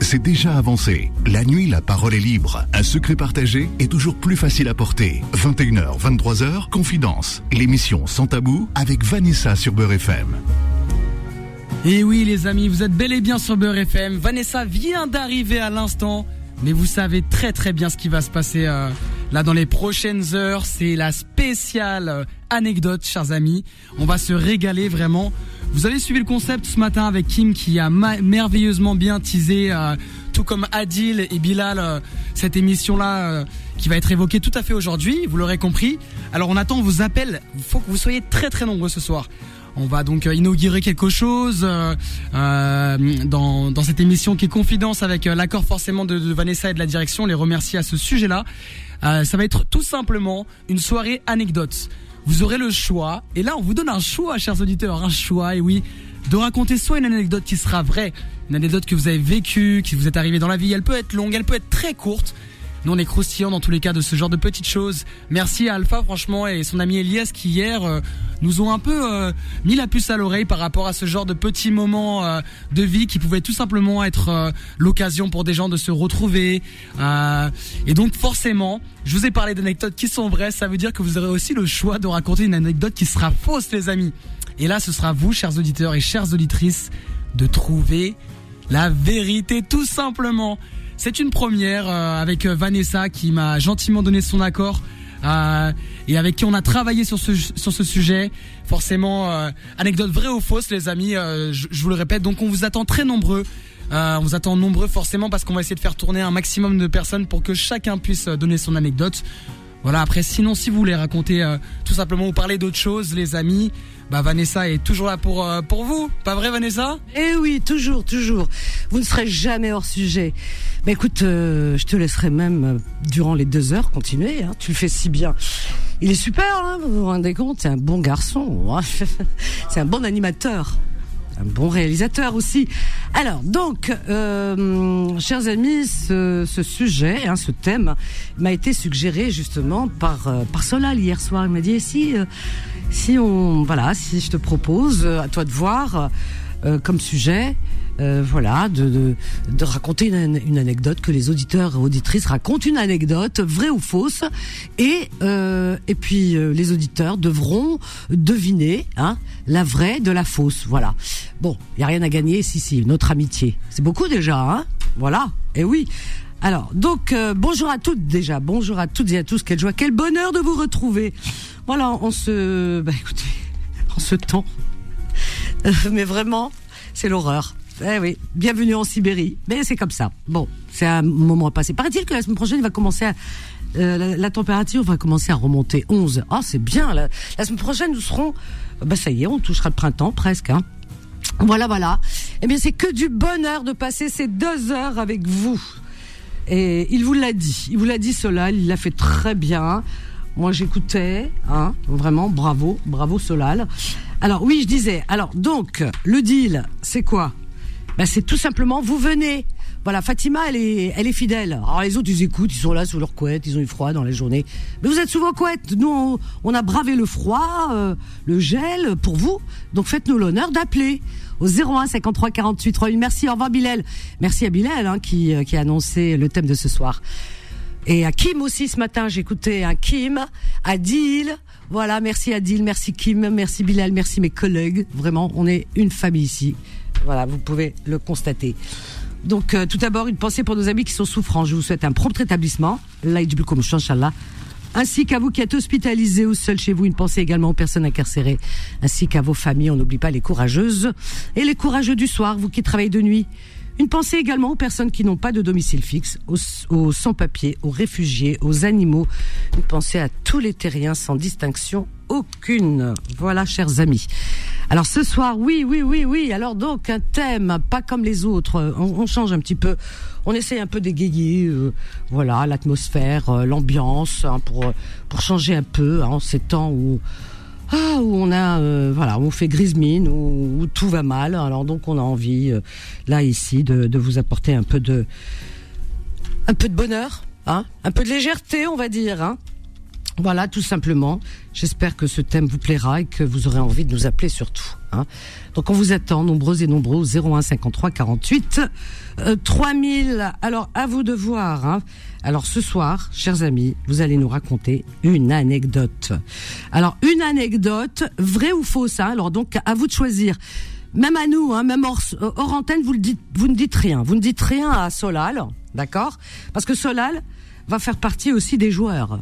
c'est déjà avancé. La nuit, la parole est libre. Un secret partagé est toujours plus facile à porter. 21h, 23h, Confidence. L'émission Sans Tabou avec Vanessa sur Beurre FM. Et oui les amis, vous êtes bel et bien sur Beurre FM. Vanessa vient d'arriver à l'instant, mais vous savez très très bien ce qui va se passer euh, là dans les prochaines heures. C'est la spéciale euh, anecdote, chers amis. On va se régaler vraiment. Vous avez suivi le concept ce matin avec Kim qui a merveilleusement bien teasé, euh, tout comme Adil et Bilal, cette émission-là qui va être évoquée tout à fait aujourd'hui. Vous l'aurez compris. Alors on attend vos appels. Il faut que vous soyez très très nombreux ce soir. On va donc euh, inaugurer quelque chose euh, euh, dans, dans cette émission qui est confidence avec l'accord forcément de, Vanessa et de la direction. les remercie à ce sujet-là. ça va être tout simplement une soirée anecdote. Vous aurez le choix, et là on vous donne un choix, chers auditeurs, un choix, et oui, de raconter soit une anecdote qui sera vraie, une anecdote que vous avez vécue, qui vous est arrivée dans la vie. Elle peut être longue, elle peut être très courte. Nous, on est croustillant dans tous les cas de ce genre de petites choses. Merci à Alpha, franchement, et son ami Elias qui hier euh, nous ont un peu euh, mis la puce à l'oreille par rapport à ce genre de petits moments euh, de vie qui pouvaient tout simplement être l'occasion pour des gens de se retrouver. et donc, forcément, je vous ai parlé d'anecdotes qui sont vraies. Ça veut dire que vous aurez aussi le choix de raconter une anecdote qui sera fausse, les amis. Et là, ce sera vous, chers auditeurs et chères auditrices, de trouver la vérité, tout simplement. C'est une première euh, avec euh, Vanessa qui m'a gentiment donné son accord. Euh, et avec qui on a travaillé sur ce sur ce sujet. Forcément, anecdote vraie ou fausse, les amis. Je, vous le répète. Donc, on vous attend très nombreux. on vous attend nombreux forcément parce qu'on va essayer de faire tourner un maximum de personnes pour que chacun puisse donner son anecdote. Voilà. Après, sinon, si vous voulez raconter tout simplement ou parler d'autres choses, les amis, bah Vanessa est toujours là pour pour vous. Pas vrai, Vanessa? Eh oui, toujours, toujours. Vous ne serez jamais hors sujet. Bah écoute, euh, je te laisserai même euh, durant les deux heures continuer. Hein. Tu le fais si bien. Il est super, hein, vous vous rendez compte C'est un bon garçon. C'est un bon animateur. Un bon réalisateur aussi. Alors, donc, euh, chers amis, ce, sujet, hein, ce thème, m'a été suggéré justement par par Solal hier soir. Il m'a dit si si on voilà, si je te propose à toi de voir comme sujet euh, voilà, de, raconter une, anecdote, que les auditeurs et auditrices racontent une anecdote, vraie ou fausse, et euh, et puis euh, les auditeurs devront deviner hein, la vraie de la fausse. Voilà. Bon, il y a rien à gagner, si si, notre amitié, c'est beaucoup déjà, hein. Voilà. Et oui. Alors, donc, bonjour à toutes déjà, bonjour à toutes et à tous, quelle joie, quel bonheur de vous retrouver. Voilà, on se, bah écoutez, en ce temps, mais vraiment, c'est l'horreur. Eh oui, bienvenue en Sibérie. Mais c'est comme ça. Bon, c'est un moment à passer. Paraît-il que la semaine prochaine, il va commencer à, euh, la, température va commencer à remonter 11. Ah, c'est bien. La, semaine prochaine, nous serons, bah ça y est, on touchera le printemps presque. Hein. Voilà, voilà. Eh bien, c'est que du bonheur de passer ces deux heures avec vous. Et il vous l'a dit. Il vous l'a dit, Solal. Il l'a fait très bien. Moi, j'écoutais. Hein, vraiment, bravo, bravo, Solal. Alors, oui, je disais. Alors, donc, le deal, c'est quoi? Ben c'est tout simplement, vous venez. Voilà, Fatima, elle est, elle est fidèle. Alors les autres, ils écoutent, ils sont là sous leur couette, ils ont eu froid dans les journées. Mais vous êtes souvent couette. Nous, on, a bravé le froid, euh, le gel pour vous. Donc faites-nous l'honneur d'appeler au 01 53 48 3000. Merci, au revoir Bilal. Merci à Bilal hein, qui, euh, qui a annoncé le thème de ce soir. Et à Kim aussi ce matin, écouté un Kim, Adil. Voilà, merci Adil, merci Kim, merci Bilal, merci mes collègues. Vraiment, on est une famille ici. Voilà, vous pouvez le constater. Donc, euh, tout d'abord, une pensée pour nos amis qui sont souffrants. Je vous souhaite un prompt rétablissement. Inchallah. Ainsi qu'à vous qui êtes hospitalisés ou seuls chez vous, une pensée également aux personnes incarcérées, ainsi qu'à vos familles. On n'oublie pas les courageuses et les courageux du soir, vous qui travaillez de nuit. Une pensée également aux personnes qui n'ont pas de domicile fixe, aux, sans-papiers, aux réfugiés, aux animaux. Une pensée à tous les terriens sans distinction aucune. Voilà, chers amis. Alors ce soir, oui, oui, oui, oui. Alors donc un thème, pas comme les autres. On, change un petit peu. On essaie un peu d'égayer, euh, voilà, l'atmosphère, euh, l'ambiance, hein, pour pour changer un peu hein, en ces temps où ah, où on a, euh, voilà, on fait grise mine, où, tout va mal. Alors donc on a envie, là ici, de, de, vous apporter un peu de, un peu de bonheur, hein, un peu de légèreté, on va dire. Hein. Voilà, tout simplement. J'espère que ce thème vous plaira et que vous aurez envie de nous appeler surtout. Hein. Donc on vous attend, nombreux et nombreux, 01 53 48 3000. Alors à vous de voir. Hein. Alors ce soir, chers amis, vous allez nous raconter une anecdote. Alors une anecdote, vraie ou fausse. Hein. Alors donc à vous de choisir. Même à nous, hein, même hors, hors antenne, vous, le dites, vous ne dites rien. Vous ne dites rien à Solal, d'accord? Parce que Solal va faire partie aussi des joueurs.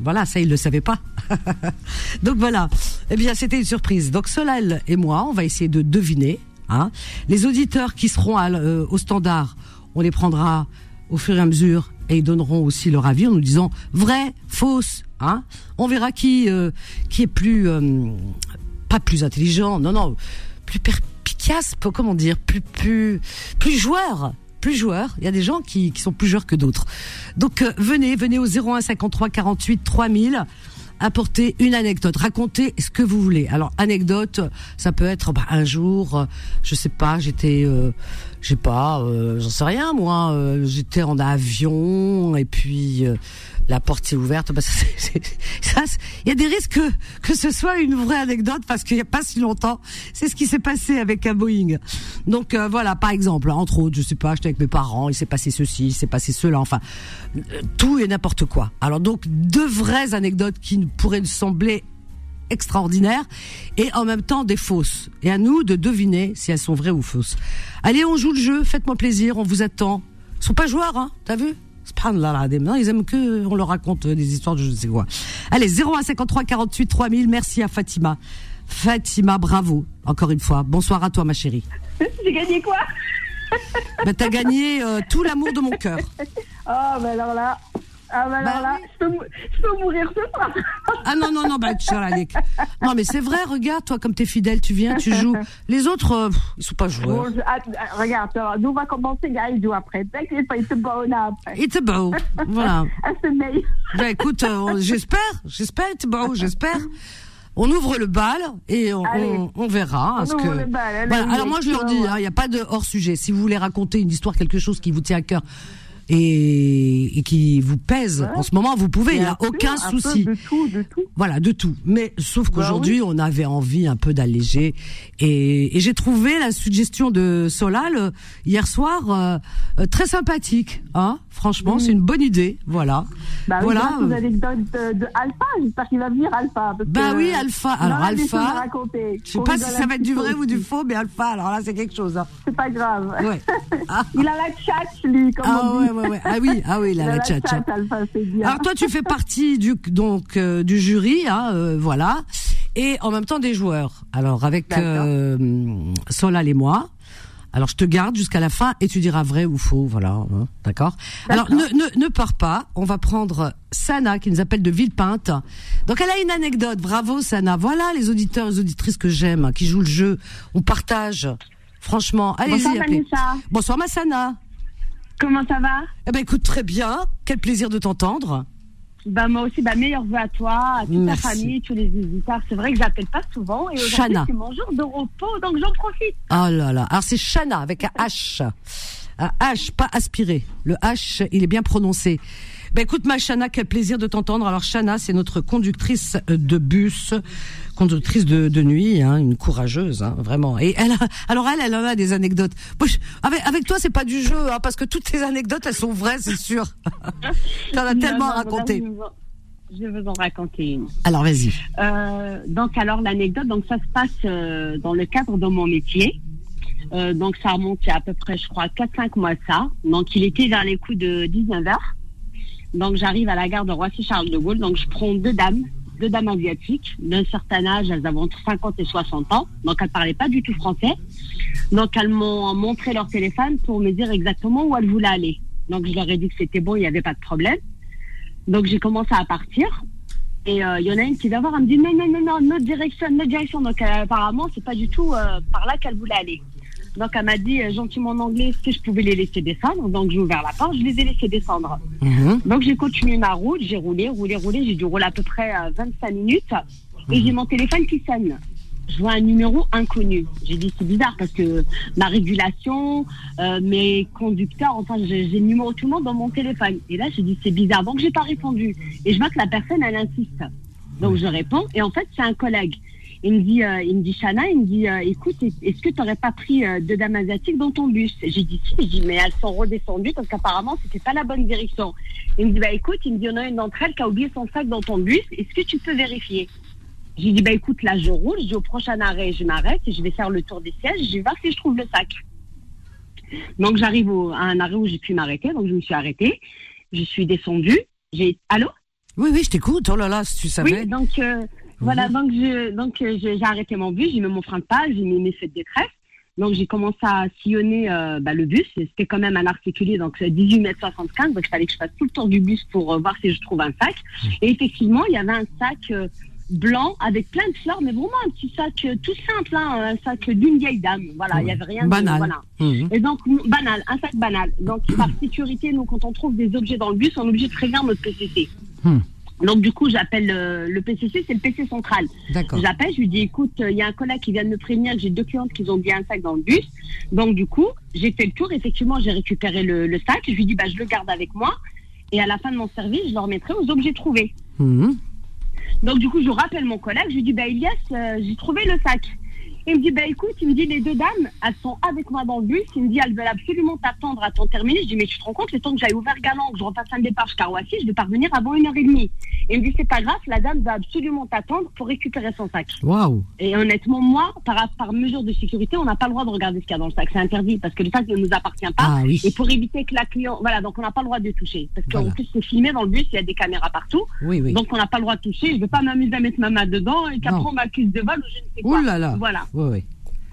Voilà, ça, il le savait pas. Donc voilà. Eh bien, c'était une surprise. Donc Solal et moi, on va essayer de deviner. Hein. Les auditeurs qui seront euh, au standard, on les prendra au fur et à mesure et ils donneront aussi leur avis en nous disant vrai, fausse. Hein. On verra qui euh, qui est plus euh, pas plus intelligent, non non, plus perspicace, comment dire, plus plus plus joueur plus joueurs. Il y a des gens qui, qui sont plus joueurs que d'autres. Donc euh, venez, venez au 01 53 48 3000 apporter une anecdote, raconter ce que vous voulez. Alors anecdote, ça peut être bah, un jour, euh, je sais pas, j'étais, euh, je pas, euh, j'en sais rien moi, j'étais en avion et puis la porte s'est ouverte. Bah, ça, il y a des risques que, ce soit une vraie anecdote parce qu'il n'y a pas si longtemps, c'est ce qui s'est passé avec un Boeing. Donc euh, voilà, par exemple, entre autres, je sais pas, j'étais avec mes parents, il s'est passé ceci, il s'est passé cela, enfin euh, tout et n'importe quoi. Alors donc deux vraies anecdotes qui pourraient nous sembler extraordinaires et en même temps des fausses. Et à nous de deviner si elles sont vraies ou fausses. Allez, on joue le jeu, faites-moi plaisir, on vous attend. Ils sont pas joueurs, hein, t'as vu? Ils aiment que on leur raconte des histoires de je ne sais quoi. Allez, 0153 48 3000. Merci à Fatima. Fatima, bravo. Encore une fois. Bonsoir à toi, ma chérie. J'ai gagné quoi? Ben, T'as gagné euh, tout l'amour de mon cœur. Oh, ben alors là. Ah bah, bah là, je, peux, je, peux, mourir ce soir. Ah non, non, non, bah, Non, mais c'est vrai, regarde, toi, comme t'es fidèle, tu viens, tu joues. Les autres, euh, ils sont pas joueurs. Ah, ah, regarde, nous, on va commencer, gars, ils jouent après. T'inquiète pas, ils te là après. Ils te voilà. Ce. Bah écoute, euh, j'espère, j'espère, ils te beau, j'espère. On ouvre le bal et on, on, verra. On que... le bal, voilà. Alors moi je leur dis, hein, il n'y a pas de hors sujet. Si vous voulez raconter une histoire, quelque chose qui vous tient à cœur, et, et qui vous pèse en ce moment, vous pouvez, il n'y a aucun souci. de tout, de tout. Voilà, de tout. Mais sauf bah qu'aujourd'hui, on avait envie un peu d'alléger. Et, et j'ai trouvé la suggestion de Solal euh, hier soir euh, euh, très sympathique. Hein Franchement, c'est une bonne idée. Voilà. Bah voilà. Oui, anecdotes de, de Alpha. J'espère qu'il va venir Alpha. Parce bah oui, Alpha. Alors Alpha. Je sais pas si ça va être du vrai ou du faux, mais Alpha. Alors là, c'est quelque chose. Hein. C'est pas grave. Ouais. il a la chat, lui. Comme ah on dit. Ouais, ah oui, ah oui, la, la, chat, Alors toi, tu fais partie du donc euh, du jury, hein, euh, voilà, et en même temps des joueurs. Alors avec euh, Solal et moi. Alors je te garde jusqu'à la fin et tu diras vrai ou faux, voilà, hein, d'accord? Alors ne, ne, ne pars pas, on va prendre Sana qui nous appelle de Villepinte. Donc elle a une anecdote, bravo Sana. Voilà les auditeurs et les auditrices que j'aime, qui jouent le jeu, on partage. Franchement, allez-y. Bonsoir, Bonsoir Massana. Comment ça va? Eh ben écoute très bien. Quel plaisir de t'entendre. Bah moi aussi, bah meilleur vœu à toi, à toute ta famille, tous les visiteurs. C'est vrai que j'appelle pas souvent et aujourd'hui c'est mon jour de repos, donc j'en profite. Oh là là. Alors c'est Shana avec un H, un H, pas aspiré. Le H, il est bien prononcé. Ben écoute ma Shana, quel plaisir de t'entendre. Alors Shana, c'est notre conductrice de bus, conductrice de, de nuit, hein, une courageuse, hein, vraiment. Et elle, a, alors elle, elle en a des anecdotes. avec, avec toi, c'est pas du jeu, hein, parce que toutes tes anecdotes, elles sont vraies, c'est sûr. T'en as tellement raconté. Je vais vous en raconter une. Alors vas-y. Euh, donc alors l'anecdote, donc ça se passe euh, dans le cadre de mon métier. Euh, donc ça remonte à, à peu près, je crois, 4-5 mois ça. Donc il était vers les coups de 19 h donc j'arrive à la gare de Roissy-Charles de Gaulle. Donc je prends deux dames, deux dames asiatiques d'un certain âge. Elles avaient entre 50 et 60 ans. Donc elles parlaient pas du tout français. Donc elles m'ont montré leur téléphone pour me dire exactement où elles voulaient aller. Donc je leur ai dit que c'était bon, il n'y avait pas de problème. Donc j'ai commencé à partir. Et euh, il y en a une qui vient voir, elle me dit non, non, non, non, notre direction, notre direction. Donc euh, apparemment, c'est pas du tout euh, par là qu'elle voulait aller. Donc elle m'a dit euh, gentiment en anglais que je pouvais les laisser descendre. Donc j'ai ouvert la porte, je les ai laissés descendre. Mhm. Donc j'ai continué ma route, j'ai roulé, roulé, roulé. J'ai dû rouler à peu près 25 euh, minutes. Et j'ai mon téléphone qui sonne. je vois un numéro inconnu. J'ai dit c'est bizarre parce que ma régulation, euh, mes conducteurs, enfin j'ai le numéro de tout le monde dans mon téléphone. Et là j'ai dit c'est bizarre, donc j'ai pas répondu. Et je vois que la personne elle insiste. Donc je réponds et en fait c'est un collègue. Il me dit, euh, il me dit Chana, il me dit, euh, écoute, est- est-ce que tu n'aurais pas pris euh, deux dames asiatiques dans ton bus? J'ai dit si, dit mais elles sont redescendues parce qu'apparemment c'était pas la bonne direction. Il me dit bah écoute, il me dit en a une d'entre elles qui a oublié son sac dans ton bus. Est-ce que tu peux vérifier? J'ai dit bah écoute là je roule, je dis au prochain arrêt je m'arrête et je vais faire le tour des sièges, je vais voir si je trouve le sac. Donc j'arrive à un arrêt où j'ai pu m'arrêter, donc je me suis arrêtée, je suis descendue. J'ai allô? Oui, oui, je t'écoute. Oh là là, si tu savais. oui, donc euh, voilà, donc je donc euh, j'ai j'ai arrêté mon bus, j'ai mis mon frein de pas, j'ai mis mes feux de détresse. Donc j'ai commencé à sillonner euh, bah, le bus. C'était quand même un articulé, donc c'est 18 mètres 75. Donc il fallait que je fasse tout le tour du bus pour euh, voir si je trouve un sac. Et effectivement, il y avait un sac euh, blanc avec plein de fleurs, mais vraiment un petit sac euh, tout simple, hein, un sac d'une vieille dame. Voilà, il y avait rien Banal. de voilà. Et donc, banal, un sac banal. Donc, par sécurité, nous, quand on trouve des objets dans le bus, on est obligé de prévenir notre PCC. Hmm. Donc, du coup, j'appelle euh, le PCC, c'est le PC central. D'accord. J'appelle, je lui dis, écoute, euh, il y a un collègue qui vient de me prévenir que j'ai deux clientes qui ont oublié un sac dans le bus. Donc, du coup, j'ai fait le tour. Effectivement, j'ai récupéré le, le sac. Je lui dis, bah, je le garde avec moi. Et à la fin de mon service, je le remettrai aux objets trouvés. Mhm. Donc du coup, je rappelle mon collègue, je lui dis, bah Elias, euh, j'ai trouvé le sac. Il me dit, bah écoute, il me dit, les deux dames, elles sont avec moi dans le bus. Il me dit, elles veulent absolument t'attendre à ton terminé. Je dis, mais tu te rends compte, le temps que j'aille ouvert galant, que je repasse un départ jusqu'à Roissy, je vais parvenir avant une heure et demie. Il me dit, c'est pas grave, la dame va absolument t'attendre pour récupérer son sac. Waouh. Et honnêtement, moi, par, par mesure de sécurité, on n'a pas le droit de regarder ce qu'il y a dans le sac. C'est interdit parce que le sac ne nous appartient pas. Ah oui. Et pour éviter que la cliente, voilà, donc on n'a pas le droit de toucher. Parce qu'en Voilà. plus, c'est filmé dans le bus, il y a des caméras partout. Oui, oui. Donc on n'a pas le droit de toucher. Je ne veux pas m'amuser à mettre ma main dedans et qu'après on m'accuse de vol ou je ne sais Ouh quoi. là là. Voilà, Oui, oui.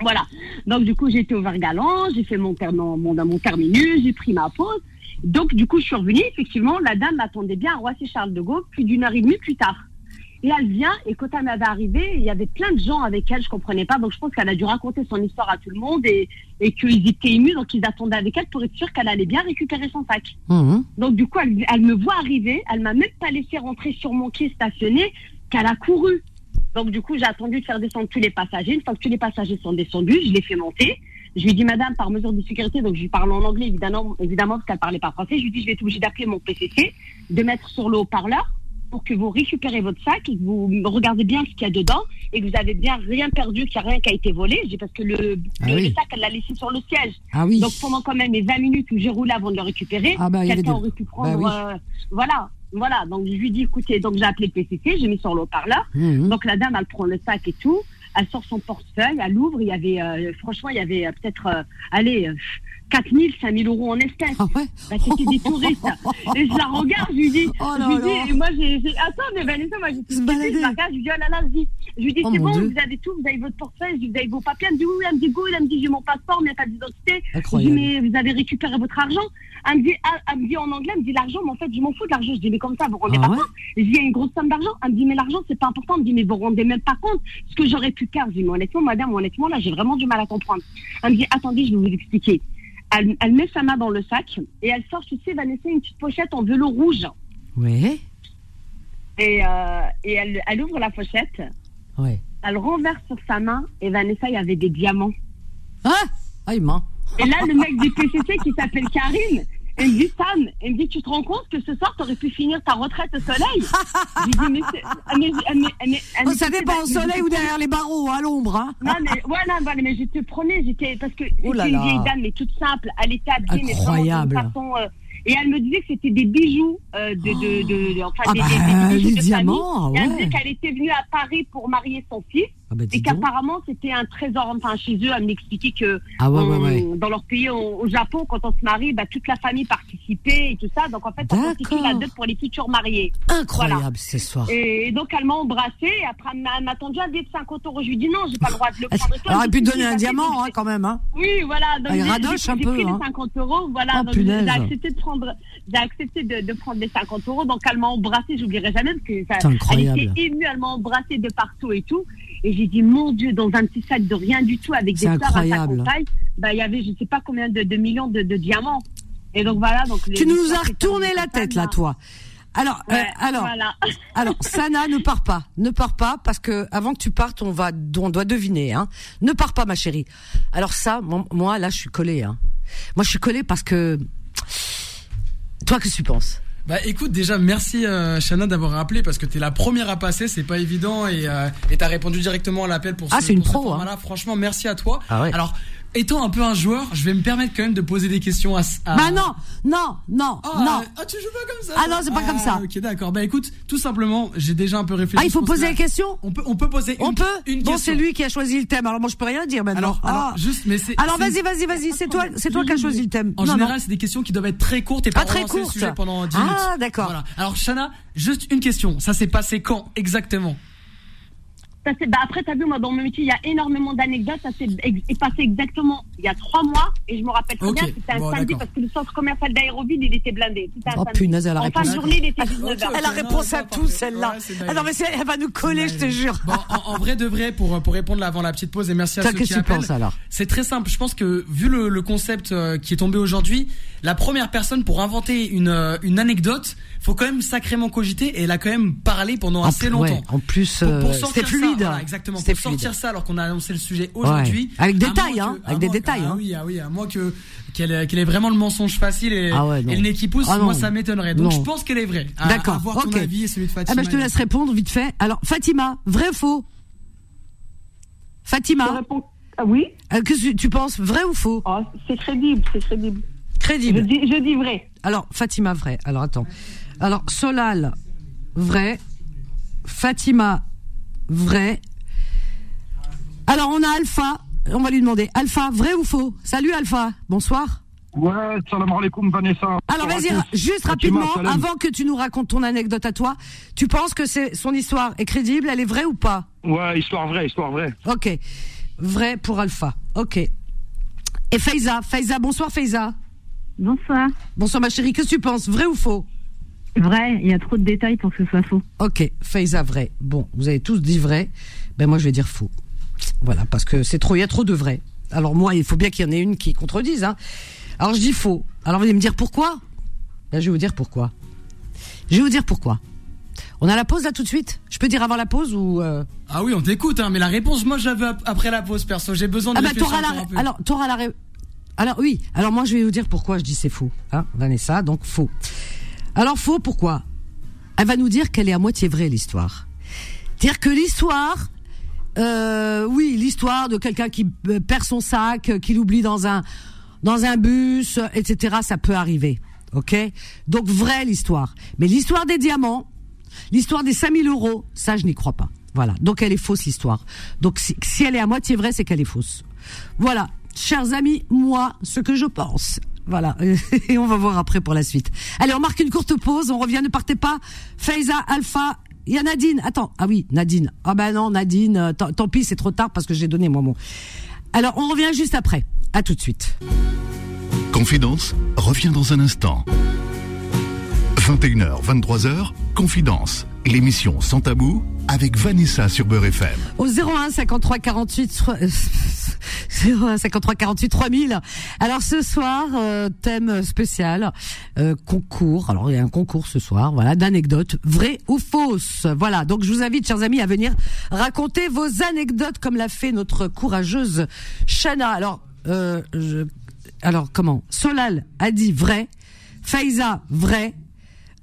voilà. Donc du coup j'étais au Vergalant, j'ai fait mon, mon, mon, mon terminus, j'ai pris ma pause. Donc du coup je suis revenue. Effectivement, la dame m'attendait bien à Roissy Charles de Gaulle plus d'une heure et demie plus tard. Et elle vient et quand elle m'avait arrivé, il y avait plein de gens avec elle, je comprenais pas. Donc je pense qu'elle a dû raconter son histoire à tout le monde et, et qu'ils étaient émus, donc ils attendaient avec elle pour être sûrs qu'elle allait bien récupérer son sac. Mhm. Donc du coup, elle, elle me voit arriver, elle m'a même pas laissé rentrer sur mon quai stationné, qu'elle a couru. Donc du coup, j'ai attendu de faire descendre tous les passagers. Une fois que tous les passagers sont descendus, je l'ai fait monter. Je lui ai dit, madame, par mesure de sécurité, donc je lui parle en anglais, évidemment, évidemment parce qu'elle parlait pas français. Je lui ai dit, je vais être obligée d'appeler mon PCC, de mettre sur le haut-parleur pour que vous récupérez votre sac et que vous regardez bien ce qu'il y a dedans et que vous avez bien rien perdu, qu'il n'y a rien qui a été volé. Dis parce que le, Ah le- oui. le sac, elle l'a laissé sur le siège. Ah oui. Donc pendant quand même les 20 minutes où j'ai roulé avant de le récupérer, Ah bah, quelqu'un des- aurait pu prendre. Bah euh, voilà, voilà. Donc je lui dis écoutez, donc j'ai appelé le PCC, j'ai mis sur le haut-parleur. Donc la dame, elle prend le sac et tout, elle sort son portefeuille, elle ouvre. Il y avait, euh, franchement, il y avait euh, peut-être, euh, allez, euh, 4 000, 5 000 euros en espèces. Ah ouais. Bah, c'était des touristes. Et je la regarde, je lui dis, Oh je lui dis, et moi j'ai, attends, mais Vanessa, moi j'étais je la regarde, je lui dis, oh là là, je dis, je lui dis, Oh c'est bon, Dieu. vous avez tout, vous avez votre portefeuille, vous avez vos papiers, elle me dit, oui, oui, elle me dit, go, elle me dit, j'ai mon passeport, mais pas d'identité. Je dis, mais vous avez récupéré votre argent. Elle me dit, ah, elle me dit en anglais, elle me dit l'argent, mais en fait, je m'en fous de l'argent. Je dis, mais comme ça, vous rendez Ah pas ouais compte. Je dis, il y a une grosse somme d'argent. Elle me dit, mais l'argent, c'est pas important. Elle me dit, mais vous rendez même pas compte ce que j'aurais pu perdre. Je dis, mais honnêtement, madame, honnêtement, là, j'ai vraiment du mal à comprendre. Elle me dit, attendez, je vais vous expliquer. Elle, elle met sa main dans le sac et elle sort, tu sais, Vanessa, une petite pochette en velours rouge. Ouais. Et, euh, et elle, elle ouvre la pochette, Ouais. elle renverse sur sa main et Vanessa, il y avait des diamants. Ah Ah, il ment. Et là, le mec du PCC qui s'appelle Karine, il me dit, Sam, il me dit, tu te rends compte que ce soir, tu aurais pu finir ta retraite au soleil? Je lui dis, mais, c'est- mais, mais, mais, mais- Oh, ça mais- dépend au mais- soleil ou derrière les barreaux, à l'ombre, hein. Non, mais, non, voilà, mais je te prenais, j'étais, parce que Oh là c'était une là. vieille dame, mais toute simple, elle était habillée, mais vraiment Incroyable. façon, euh, et elle me disait que c'était des bijoux, euh, de, de, de, de- enfin, Ah des, bah, des- des bijoux de diamants, famille. Et elle me disait qu'elle était venue à Paris pour marier son fils, Ah bah, et qu'apparemment, c'était un trésor, enfin, chez eux, elle m'expliquait que, Ah ouais, ouais, on- ouais. dans leur pays, on- au Japon, quand on se marie, bah, toute la famille participait et tout ça, donc en fait, ça constitue la dot pour les futurs mariés. Incroyable, cette histoire. Et donc, elle m'a embrassée, et après, elle m'a elle m'a tendu un billet de 50 euros. Je lui dis non, j'ai pas le droit de le prendre. Elle aurait pu donner un diamant, hein, quand même, hein. oui, voilà. Donc Elle j'ai- radoche j'ai- un j'ai peu, pris hein. les 50 euros. Voilà. Oh, donc j'ai j'ai accepté de prendre, j'ai accepté de, de prendre les 50 euros. Donc elle m'a embrassée, j'oublierai jamais parce que ça, elle était émue, elle m'a embrassée de partout et tout. Et j'ai dit, mon Dieu, dans un petit sac de rien du tout avec des fleurs à sa compagne, bah, il y avait je sais pas combien de, de millions de, de diamants. Et donc voilà. Donc Tu nous as retourné la tête, là, toi. Alors, euh, alors, voilà. alors, Sana, ne pars pas, ne pars pas, parce que avant que tu partes, on va, on doit deviner, hein. Ne pars pas, ma chérie. Alors ça, moi, là, je suis collée, hein. Moi, je suis collée parce que, toi, qu'est-ce que tu penses? Bah écoute, déjà merci euh, Shana d'avoir rappelé parce que t'es la première à passer, c'est pas évident et euh, et t'as répondu directement à l'appel pour Ah, ce, c'est une pour ce pro, hein. Franchement, merci à toi. Ah ouais. Alors, étant un peu un joueur, je vais me permettre quand même de poser des questions à. à... Bah non, non, non, Ah, non. ah, tu joues pas comme ça Ah non, c'est pas comme ça. Ok, d'accord. Bah écoute, tout simplement, j'ai déjà un peu réfléchi. Ah, il faut poser que les là, questions On peut, on peut poser. On une, peut Une Bon, question. c'est lui qui a choisi le thème. Alors moi, je peux rien dire maintenant. Alors, Ah. alors, juste, mais c'est. Alors vas-y, vas-y, vas-y. C'est toi, c'est toi qui as choisi le thème. En Non, général, c'est des questions qui doivent être très courtes et pas, Pas très courtes. pendant 10 Ah, minutes. d'accord. Voilà. Alors, Shana, juste une question. Ça s'est passé quand exactement? Ça, c'est- bah, après, t'as vu, moi, dans mon métier, il y a énormément d'anecdotes. Ça s'est ex- est passé exactement il y a trois mois. Et je me rappelle très Ok. bien, c'était un Bon, samedi d'accord. parce que le centre commercial d'Aéroville, il était blindé. C'était un Oh samedi. punaise, elle a En fin répondu. de journée, il était 19h. Ok, Elle a réponse à tout, parfait. celle-là. Ouais, c'est ah non, mais c'est- elle va nous coller, je te jure. Bon, en, en vrai de vrai, pour, pour répondre avant la petite pause, et merci à ceux qui que tu appellent. penses, alors? C'est très simple. Je pense que vu le, le concept euh, qui est tombé aujourd'hui, la première personne pour inventer une, euh, une anecdote, faut quand même sacrément cogiter et elle a quand même parlé pendant En assez longtemps. ouais, en plus, euh, sortir c'était fluide. Ça, voilà, exactement. C'était Pour sortir fluide. ça alors qu'on a annoncé le sujet aujourd'hui. Avec détails, hein, avec des moins- détails, Ah hein. oui, ah oui, à moins que qu'elle qu'elle ait vraiment le mensonge facile et, Ah ouais, et le nez qui pousse, Ah non. moi ça m'étonnerait. Donc Non. je pense qu'elle est vraie. D'accord, voir ton ok. avis et celui de Fatima. Ah bah je te laisse répondre vite fait. Alors Fatima, vrai ou faux? Je Fatima, réponds- Ah oui euh, que tu penses, vrai ou faux? Oh, C'est crédible, c'est crédible. Je dis, je dis vrai. Alors Fatima, vrai. Alors attends. Alors Solal, vrai. Fatima, vrai. Alors on a Alpha. On va lui demander. Alpha, vrai ou faux? Salut Alpha. Bonsoir. Ouais, salam alaikum Vanessa. Alors vas-y, juste Fatima, rapidement, salam. avant que tu nous racontes ton anecdote à toi, tu penses que c'est son histoire est crédible, elle est vraie ou pas? Ouais, histoire vraie, histoire vraie. Ok, vrai pour Alpha. Ok. Et Faiza, Faiza, bonsoir Faiza. Bonsoir. Bonsoir ma chérie, qu'est-ce que tu penses, vrai ou faux? Vrai, il y a trop de détails pour que ce soit faux. Ok, Faiza, vrai. Bon, vous avez tous dit vrai, ben moi je vais dire faux. Voilà, parce que c'est trop, il y a trop de vrai. Alors moi, il faut bien qu'il y en ait une qui contredise. Hein. Alors je dis faux. Alors vous allez me dire pourquoi? Ben, Je vais vous dire pourquoi. Je vais vous dire pourquoi. On a la pause là tout de suite? Je peux dire avant la pause ou euh... Ah oui, on t'écoute, hein, mais la réponse, moi, je la veux ap- après la pause, perso. J'ai besoin de Ah bah t'auras la alors t'auras la ré- alors oui alors moi je vais vous dire pourquoi je dis c'est faux hein Vanessa donc faux alors faux pourquoi? Elle va nous dire qu'elle est à moitié vraie l'histoire dire que l'histoire euh, oui l'histoire de quelqu'un qui euh, perd son sac euh, qui l'oublie dans un dans un bus etc ça peut arriver ok? Donc vraie l'histoire mais l'histoire des diamants L'histoire des 5000 euros, ça, je n'y crois pas. Voilà. Donc, elle est fausse, l'histoire. Donc, si elle est à moitié vraie, c'est qu'elle est fausse. Voilà. Chers amis, moi, ce que je pense. Voilà. Et on va voir après pour la suite. Allez, on marque une courte pause. On revient, ne partez pas. Faiza, Alpha. Il y a Nadine. Attends. Ah oui, Nadine. Ah ben non, Nadine. euh, Tant, pis, c'est trop tard parce que j'ai donné mon. Alors, on revient juste après. À tout de suite. Confidence revient dans un instant. 21h, 23h, Confidence, l'émission sans tabou avec Vanessa sur Beurre FM. au 01 53 48 euh, 01 53 48 3000. Alors ce soir euh, thème spécial euh, concours. Alors il y a un concours ce soir, voilà, d'anecdotes vraies ou fausses. Voilà, donc je vous invite chers amis à venir raconter vos anecdotes comme l'a fait notre courageuse Shana. Alors euh, je- alors comment? Solal a dit vrai, Faiza vrai,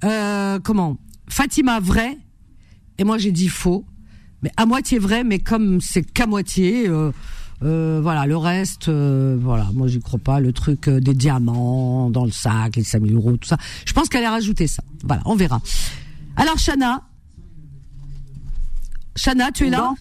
euh, comment? Fatima vrai et moi j'ai dit faux, mais à moitié vrai, mais comme c'est qu'à moitié, euh, euh, voilà, le reste, euh, voilà, moi j'y crois pas, le truc euh, des diamants dans le sac, les 5000 euros, tout ça, je pense qu'elle a rajouté ça, voilà, on verra. Alors Chana, Chana, tu es là?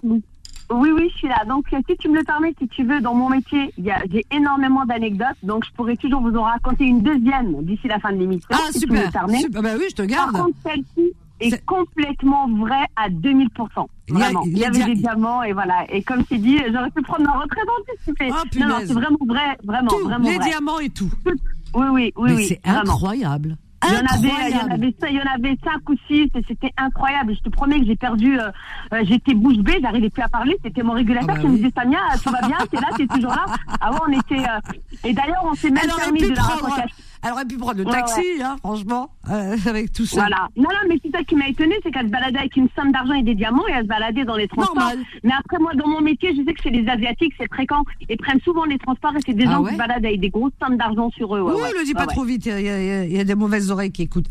Oui, oui, je suis là. Donc, euh, si tu me le permets, si tu veux, dans mon métier, il y a- j'ai énormément d'anecdotes. Donc, je pourrais toujours vous en raconter une deuxième d'ici la fin de l'émission. Ah si tu me le super, permets. super, bah oui, je te Par garde. contre, celle-ci C'est- est complètement vraie à 2000%. Il y a- Vraiment. il Il y y, a avait des diamants et voilà. Et comme c'est dit, j'aurais pu prendre ma retraite anticipée. Ah, non, non, c'est vraiment vrai, vraiment, Tout, vraiment les vrai. diamants et tout. Oui, oui, oui, mais oui. c'est vraiment. incroyable. Il y, en avait, il, y en Incroyable. avait, il y en avait cinq ou six et c'était incroyable. Je te promets que j'ai perdu, euh, euh, j'étais bouche bée, j'arrivais plus à parler. C'était mon régulateur Ah bah qui oui. me disait Samia, tout va bien, t'es là, t'es toujours là. Ah ouais, on était. euh, Et d'ailleurs, on s'est même permis de la raconter. Elle aurait pu prendre le Ouais, taxi, hein, franchement, euh, avec tout ça. Voilà. Non, non, mais c'est ça qui m'a étonné, c'est qu'elle se baladait avec une somme d'argent et des diamants et elle se baladait dans les transports. Normal. Mais après, moi, dans mon métier, je sais que chez les Asiatiques, c'est fréquent. Ils prennent souvent les transports et c'est des Ah gens ouais qui se baladent avec des grosses sommes d'argent sur eux. Oui, le dis pas trop vite, il y, a- y y des mauvaises oreilles qui écoutent.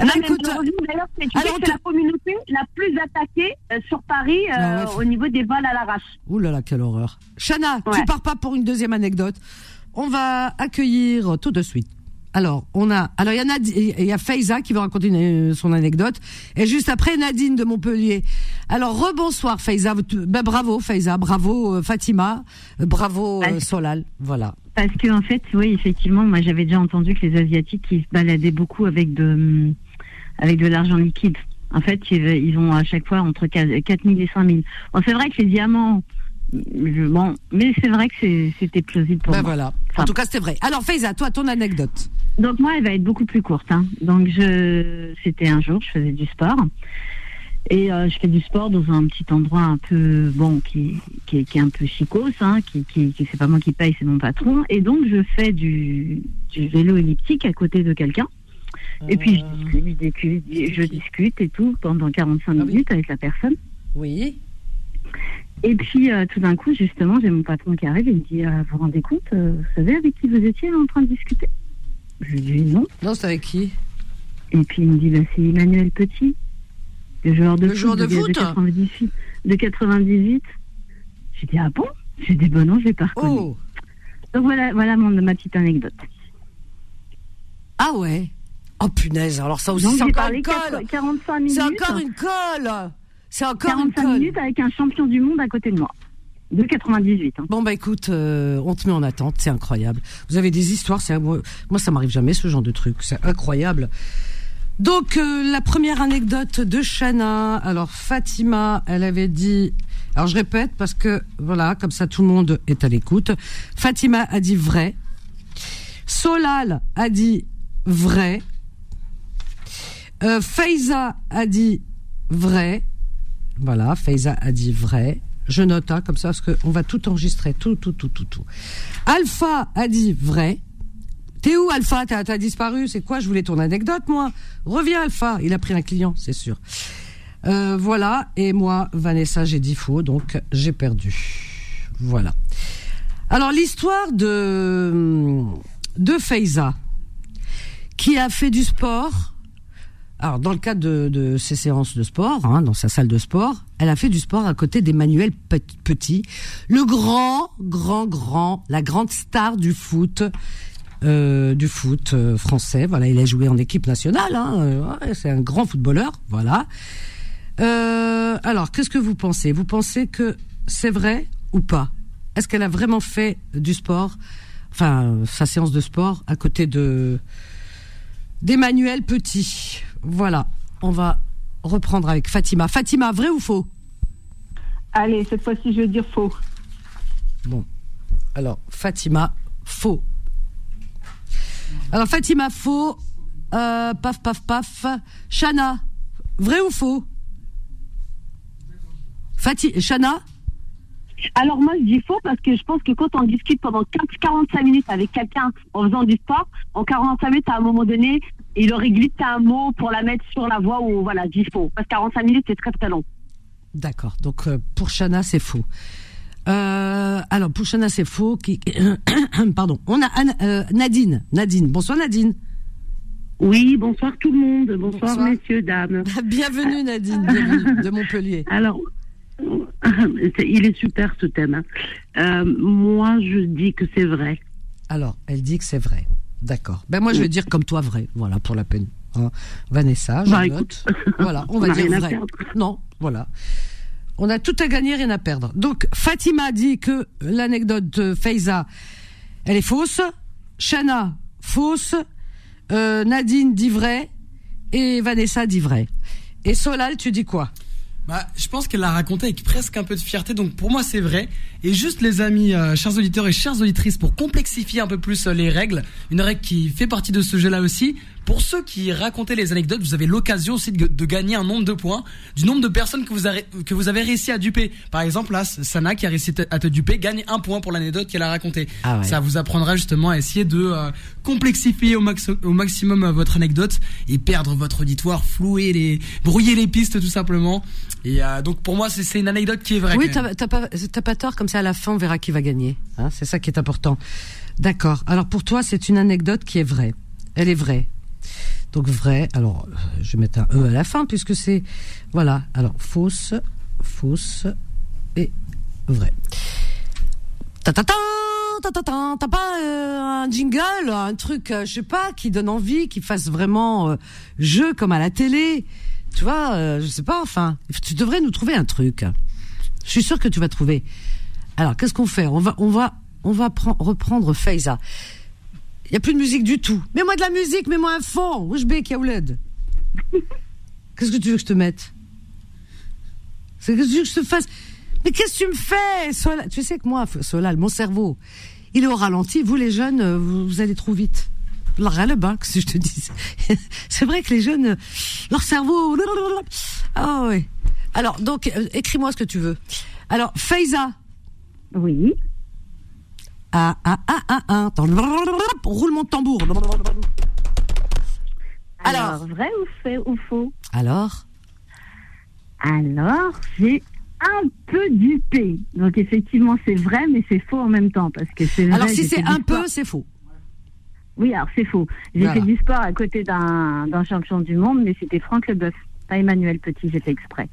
Non, mais écoute, d'ailleurs, c'est te- la communauté la plus attaquée euh, sur Paris euh, Ah au niveau des vols à l'arrache. Ouh là là, quelle horreur. Chana, tu pars pas pour une deuxième anecdote. On va accueillir tout de suite. Alors, on a, alors il y a Nad- il y a Faiza qui va raconter une- son anecdote, et juste après Nadine de Montpellier. Alors rebonsoir Faiza, ben, bravo Faiza, bravo euh, Fatima, euh, bravo euh. Solal, voilà. Parce que en fait, oui, effectivement, moi j'avais déjà entendu que les asiatiques ils se baladaient beaucoup avec de avec de l'argent liquide. En fait, ils, ont à chaque fois entre 4 000 et 5 000. Bon, c'est vrai que les diamants, je- bon, mais c'est vrai que c'était plausible pour Ben moi. voilà. En tout cas, c'était vrai. Alors Faiza, toi ton anecdote. Donc moi, elle va être beaucoup plus courte. Hein. Donc je, c'était un jour, je faisais du sport et euh, je fais du sport dans un petit endroit un peu bon qui qui, est- qui est un peu chicos, hein, qui qui, qui c'est pas moi qui paye, c'est mon patron. Et donc je fais du, du vélo elliptique à côté de quelqu'un. Et puis je discute, je discute, je discute et tout pendant 45 Ah oui. minutes avec la personne. Oui. Et puis euh, tout d'un coup, justement, j'ai mon patron qui arrive et il me dit euh, Vous vous rendez compte, euh, vous savez avec qui vous étiez en train de discuter? Je lui dis non. Non, c'est avec qui? Et puis il me dit, bah, c'est Emmanuel Petit, le joueur de Le foot. joueur de foot 98. De 98. J'ai dit, ah bon? J'ai dit, bon non, je l'ai pas reconnu. Oh. Donc voilà, voilà mon, ma petite anecdote. Ah ouais? Oh punaise, alors ça aussi c'est encore une colle. 45 minutes. C'est encore une colle. C'est encore une 45 colle. minutes avec un champion du monde à côté de moi. De 98. hein. Bon bah écoute, euh, on te met en attente, c'est incroyable. Vous avez des histoires, c'est moi ça m'arrive jamais ce genre de truc, c'est incroyable. Donc euh, la première anecdote de Shana, alors Fatima, elle avait dit, alors je répète parce que voilà, comme ça tout le monde est à l'écoute. Fatima a dit vrai. Solal a dit vrai. Euh, Faiza a dit vrai. Voilà, Faiza a dit vrai. Je note hein, comme ça parce qu'on va tout enregistrer, tout, tout, tout, tout, tout. Alpha a dit vrai. T'es où Alpha? T'as t'as disparu? C'est quoi? Je voulais ton anecdote moi. Reviens Alpha. Il a pris un client, c'est sûr. Euh, voilà. Et moi, Vanessa, j'ai dit faux, donc j'ai perdu. Voilà. Alors l'histoire de de Faiza qui a fait du sport. Alors, dans le cadre de, de ses séances de sport, hein, dans sa salle de sport, elle a fait du sport à côté d'Emmanuel Pe- Petit, le grand, grand, grand, la grande star du foot, euh, du foot euh, français. Voilà, il a joué en équipe nationale. Hein, euh, ouais, c'est un grand footballeur. Voilà. Euh, alors, qu'est-ce que vous pensez? Vous pensez que c'est vrai ou pas? Est-ce qu'elle a vraiment fait du sport, enfin sa séance de sport à côté de d'Emmanuel Petit Voilà, on va reprendre avec Fatima. Fatima, vrai ou faux? Allez, cette fois-ci, je veux dire faux. Bon, alors Fatima, faux. Alors Fatima, faux. Euh, paf, paf, paf. Chana, vrai ou faux? Fati, Chana Alors moi, je dis faux parce que je pense que quand on discute pendant 15-45 minutes avec quelqu'un en faisant du sport, en 45 minutes, à un moment donné, il aurait glissé un mot pour la mettre sur la voie ou voilà, je dis faux. Parce que 45 minutes, c'est très très long. D'accord. Donc euh, pour Chana, c'est faux. Euh, alors pour Chana, c'est faux. Qui... Pardon. On a euh, Nadine. Nadine. Bonsoir Nadine. Oui, bonsoir tout le monde. Bonsoir, Bonsoir. messieurs, dames. Bienvenue Nadine. Bienvenue de Montpellier. Alors, il est super ce thème. hein. Euh, moi, je dis que c'est vrai. Alors, elle dit que c'est vrai. D'accord. Ben moi, je vais dire comme toi vrai. Voilà, pour la peine. Hein. Vanessa, je Bah, note. Voilà, on va on dire vrai. Non, voilà. On a tout à gagner, rien à perdre. Donc, Fatima dit que l'anecdote de Faiza, elle est fausse. Shana, fausse. Euh, Nadine dit vrai. Et Vanessa dit vrai. Et Solal, tu dis quoi? Bah, je pense qu'elle l'a raconté avec presque un peu de fierté, donc pour moi c'est vrai. Et juste les amis, euh, chers auditeurs et chères auditrices, pour complexifier un peu plus euh, les règles, une règle qui fait partie de ce jeu-là aussi, Pour ceux qui racontaient les anecdotes, vous avez l'occasion aussi de, de gagner un nombre de points du nombre de personnes que vous, avez, que vous avez réussi à duper. Par exemple, là, Sana qui a réussi à te duper gagne un point pour l'anecdote qu'elle a racontée. Ah ouais. Ça vous apprendra justement à essayer de euh, complexifier au, max, au maximum euh, votre anecdote et perdre votre auditoire, flouer les, brouiller les pistes tout simplement. Et euh, donc pour moi, c'est une anecdote qui est vraie. Oui, t'as pas, pas tort, comme ça à la fin on verra qui va gagner. Hein, c'est ça qui est important. D'accord. Alors pour toi, c'est une anecdote qui est vraie. Elle est vraie. Donc vrai. Alors, euh, je vais mettre un E à la fin puisque c'est voilà. Alors fausse, fausse et vrai. Ta ta ta ta ta ta. T'as pas euh, un jingle, un truc, euh, je sais pas, qui donne envie, qui fasse vraiment euh, jeu comme à la télé? Tu vois, euh, je sais pas. Enfin, tu devrais nous trouver un truc. Je suis sûr que tu vas trouver. Alors, qu'est-ce qu'on fait? On va, on va, on va pren- reprendre Faiza. Il y a plus de musique du tout. Mets-moi de la musique, mets-moi un fond. Oujbek, Yaouled. Qu'est-ce que tu veux que je te mette? C'est que tu veux que je te fasse? Mais qu'est-ce que tu me fais Tu sais que moi, Solal, mon cerveau, il est au ralenti. Vous, les jeunes, euh, vous allez trop vite. Bas, que si je te dis. C'est vrai que les jeunes, leur cerveau. Ah ouais. Alors, donc, euh, écris-moi ce que tu veux. Alors, Faiza. Oui. Ah, ah, ah, ah, ah. Attends. Roulement de tambour. Alors. Alors, vrai ou fait ou faux? Alors? Alors, j'ai un peu dupé. Donc effectivement, c'est vrai, mais c'est faux en même temps parce que c'est. Alors, si c'est un peu, c'est faux. Oui, alors c'est faux. J'ai Voilà. fait du sport à côté d'un champion du monde, mais c'était Franck Leboeuf, pas Emmanuel Petit. J'ai fait exprès.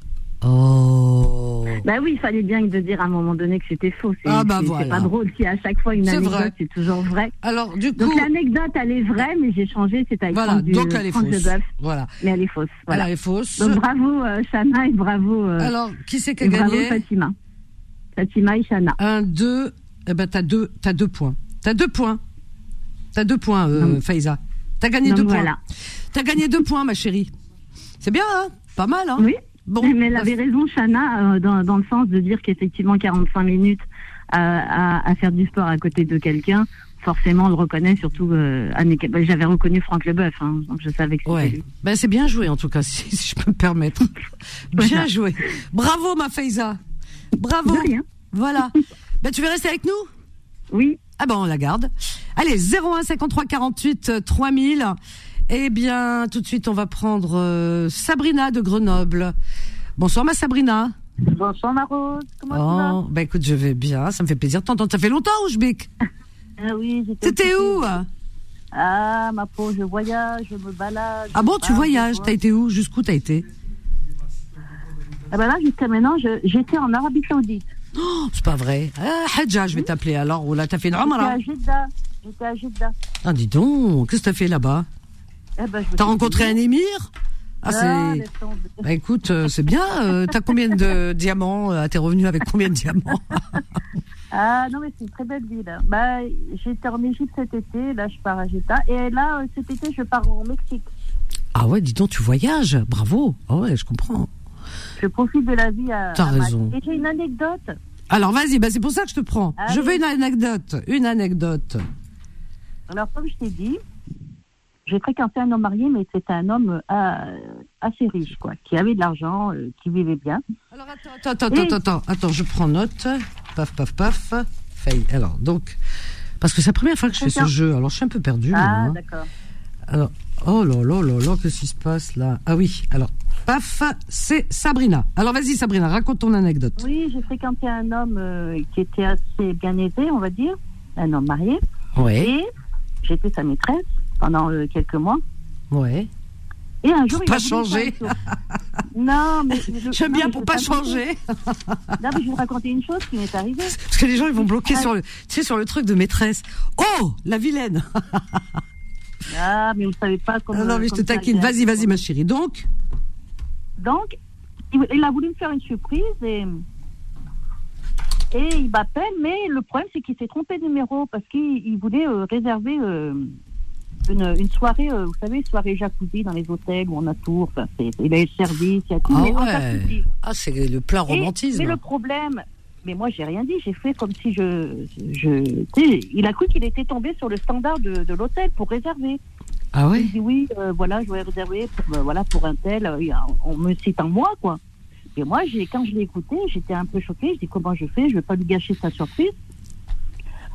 Oh. Bah oui, il fallait bien de dire à un moment donné que c'était faux. C'est Ah bah voilà. c'est pas drôle si à chaque fois une anecdote c'est toujours vrai. Alors, du coup. Donc l'anecdote elle est vraie, mais j'ai changé. C'est avec Voilà, du, donc elle est fausse. Voilà. mais elle est fausse. Voilà. Elle est fausse. Donc bravo euh, Shana et bravo. euh, Alors, qui c'est qui a et bravo gagné Fatima. Fatima et Shana. Un, deux. Eh ben, t'as deux, t'as deux points. T'as deux points. T'as deux points, euh, Faiza. T'as gagné Donc deux points. voilà. T'as gagné deux points, ma chérie. C'est bien, hein? Pas mal, hein? Oui. Bon. mais elle avait raison, Shana, euh, dans, dans le sens de dire qu'effectivement 45 minutes à, à, à faire du sport à côté de quelqu'un, forcément on le reconnaît, surtout euh, Anne- bah, j'avais reconnu Franck Leboeuf, hein, donc je savais que c'était Ouais. lui. Ben, c'est bien joué, en tout cas, si, si je peux me permettre. Bien Voilà. joué. Bravo, ma Faiza. Bravo. De rien. Voilà. ben, tu veux rester avec nous? Oui, Ah ben on la garde. Allez, 01 53 48 euh, 3000. Eh bien, tout de suite, on va prendre euh, Sabrina de Grenoble. Bonsoir ma Sabrina. bonsoir Marose, comment Oh, bah écoute, je vais bien. Ça me fait plaisir de t'entendre. Ça fait longtemps, Oujbek Ah oui, j'étais T'étais où? Ah, ma peau, je voyage, je me balade. Ah bon, tu voyages T'as été où? Jusqu'où t'as été? Ah ben là, jusqu'à maintenant, je- j'étais en Arabie Saoudite. Oh, C'est pas vrai. Ah, Hadja, je vais t'appeler alors. Ou là, t'as fait une J'étais Umrah. à Jeddah. J'étais à Jeddah. Ah, dis donc, qu'est-ce que t'as fait là-bas Eh ben, T'as rencontré un émir Ah, Ah, c'est. Bah écoute, euh, c'est bien. euh, T'as combien de diamants euh, T'es revenu avec combien de diamants Ah non mais c'est une très belle ville. Bah j'étais en Égypte cet été, là je pars à Jeddah et là euh, cet été je pars au Mexique. Ah ouais, dis donc, tu voyages. Bravo. Ah ouais, je comprends. Je profite de la vie à. T'as raison. Et j'ai une anecdote. Alors vas-y, bah c'est pour ça que je te prends. Allez. Je veux une anecdote, une anecdote. Alors comme je t'ai dit, j'ai fréquenté un homme marié mais c'était un homme euh, assez riche quoi, qui avait de l'argent, euh, qui vivait bien. Alors attends, attends, attends, attends, attends, attends, je prends note. Paf, paf, paf. Faille. Alors donc, parce que c'est la première fois que je fais ce jeu, alors je suis un peu perdue. ah hein. d'accord. Alors, oh là là là là, qu'est-ce qui se passe là? Ah oui, alors, paf, c'est Sabrina. Alors vas-y Sabrina, raconte ton anecdote. Oui, j'ai fréquenté un homme euh, qui était assez bien aisé, on va dire, un homme marié. Ouais, Et j'étais sa maîtresse pendant euh, quelques mois. ouais. Et un jour, Pour il pas changer. Non, mais J'aime bien pour pas changer. Non, mais je vais vous raconter une chose qui m'est arrivée. Parce que les gens ils vont bloquer Ah. sur le, tu sais, sur le truc de maîtresse. Oh, la vilaine. Ah, mais vous savez pas comment. Ah non mais je te taquine. Vas-y, vas-y ma chérie. Donc, Donc, il, a voulu me faire une surprise et. Et il m'appelle, mais le problème c'est qu'il s'est trompé de numéro parce qu'il il voulait euh, réserver euh, une, une soirée, euh, vous savez, soirée jacuzzi dans les hôtels où on a tout. Enfin, il a le service, il y a tout. Ah ouais. ah c'est le plein Et- romantisme. mais le problème, mais moi j'ai rien dit, j'ai fait comme si je, je il a cru qu'il était tombé sur le standard de, de l'hôtel pour réserver. Ah Il ouais me dit oui, euh, voilà, je vais réserver pour, euh, voilà, pour un tel. euh, on, me cite en moi, quoi. Et moi, quand je l'ai écouté, j'étais un peu choquée. Je dis comment je fais? Je vais pas lui gâcher sa surprise.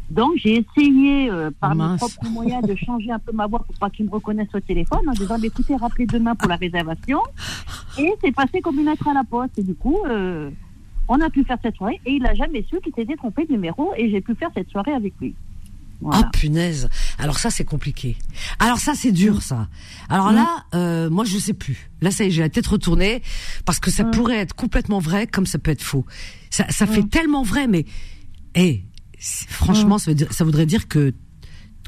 Donc, j'ai essayé, euh, par mes propres moyens, de changer un peu ma voix pour pas qu'il me reconnaisse au téléphone, en disant, écoutez, rappelez demain pour la réservation. Et c'est passé comme une lettre à la poste. Et du coup, euh, on a pu faire cette soirée. Et il a jamais su qu'il s'était trompé de numéro. Et j'ai pu faire cette soirée avec lui. Voilà. Ah punaise. Alors ça c'est compliqué. Alors ça c'est dur ça. Alors là, euh, moi je sais plus. Là ça y est, j'ai la tête retournée parce que ça pourrait être complètement vrai comme ça peut être faux. Ça, ça fait tellement vrai, mais c'est- franchement ça, veut dire- ça voudrait dire que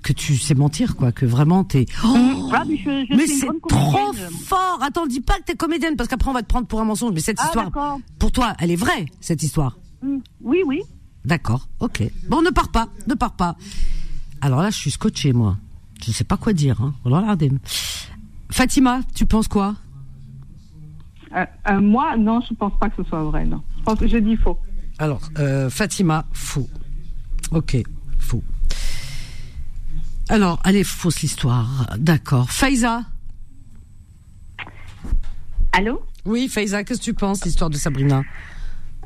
que tu sais mentir quoi, que vraiment t'es. Oh, mais je, je mais une c'est trop fort. Attends, dis pas que t'es comédienne parce qu'après on va te prendre pour un mensonge. Mais cette Ah, histoire, pour toi, elle est vraie cette histoire. Mm. Oui, oui. D'accord, ok. Bon, ne pars pas, ne pars pas. Alors là, je suis scotché, moi. Je ne sais pas quoi dire. Hein. Regardez. Fatima, tu penses quoi? Euh, euh, moi, non, je pense pas que ce soit vrai, non. Je pense que je dis faux. Alors, euh, Fatima, faux. Ok, faux. Alors, elle est fausse l'histoire. D'accord. Faiza Allô Oui, Faiza, qu'est-ce que tu penses l'histoire de Sabrina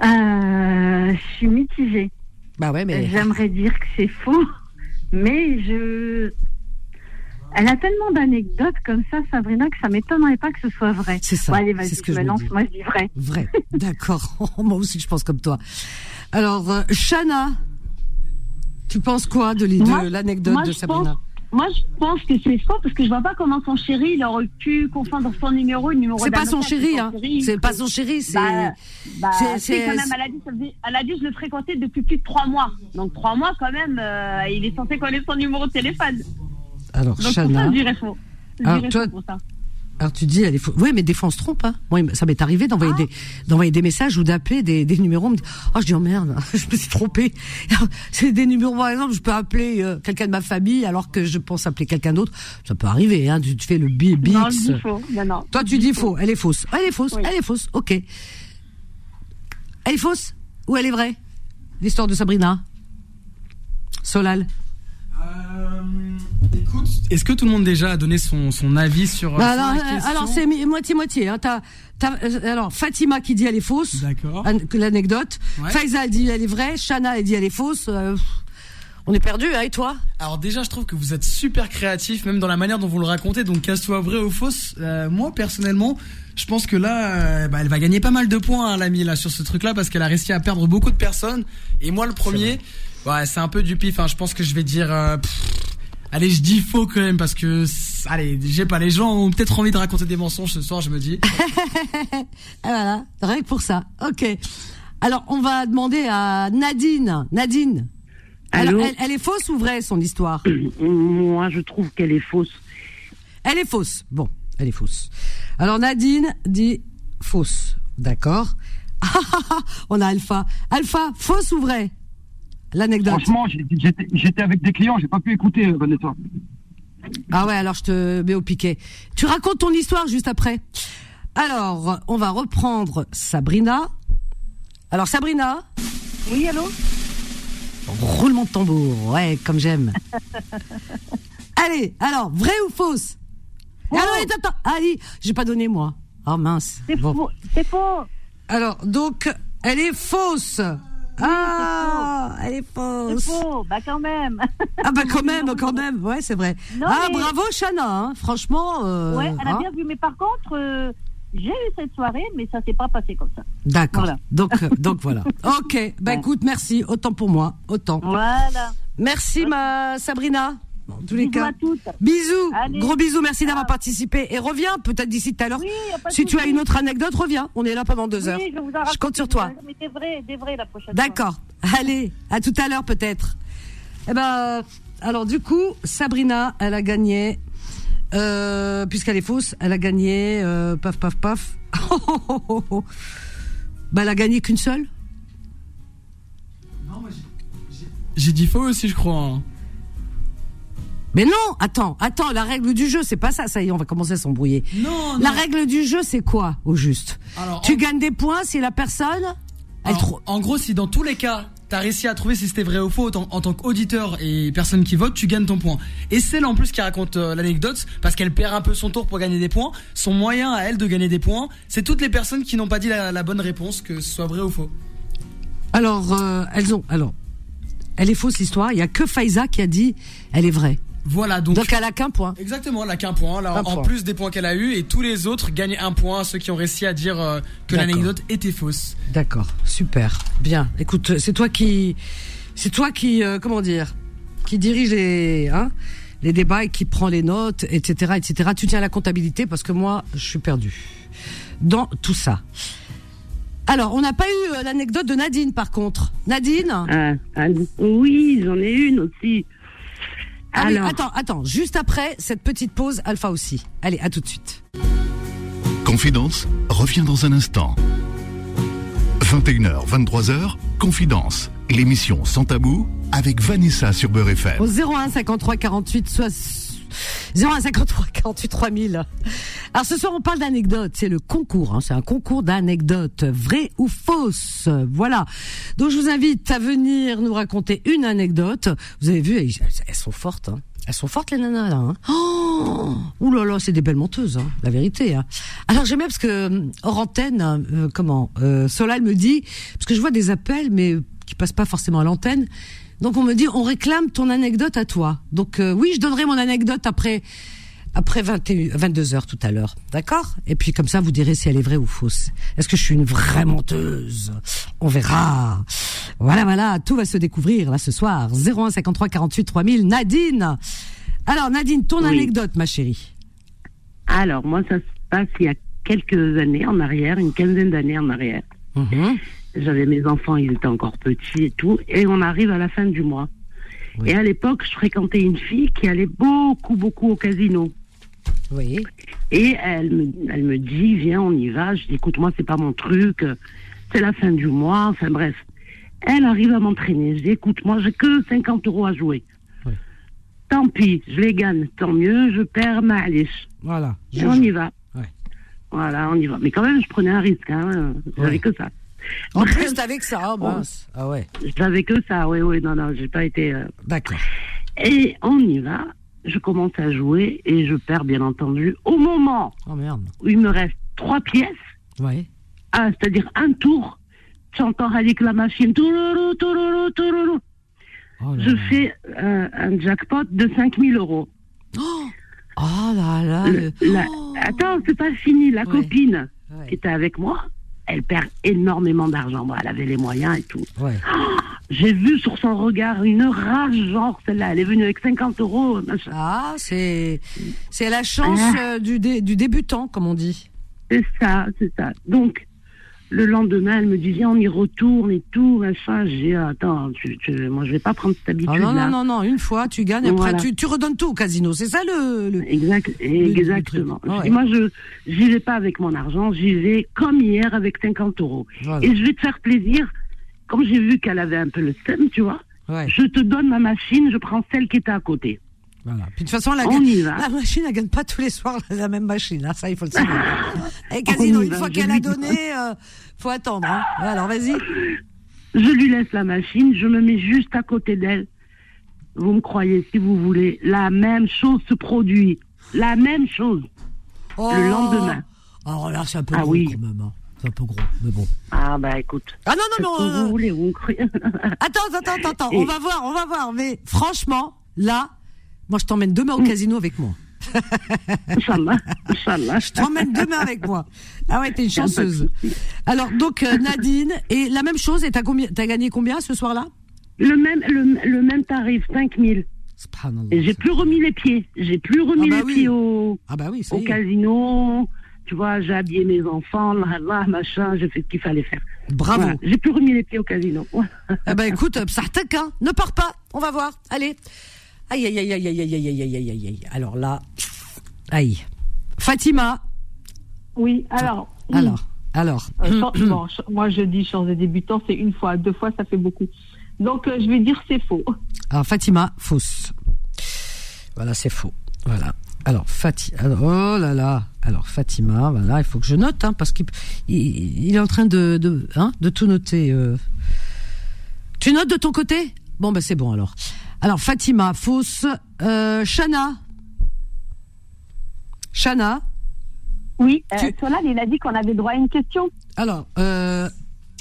euh, Je suis mitigée. Bah ouais, mais. J'aimerais dire que c'est faux, mais je. Elle a tellement d'anecdotes comme ça, Sabrina, que ça m'étonnerait pas que ce soit vrai. C'est ça, Bon, allez, vas-y, ce que je dis. moi je dis vrai. Vrai. D'accord. moi aussi, je pense comme toi. Alors, euh, Shana, tu penses quoi de, de l'anecdote de je Sabrina? Pense- Moi, je pense que c'est faux parce que je vois pas comment son chéri, il aurait pu confondre son numéro et le numéro C'est pas son chéri, hein. C'est pas son chéri, c'est. Bah, bah, c'est- quand même, elle a dit, ça faisait- elle a dit, je le fréquentais depuis plus de trois mois. Donc trois mois quand même, euh, il est censé connaître son numéro de téléphone. Alors, Donc pour ça, Shana. je dirais faux. Je Alors, dirais toi- faux pour ça. Alors tu dis, elle est faux. Oui, mais des fois on se trompe. Hein. Moi, ça m'est arrivé d'envoyer Ah. des d'envoyer des messages ou d'appeler des, des numéros. on me dit, Oh, je dis oh merde, je me suis trompée. C'est des numéros par exemple, je peux appeler euh, quelqu'un de ma famille alors que je pense appeler quelqu'un d'autre. Ça peut arriver. Hein. Tu fais le bi- bix. Non, je dis faux. Non, non. Toi, tu dis faux. Elle est fausse. Elle est fausse. Oui. Elle est fausse. Ok. Elle est fausse ou elle est vraie? L'histoire de Sabrina. Solal. Écoute, est-ce que tout le monde déjà a donné son, son avis sur, Bah, alors, alors c'est moitié-moitié. Hein. Euh, alors Fatima qui dit elle est fausse. D'accord. L'anecdote. Ouais. Faiza elle dit elle est vraie. Shana elle dit elle est fausse. Euh, on est perdu, hein, et toi? Alors déjà, je trouve que vous êtes super créatif, même dans la manière dont vous le racontez. Donc, qu'elle soit vraie ou fausse, euh, moi personnellement, je pense que là, euh, bah, elle va gagner pas mal de points, hein, l'ami, là, sur ce truc-là, parce qu'elle a réussi à perdre beaucoup de personnes. Et moi, le premier, ouais, c'est un peu du pif. Hein, je pense que je vais dire. euh, pff, allez, je dis faux quand même, parce que, allez, j'ai pas. Les gens ont peut-être envie de raconter des mensonges ce soir, je me dis. Et voilà, rien que pour ça. Ok. Alors on va demander à Nadine. Nadine. Allô Alors, elle, elle est fausse ou vraie son histoire Moi, je trouve qu'elle est fausse. Elle est fausse. Bon, elle est fausse. Alors Nadine dit fausse. D'accord. on a Alpha. Alpha, fausse ou vraie? L'anecdote. Franchement, j'étais avec des clients, j'ai pas pu écouter, euh, Vanessa. Ah ouais, alors je te mets au piquet. Tu racontes ton histoire juste après. Alors, on va reprendre Sabrina. Alors Sabrina, Oui, allô? Roulement de tambour, ouais, comme j'aime. Allez, alors, vrai ou fausse? Et Alors, attends, attends, allez, j'ai pas donné moi. Oh mince. C'est Bon. faux. C'est faux. Alors, donc, elle est fausse. Ah, elle est C'est fausse. faux. Bah quand même. Ah bah quand même, quand même, ouais, c'est vrai. Non, ah, mais- bravo Chana, hein. franchement. euh, ouais, elle a hein. bien vu. Mais par contre, euh, j'ai eu cette soirée, mais ça s'est pas passé comme ça. D'accord. Voilà. Donc, euh, donc voilà. Ok. Bah Ouais. écoute, merci. Autant pour moi, autant. Voilà. Merci ma Sabrina. En tous les Bisous cas. à toutes. Bisous. Allez. Gros bisous. Merci d'avoir participé et reviens peut-être d'ici tout à l'heure. Oui, si tu as une autre anecdote, reviens. On est là pendant deux heures. Je, vous en Je compte sur toi. D'accord. Allez, à tout à l'heure peut-être. Eh ben, alors du coup, Sabrina, elle a gagné. Euh, puisqu'elle est fausse, elle a gagné. Euh, paf, paf, paf. bah, elle a gagné qu'une seule? J'ai dit faux aussi, je crois. hein. Mais non, attends, attends, la règle du jeu, c'est pas ça. Ça y est, on va commencer à s'embrouiller. Non, La non. règle du jeu, c'est quoi, au juste Alors, Tu en- gagnes des points si la personne, elle Alors. En gros, si dans tous les cas, t'as réussi à trouver si c'était vrai ou faux en, en tant qu'auditeur et personne qui vote, tu gagnes ton point. Et celle en plus qui raconte euh, l'anecdote, parce qu'elle perd un peu son tour pour gagner des points, son moyen à elle de gagner des points, c'est toutes les personnes qui n'ont pas dit la, la bonne réponse, que ce soit vrai ou faux. Alors, euh, elles ont. Alors, elle est fausse l'histoire. Il y a que Faiza qui a dit elle est vraie. Voilà, donc. Donc elle a qu'un point. Exactement, elle a qu'un point, là, Un en point. plus des points qu'elle a eu, et tous les autres gagnent un point, ceux qui ont réussi à dire euh, que D'accord. l'anecdote était fausse. D'accord, super, bien. Écoute, c'est toi qui, c'est toi qui, euh, comment dire, qui dirige les, hein, les débats et qui prend les notes, etc., etc. Tu tiens la comptabilité parce que moi, je suis perdu dans tout ça. Alors, on n'a pas eu euh, l'anecdote de Nadine, par contre. Nadine? Ah, ah, oui, j'en ai une aussi. Ah Alors... attends, attends, juste après cette petite pause, Alpha aussi. Allez, à tout de suite. Confidence revient dans un instant. 21h, 23h, Confidence, l'émission sans tabou avec Vanessa sur Beurre FM. Au 01 53 48 60 0153 Alors ce soir, on parle d'anecdotes. C'est le concours. Hein. C'est un concours d'anecdotes, vraies ou fausses. Voilà. Donc je vous invite à venir nous raconter une anecdote. Vous avez vu, elles, sont fortes. Hein. Elles sont fortes les nanas là. Hein. Oh Ouh là là, c'est des belles monteuses, hein, la vérité. Hein. Alors j'aimais parce que euh, hors antenne, euh, comment euh, Solal me dit parce que je vois des appels mais qui passent pas forcément à l'antenne donc on me dit, on réclame ton anecdote à toi. Donc euh, oui, je donnerai mon anecdote après après 21 22 heures tout à l'heure, d'accord? Et puis comme ça, vous direz si elle est vraie ou fausse. Est-ce que je suis une vraie menteuse? On verra. Voilà, voilà, tout va se découvrir là ce soir. 01 53 48 3000. Nadine. Alors Nadine, ton Oui. anecdote, ma chérie. alors, moi, ça se passe il y a quelques années en arrière, une quinzaine d'années en arrière. Mhm. J'avais mes enfants, ils étaient encore petits et tout, et on arrive à la fin du mois. Oui. Et à l'époque, je fréquentais une fille qui allait beaucoup, beaucoup au casino. Oui. Et elle me, elle me dit, viens, on y va. Je dis, écoute, moi, c'est pas mon truc. C'est la fin du mois. Enfin, bref. Elle arrive à m'entraîner. Je dis, écoute, moi, j'ai que 50 euros à jouer. Oui. Tant pis, je les gagne. Tant mieux, je perds ma alice. Voilà. Et on y va. Ouais. Voilà, on y va. Mais quand même, je prenais un risque. Hein. J'avais Ouais. que ça. En plus, t'avais que ça, ah, mince. Ah ouais. J'avais que ça. Oui, oui, non, non, j'ai pas été. euh, D'accord. Et on y va. Je commence à jouer et je perds, bien entendu, au moment Oh merde. où il me reste trois pièces. Ouais. Ah, c'est-à-dire un tour, j'entends avec la machine. Oh là je là. fais euh, un jackpot de 5000 euros. Oh, oh là là. Le- le- la- Oh. Attends, c'est pas fini. La Ouais. copine Ouais. qui était avec moi, elle perd énormément d'argent. Bon, elle avait les moyens et tout. Ouais. J'ai vu sur son regard une rage, genre celle-là. Elle est venue avec 50 euros, machin. Ah, c'est c'est la chance Ah. euh, du, dé- du débutant, comme on dit. C'est ça, c'est ça. Donc, le lendemain, elle me viens, on y retourne et tout, machin. J'ai dit, attends, tu, tu- moi, je vais pas prendre cette Ah habitude-là. non, non, non, non, une fois, tu gagnes, après Voilà. tu, tu redonnes tout au casino. C'est ça le. le... Exact, le exactement. ouais. moi, je j'y vais pas avec mon argent, j'y vais comme hier avec 50 euros. Voilà. Et je vais te faire plaisir. Comme j'ai vu qu'elle avait un peu le seum, tu vois, Ouais, je te donne ma machine, je prends celle qui était à côté. Voilà. Puis de toute façon, la, On y va. la machine, elle gagne pas tous les soirs la même machine. Hein, ça, il faut le savoir. Et casino, On y une fois qu'elle a donné, euh, faut attendre. Hein. Alors, vas-y. Je lui laisse la machine, je me mets juste à côté d'elle. Vous me croyez, si vous voulez, la même chose se produit. La même chose. Oh. Le lendemain. Alors là, c'est un peu Ah gros oui. quand même. hein. C'est un peu gros, mais bon. Ah bah écoute. Ah non, non, non. euh, vous voulez, vous me croyez. Attends, attends, attends, attends. Et- On va voir, on va voir. Mais franchement, là, moi, je t'emmène demain au Mm. casino avec moi. Inch'Allah, Inch'Allah. Je t'emmène demain avec moi. Ah ouais, t'es une chanceuse. Alors, donc, euh, Nadine, et la même chose, et t'as combien, t'as gagné combien ce soir-là? Le même, le, le même tarif, 5000. Subhanallah. Et j'ai plus remis les pieds. J'ai plus remis Ah bah les oui. pieds au, Ah bah oui, au casino. Tu vois, j'ai habillé mes enfants, là, là, machin, j'ai fait ce qu'il fallait faire. Bravo. Voilà. J'ai plus remis les pieds au casino. Ah bah écoute, ça hein. Ne pars pas. On va voir. Allez. Aïe, aïe, aïe, aïe, aïe, aïe, aïe, aïe, aïe, aïe, aïe. Alors là, aïe. Fatima. Oui, alors. Alors, alors. Euh, bon, moi je dis chance de débutant, c'est une fois, deux fois, ça fait beaucoup. Donc euh, je vais dire c'est faux. Alors Fatima, fausse. Voilà, c'est faux. Voilà. Alors Fatima, oh là là. Alors Fatima, voilà, il faut que je note, hein, parce qu'il il, il est en train de, de, hein, de tout noter. euh. Tu notes de ton côté? Bon, ben c'est bon alors. Alors, Fatima, fausse. Euh, Shana Shana Oui, euh, Tu- Solal, il a dit qu'on avait droit à une question. Alors, euh,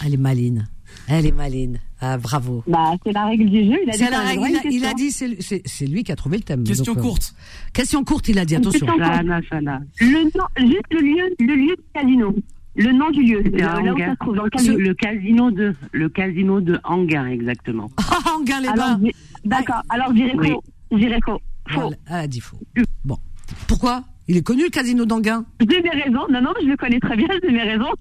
elle est maline. Elle est maline. Ah, bravo. Bah, c'est la règle du jeu. Il a dit C'est qu'on la règle. Il a, il a question. dit, c'est lui- c'est c'est lui qui a trouvé le thème. Question Donc, euh, courte. Question courte, il a dit, attention. Shana, Shana. Le nom, juste le lieu, le lieu du casino. Le nom du lieu. C'est le- à là où ça se trouve, dans le casino. le casino de, le casino de Anguin, exactement. Ah, Anguin les bains. D'accord. Alors, je dirais Oui. faux. Je dirais faux. Faux. Voilà, elle a dit faux. Bon. Pourquoi? Il est connu le casino d'Anguin? J'ai mes raisons. Non, non, je le connais très bien. J'ai mes raisons.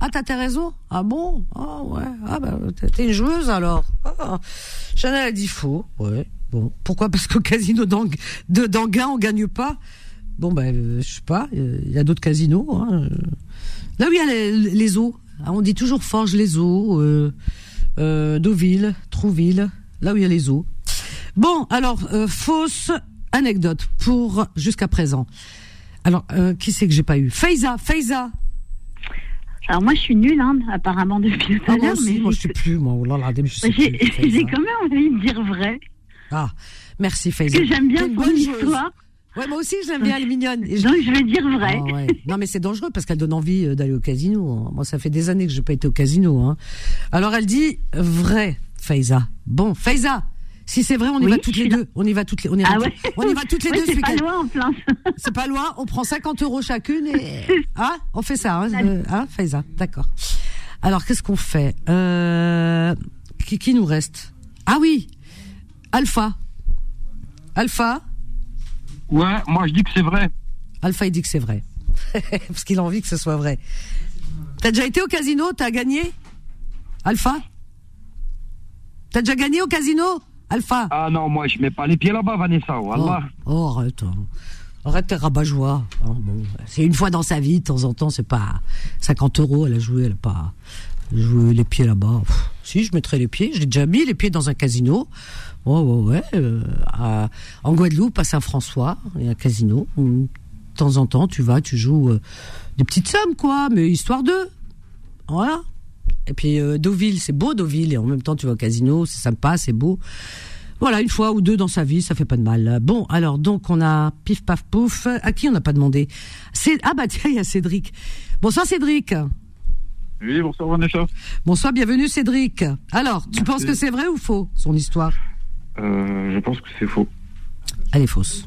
Ah, t'as tes raisons? Ah bon? Ah ouais. Ah bah, t'es- une joueuse alors. Ah. Chanel a dit faux. Ouais. Bon. Pourquoi? Parce qu'au casino d'Anguin, on gagne pas. Bon, ben, euh, je sais pas. euh, Il y a d'autres casinos. hein. Là où il y a les, les eaux. Ah, On dit toujours Forge les eaux, euh, euh, Deauville, Trouville. Là où il y a les eaux. Bon, alors, euh, fausse anecdote pour jusqu'à présent. Alors, euh, qui c'est que j'ai pas eu? Faiza, Faiza. Alors moi, je suis nulle, hein, apparemment, depuis tout Ah, à moi l'heure, aussi, mais moi je sais plus, moi, oh là là, je sais j'ai quand même envie de dire vrai, Ah, merci Faiza. parce que j'aime bien son histoire, Ouais, moi aussi je l'aime bien, elle est mignonne. Et je- donc je vais dire vrai. Ah ouais. Non mais c'est dangereux parce qu'elle donne envie euh, d'aller au casino. hein. Moi ça fait des années que je n'ai pas été au casino. Hein. Alors elle dit vrai, Faiza. Bon, Faiza, si c'est vrai, on y Oui, va toutes les deux. On y va toutes les, on ira Ah toutes- ouais. on y va toutes les deux. ce c'est pas loin en plein. C'est pas loin. On prend 50 euros chacune et hein, on fait ça, hein, euh, hein Faiza. D'accord. Alors qu'est-ce qu'on fait euh, qui, qui nous reste? Ah oui, Alpha. Alpha? Ouais, moi je dis que c'est vrai. Alpha, il dit que c'est vrai. Parce qu'il a envie que ce soit vrai. T'as déjà été au casino? T'as gagné? Alpha? T'as déjà gagné au casino Alpha? Ah non, moi je mets pas les pieds là-bas, Vanessa. Wallah. Oh, oh, arrête. hein. Arrête tes rabat-joie. hein, bon, c'est une fois dans sa vie, de temps en temps, c'est pas 50 euros, elle a joué, elle a pas joué les pieds là-bas. Si, je mettrais les pieds, j'ai déjà mis les pieds dans un casino. Oh, ouais, ouais, euh, à- en Guadeloupe, à Saint-François, il y a un casino. où, De temps en temps, tu vas, tu joues euh, des petites sommes, quoi, mais histoire d'eux. Voilà. Et puis euh, Deauville, c'est beau Deauville, et en même temps tu vas au casino, c'est sympa, c'est beau. Voilà, une fois ou deux dans sa vie, ça fait pas de mal. Bon, alors donc on a pif paf pouf. À qui on n'a pas demandé? C'est ah bah tiens, il y a Cédric. Bonsoir Cédric. Oui, bonsoir Vanessa. Bonsoir, bienvenue Cédric. Alors, tu Merci. penses que c'est vrai ou faux son histoire? Euh, je pense que c'est faux. Elle est fausse.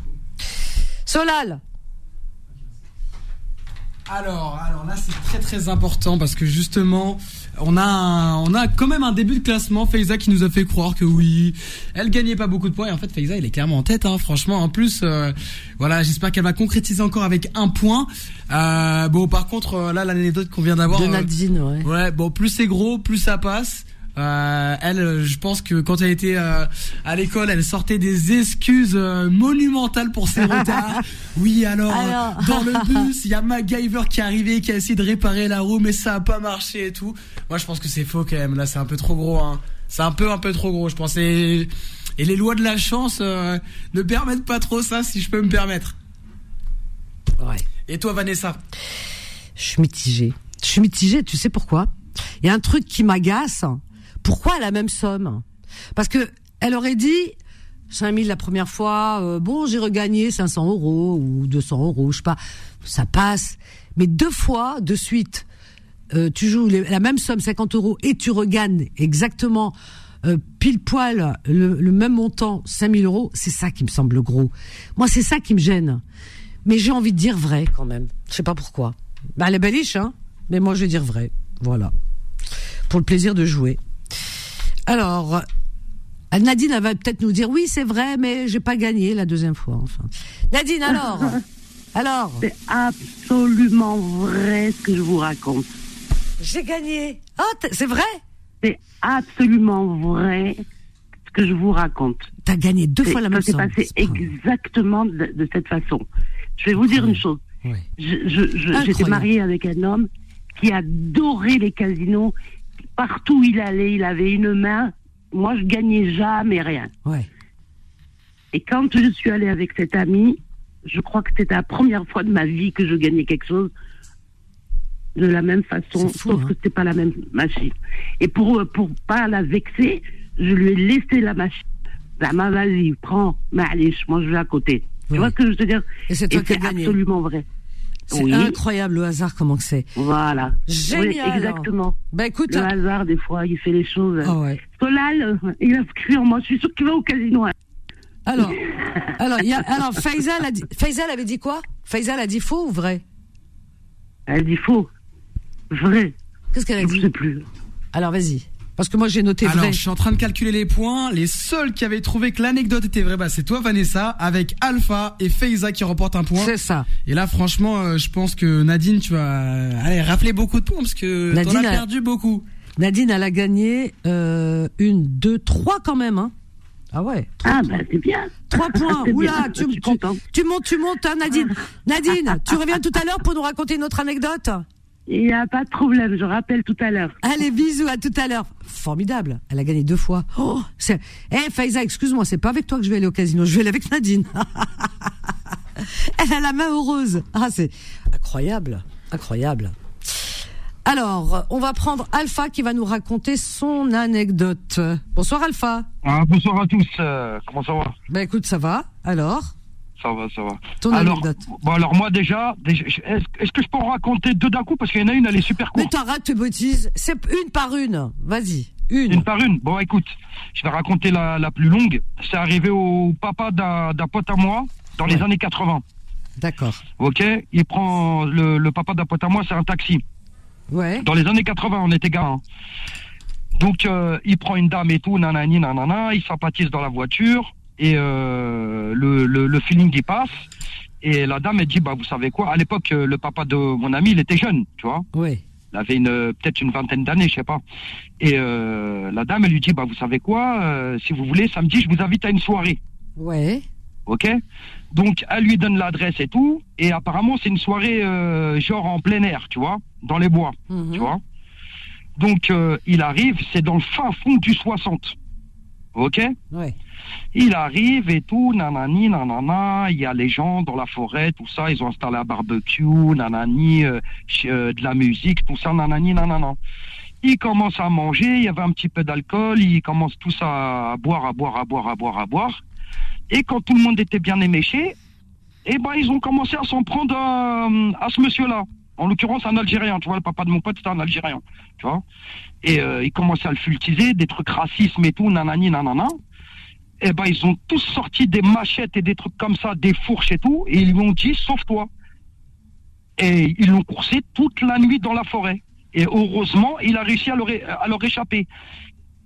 Solal. Alors, alors là c'est très très important parce que justement on a un- on a quand même un début de classement Faiza qui nous a fait croire que oui elle gagnait pas beaucoup de points et en fait Faiza elle est clairement en tête hein, franchement en plus euh, voilà j'espère qu'elle va concrétiser encore avec un point Euh, bon par contre euh, là l'anecdote qu'on vient d'avoir De Nadine, ouais. Ouais, bon, plus c'est gros, plus ça passe. Euh, elle, euh, je pense que quand elle était euh, à l'école, elle sortait des excuses euh, monumentales pour ses retards. Oui, alors, euh, Alors. dans le bus, il y a MacGyver qui est arrivé, qui a essayé de réparer la roue, mais ça a pas marché et tout. Moi, je pense que c'est faux quand même. Là, c'est un peu trop gros. Hein. C'est un peu, un peu trop gros. Je pense. Et, et les lois de la chance euh, ne permettent pas trop ça, si je peux me permettre. Ouais. Et toi, Vanessa? Je suis mitigée. Je suis mitigée, tu sais pourquoi? Il y a un truc qui m'agace. Pourquoi la même somme? Parce que elle aurait dit 5000 la première fois, euh, bon j'ai regagné 500 euros ou 200 euros, je sais pas, ça passe. Mais deux fois de suite, euh, tu joues la même somme 50 euros et tu regagnes exactement euh, pile poil le, même montant 5000 euros, c'est ça qui me semble gros. Moi c'est ça qui me gêne. Mais j'ai envie de dire vrai quand même. Je sais pas pourquoi. Bah, elle est belliche, hein. Mais moi, je vais dire vrai. Voilà. Pour le plaisir de jouer. Alors, Nadine, elle va peut-être nous dire oui, c'est vrai, mais j'ai pas gagné la deuxième fois. Enfin, Nadine, alors, alors, C'est absolument vrai ce que je vous raconte. j'ai gagné. T- c'est vrai? C'est absolument vrai ce que je vous raconte. T'as gagné deux fois la même ça s'est passé exactement de, de cette façon. Je vais vous dire une chose. Incroyable. J'étais mariée avec un homme qui adorait les casinos. Partout où il allait, il avait une main. Moi, je gagnais jamais rien. Ouais. Et quand je suis allée avec cet ami, je crois que c'était la première fois de ma vie que je gagnais quelque chose. de la même façon, fou, sauf hein. que c'était pas la même machine. Et pour euh, pour pas la vexer, je lui ai laissé la machine. La ma vas-y, prends, mais allez, moi je vais à côté. Tu vois ce que je veux dire? Et c'est absolument vrai. C'est Oui. incroyable le hasard comment que c'est. Voilà. Génial. Oui, exactement. Bah écoute, Le hasard, des fois, il fait les choses. ouais. Solal, il a cru en moi. Je suis sûre qu'il va au casino. hein. Alors, alors, il y a, alors Faisal, a dit, Faisal avait dit quoi? Faisal a dit faux ou vrai? Elle dit faux. Vrai. Qu'est-ce qu'elle a Je dit? sais plus. Alors vas-y. Parce que moi j'ai noté Alors, vrai. je suis en train de calculer les points. Les seuls qui avaient trouvé que l'anecdote était vraie, bah, c'est toi, Vanessa, avec Alpha et Feiza qui remportent un point. C'est ça. Et là, franchement, euh, je pense que Nadine, tu vas, allez, rafler beaucoup de points parce que t'en Nadine as a- perdu beaucoup. Nadine, elle a gagné euh, une, deux, trois quand même. Hein. Ah ouais. Ah, bah, c'est bien. Trois points. Oula, tu montes, tu montes, hein, Nadine. Nadine, tu reviens tout à l'heure pour nous raconter une autre anecdote. Il n'y a pas de problème, je rappelle tout à l'heure. Allez, bisous, à tout à l'heure. Formidable. Elle a gagné deux fois. Oh, c'est. Eh, Faiza, excuse-moi, c'est pas avec toi que je vais aller au casino. Je vais aller avec Nadine. Elle a la main heureuse. Ah, c'est incroyable. Incroyable. Alors, on va prendre Alpha qui va nous raconter son anecdote. Bonsoir, Alpha. Ah, bonsoir à tous. euh, comment ça va? Ben, écoute, ça va. Alors, Ça va, ça va. ton alors, anecdote. bon, alors moi déjà, est-ce que je peux en raconter deux d'un coup? Parce qu'il y en a une, elle est super Mais courte. t'arrêtes tes bêtises. C'est une par une. Vas-y. Une. Une par une. Bon, écoute, je vais raconter la, la plus longue. C'est arrivé au papa d'un pote à moi dans les années 80. D'accord. Ok? Il prend le, le papa d'un pote à moi, c'est un taxi. Ouais. Dans les années 80, on était gars. hein. Donc, euh, il prend une dame et tout, nanani, nanana, il sympathise dans la voiture, et euh, le, le, le feeling il passe. Et la dame, elle dit, bah, vous savez quoi, à l'époque, euh, le papa de mon ami, il était jeune, tu vois? Ouais. Il avait une peut-être une vingtaine d'années, je sais pas. Et euh, la dame, elle lui dit, bah, vous savez quoi, euh, si vous voulez, samedi, je vous invite à une soirée. Ouais. Ok? Donc, elle lui donne l'adresse et tout, et apparemment, c'est une soirée genre en plein air, tu vois, dans les bois Mhm. tu vois? Donc il arrive, c'est dans le fin fond du 60. Ok? Ouais. Il arrive et tout, nanani, nanana, il y a les gens dans la forêt, tout ça, ils ont installé un barbecue, nanani, euh, euh, de la musique, tout ça, nanani, nanana. Ils commencent à manger, il y avait un petit peu d'alcool, ils commencent tous à boire, à boire, à boire, à boire, à boire. Et quand tout le monde était bien éméché, eh ben ils ont commencé à s'en prendre à ce monsieur-là. En l'occurrence, un Algérien, tu vois, le papa de mon pote, c'était un Algérien, tu vois? Et euh, ils commençaient à le fultiser, des trucs racisme et tout, nanani, nanana. Eh ben, ils ont tous sorti des machettes et des trucs comme ça, des fourches et tout, et ils lui ont dit, sauve-toi. Et ils l'ont coursé toute la nuit dans la forêt. Et heureusement, il a réussi à leur, à leur échapper.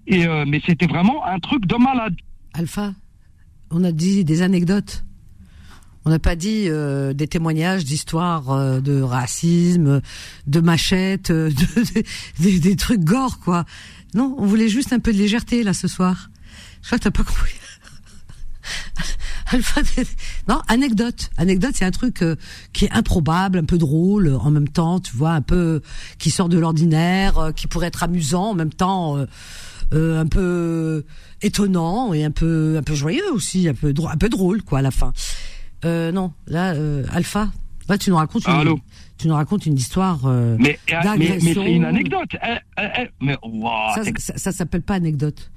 Et euh, mais c'était vraiment un truc de malade. Alpha, on a dit des anecdotes. On n'a pas dit euh, des témoignages d'histoires euh, de racisme, de machettes, de, des, des trucs gore, quoi. Non, on voulait juste un peu de légèreté, là, ce soir. Je crois que t'as pas compris. Alpha, non, anecdote. Anecdote, c'est un truc euh, qui est improbable, un peu drôle, en même temps, tu vois, un peu qui sort de l'ordinaire, euh, qui pourrait être amusant, en même temps, euh, euh, un peu étonnant et un peu un peu joyeux aussi, un peu drôle, un peu drôle quoi à la fin. Euh, non, là, euh, Alpha, là tu nous racontes une, Allô tu nous racontes une histoire. euh, Mais, mais, mais d'agression. c'est une anecdote. Eh, eh, eh, mais ça, ça, ça s'appelle pas anecdote.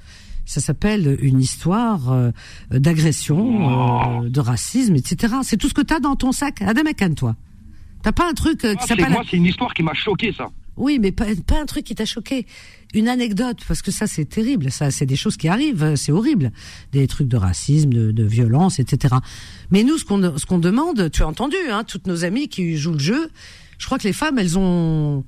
Ça s'appelle une histoire euh, d'agression, euh, de racisme, etc. C'est tout ce que t'as dans ton sac. Adamekan, toi. T'as pas un truc euh, moi, qui Ah, c'est- s'appelle. moi, c'est une histoire qui m'a choqué, ça. Oui, mais pas, pas un truc qui t'a choqué. Une anecdote, parce que ça, c'est terrible. Ça, c'est des choses qui arrivent. euh, C'est horrible. Des trucs de racisme, de, de violence, etc. Mais nous, ce qu'on ce qu'on demande, tu as entendu, hein, toutes nos amies qui jouent le jeu. Je crois que les femmes, elles ont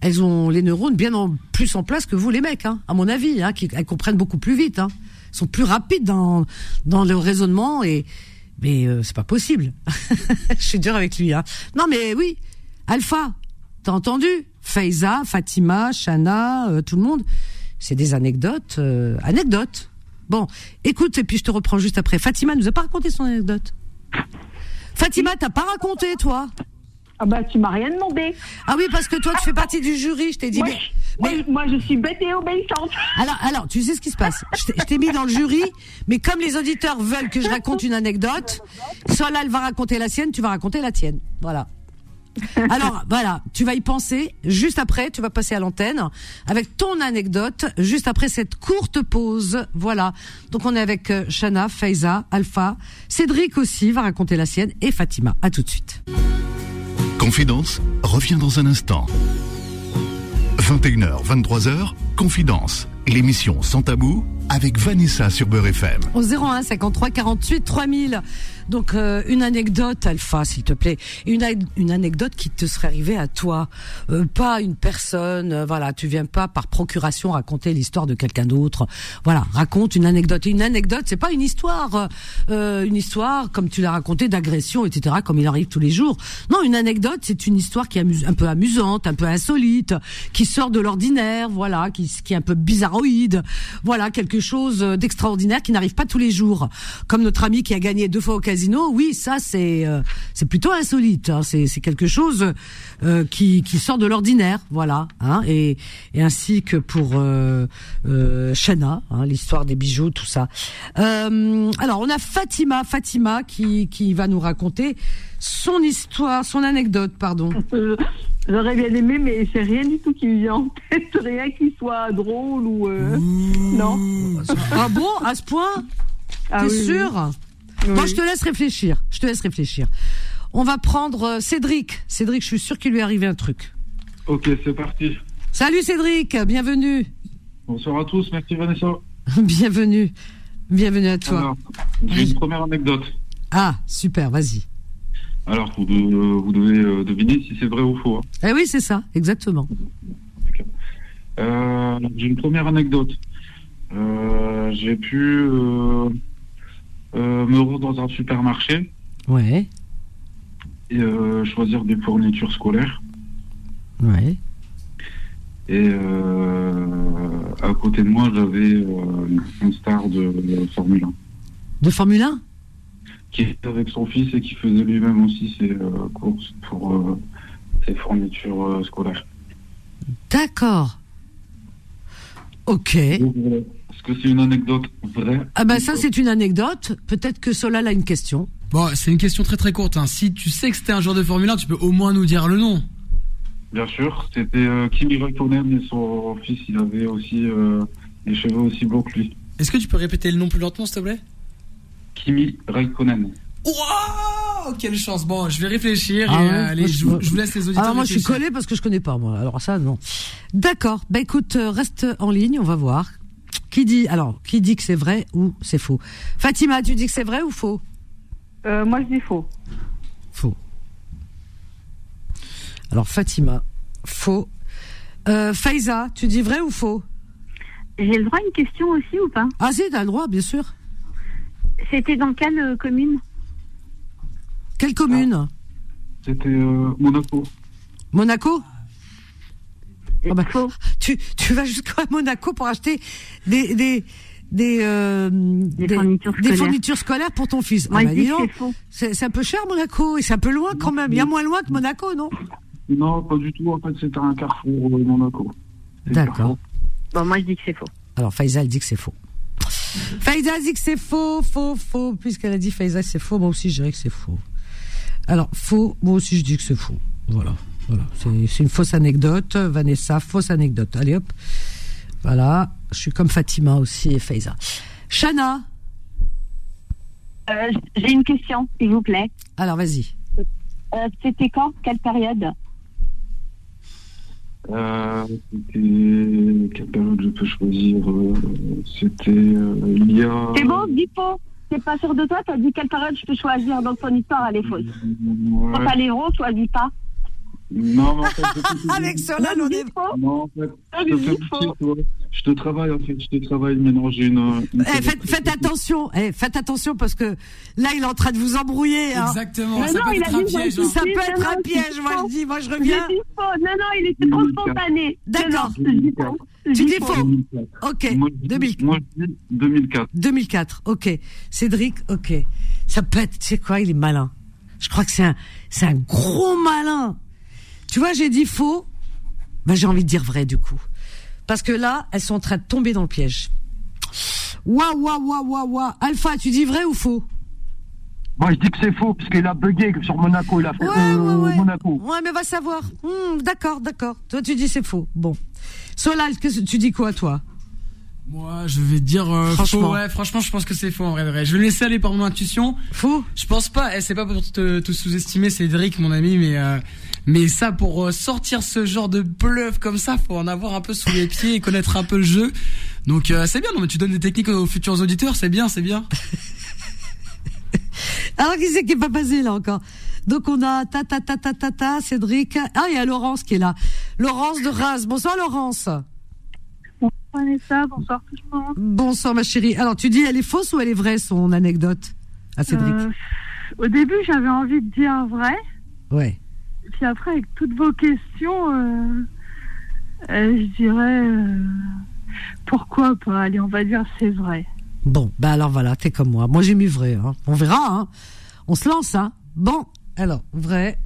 elles ont les neurones bien en, plus en place que vous, les mecs, hein, à mon avis. Hein, qui, elles comprennent beaucoup plus vite. Hein. Sont plus rapides dans dans le raisonnement et mais euh, c'est pas possible. Je suis dur avec lui. Hein. Non, mais oui, Alpha, t'as entendu? Faiza, Fatima, Shana, euh, tout le monde. C'est des anecdotes, euh, anecdotes. Bon, écoute, et puis je te reprends juste après. Fatima nous a pas raconté son anecdote. Fatima, t'as pas raconté, toi? Ah bah tu m'as rien demandé. Ah oui, parce que toi, tu fais partie du jury. Je t'ai dit, Moi, mais, moi, je suis bête et obéissante. alors, alors, tu sais ce qui se passe Je t'ai- mis dans le jury, mais comme les auditeurs veulent que je raconte une anecdote, elle va raconter la sienne, tu vas raconter la tienne. Voilà. Alors voilà, tu vas y penser. Juste après, tu vas passer à l'antenne avec ton anecdote. Juste après cette courte pause, voilà. Donc on est avec euh, Shana, Faiza, Alpha, Cédric aussi va raconter la sienne et Fatima. À tout de suite. Confidence revient dans un instant. 21h, 23h, Confidence, l'émission sans tabou avec Vanessa sur Beurre FM. Au 01 53 48 3000. Donc euh, une anecdote, Alpha, s'il te plaît, une, une anecdote qui te serait arrivée à toi, Euh, pas une personne. euh, voilà, tu viens pas par procuration raconter l'histoire de quelqu'un d'autre. Voilà, raconte une anecdote. Une anecdote, c'est pas une histoire, euh, une histoire comme tu l'as raconté d'agression, etc. Comme il arrive tous les jours. Non, une anecdote, c'est une histoire qui est un peu amusante, un peu insolite, qui sort de l'ordinaire, voilà, qui, qui est un peu voilà, quelque chose d'extraordinaire qui n'arrive pas tous les jours. Comme notre ami qui a gagné deux fois au casino, oui, ça c'est euh, c'est plutôt insolite. hein. C'est c'est quelque chose euh, qui qui sort de l'ordinaire, voilà. Hein, et et ainsi que pour euh, euh, Shana, hein, l'histoire des bijoux, tout ça. Euh, alors on a Fatima, Fatima qui qui va nous raconter son histoire, son anecdote, pardon. J'aurais bien aimé, mais c'est rien du tout qui me vient en tête. Rien qui soit drôle ou. euh, Non. Ah bon, à ce point Ah T'es oui, sûr Oui. Bon, je te laisse réfléchir. Je te laisse réfléchir. On va prendre euh, Cédric. Cédric, je suis sûr qu'il lui est arrivé un truc. Ok, c'est parti. Salut Cédric, bienvenue. Bonsoir à tous, merci Vanessa. bienvenue. Bienvenue à toi. J'ai une première anecdote. Ah, super, vas-y. Alors, vous, de- vous devez euh, deviner si c'est vrai ou faux. hein. Eh oui, c'est ça, exactement. Euh, j'ai une première anecdote. Euh, j'ai pu me rendre dans un supermarché Ouais, et choisir des fournitures scolaires. ouais. Et euh, à côté de moi, j'avais euh, une star de, de Formule 1 De Formule 1 qui était avec son fils et qui faisait lui-même aussi ses euh, courses pour euh, ses fournitures euh, scolaires. D'accord. Ok. Est-ce que c'est une anecdote vraie? Ah ben ça c'est une anecdote. Peut-être que Solal a une question. Bon, c'est une question très très courte. Hein. Si tu sais que c'était un joueur de Formule 1, tu peux au moins nous dire le nom. Bien sûr, c'était euh, Kimi Raikkonen et son fils, il avait aussi euh, les cheveux aussi beaux que lui. Est-ce que tu peux répéter le nom plus lentement, s'il te plaît? Kimi Raikkonen. Waouh Quelle chance Bon, je vais réfléchir Ah et ouais euh, allez, je, vous- je vous laisse les auditeurs. Alors moi je suis collé parce que je connais pas moi. Alors ça non. D'accord. Bah écoute, euh, reste en ligne, on va voir. Qui dit alors qui dit que c'est vrai ou c'est faux? Fatima, tu dis que c'est vrai ou faux? Euh, moi, je dis faux. Faux. Alors Fatima, faux. Euh, Faiza, tu dis vrai ou faux? J'ai le droit à une question aussi ou pas? Ah si, t'as le droit, bien sûr. C'était dans quelle euh, commune? Quelle commune? C'était euh, Monaco. Monaco? Ah bah, tu, tu vas jusqu'à Monaco pour acheter des des des, euh, des, fournitures des scolaires. fournitures scolaires pour ton fils. Ah bah, c'est un peu cher Monaco et c'est un peu loin quand même. Il y a moins loin que Monaco, non? Non, pas du tout. En fait, c'était un carrefour Monaco. D'accord. Bon, moi, je dis que c'est faux. Alors Faiza elle dit que c'est faux. Faiza dit que c'est faux, faux, faux. Puisqu'elle a dit Faiza c'est faux, moi aussi je dirais que c'est faux. Alors faux, moi aussi je dis que c'est faux. Voilà, voilà. C'est une fausse anecdote. Vanessa, fausse anecdote. Allez hop. Voilà. Je suis comme Fatima aussi et Faiza. Shana. Euh, J'ai une question, s'il vous plaît. Alors vas-y. Euh, C'était quand? Quelle période? Euh, c'était. Quelle période je peux choisir euh, C'était euh, il y a. C'est bon, faux. T'es pas sûr de toi, t'as dit quelle période je peux choisir, donc ton histoire elle est fausse. Ouais. Quand t'as les ronds, choisis pas. Non, mais en fait, c'était- Avec Solal, on est. Non, en fait, Ah, je te. Je travaille, en fait, je te travaille. Maintenant, j'ai une. une Eh, faites, faites attention, eh, faites attention parce que là il est en train de vous embrouiller. Hein. Exactement, Mais ça non, peut il être a un piège. moi, hein. Ça peut non, être un piège, moi je dis, moi je Je reviens. dis faux. Non, non, il était trop spontané. D'accord. Je. Je Tu dis faux. 2004. Ok, Moi, je dis- 2000. moi, je dis 2004. 2004, ok. Cédric, ok. Ça peut être, tu sais quoi, il est malin. Je crois que c'est un, c'est un gros malin. Tu vois, j'ai dit faux. Ben, j'ai envie de dire vrai, du coup. Parce que là, elles sont en train de tomber dans le piège. Waouh, waouh, waouh, waouh, waouh. Alpha, tu dis vrai ou faux? Moi, je dis que c'est faux, parce qu'il a bugué sur Monaco, il a fait Ouais, euh, ouais, ouais. Monaco. Ouais, mais va savoir. Hmm, d'accord, d'accord. Toi, tu dis c'est faux. Bon. Solal, que tu dis quoi, toi? Moi, je vais dire euh, Franchement. faux. Ouais, franchement, je pense que c'est faux en vrai. vrai. Je vais laisser aller par mon intuition. Faux? Je pense pas. Eh, c'est pas pour te, te sous-estimer, Cédric, mon ami, mais euh, mais ça pour euh, sortir ce genre de bluff comme ça, faut en avoir un peu sous les pieds et connaître un peu le jeu. Donc euh, c'est bien. Non, mais tu donnes des techniques aux futurs auditeurs, c'est bien, c'est bien. Alors, qui c'est qui est pas passé, là, encore? Donc, on a ta, ta, ta, ta, ta, ta, Cédric. Ah, il y a Laurence qui est là. Laurence de Reims. Bonsoir, Laurence. Bonsoir Vanessa, bonsoir tout le monde. Bonsoir, ma chérie. Alors, tu dis, elle est fausse ou elle est vraie, son anecdote à Cédric? Euh, au début, j'avais envie de dire vrai. Ouais. Puis après, avec toutes vos questions, euh, euh, je dirais euh, pourquoi pas? Allez, on va dire c'est vrai. Bon, bah alors voilà, t'es comme moi. Moi, j'ai mis vrai. Hein. On verra. Hein. On se lance. Hein. Bon, alors, vrai.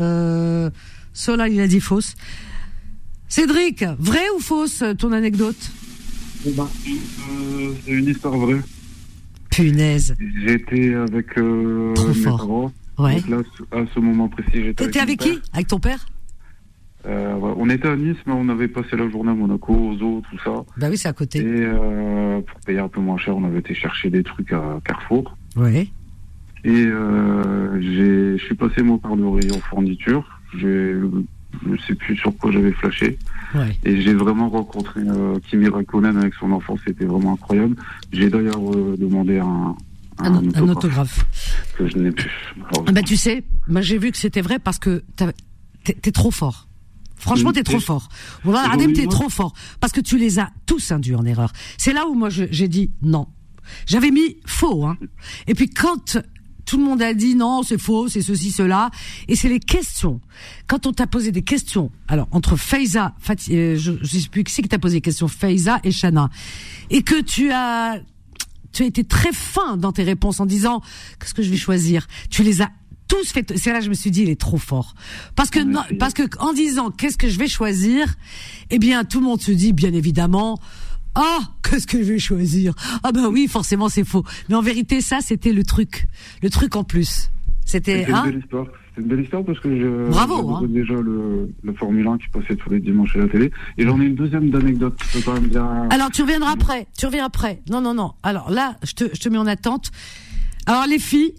Euh, Sola, il a dit fausse. Cédric, vrai ou fausse, ton anecdote? Euh, c'est une histoire vraie. Punaise. J'étais avec euh, Trop mes fort. parents. Ouais. Donc là, à ce moment précis, j'étais T'étais avec mon qui? Avec ton père? Euh, ouais, On était à Nice, mais on avait passé la journée à Monaco, aux eaux, tout ça. Bah oui, c'est à Et côté. euh, pour payer un peu moins cher, on avait été chercher des trucs à Carrefour. Ouais. Et euh, j'ai, je suis passé moi par le rayon fourniture. Je sais plus sur quoi j'avais flashé. Ouais. Et j'ai vraiment rencontré euh, Kimi Raikkonen avec son enfant. C'était vraiment incroyable. J'ai d'ailleurs demandé un, Un, un autographe. que je n'ai plus. Ah Bah tu sais, moi j'ai vu que c'était vrai parce que t'es t'es trop fort. Franchement, t'es trop fort. Voilà, Adem, t'es trop fort. Parce que tu les as tous induits en erreur. C'est là où moi j'ai dit non. J'avais mis faux, hein. Et puis quand tout le monde a dit non, c'est faux, c'est ceci, cela, et c'est les questions. Quand on t'a posé des questions, alors entre Faiza, Fati- euh, je, je sais plus qui c'est qui t'a posé des questions, Faiza et Shana, et que tu as tu as été très fin dans tes réponses en disant qu'est-ce que je vais choisir? Tu les as tous fait. C'est là que je me suis dit il est trop fort parce que non, parce que en disant qu'est-ce que je vais choisir, eh bien tout le monde se dit bien évidemment. Ah, qu'est-ce que je vais choisir? Ah ben oui, forcément c'est faux. Mais en vérité, ça c'était le truc, le truc en plus. C'était hein? C'était une belle histoire parce que je Bravo, hein. déjà le, le Formule 1 qui passait tous les dimanches à la télé. Et j'en ai une deuxième d'anecdote. Je peux quand même bien. Alors tu reviendras après. Tu reviens après. Non, non, non. Alors là, je te, je te mets en attente. Alors les filles,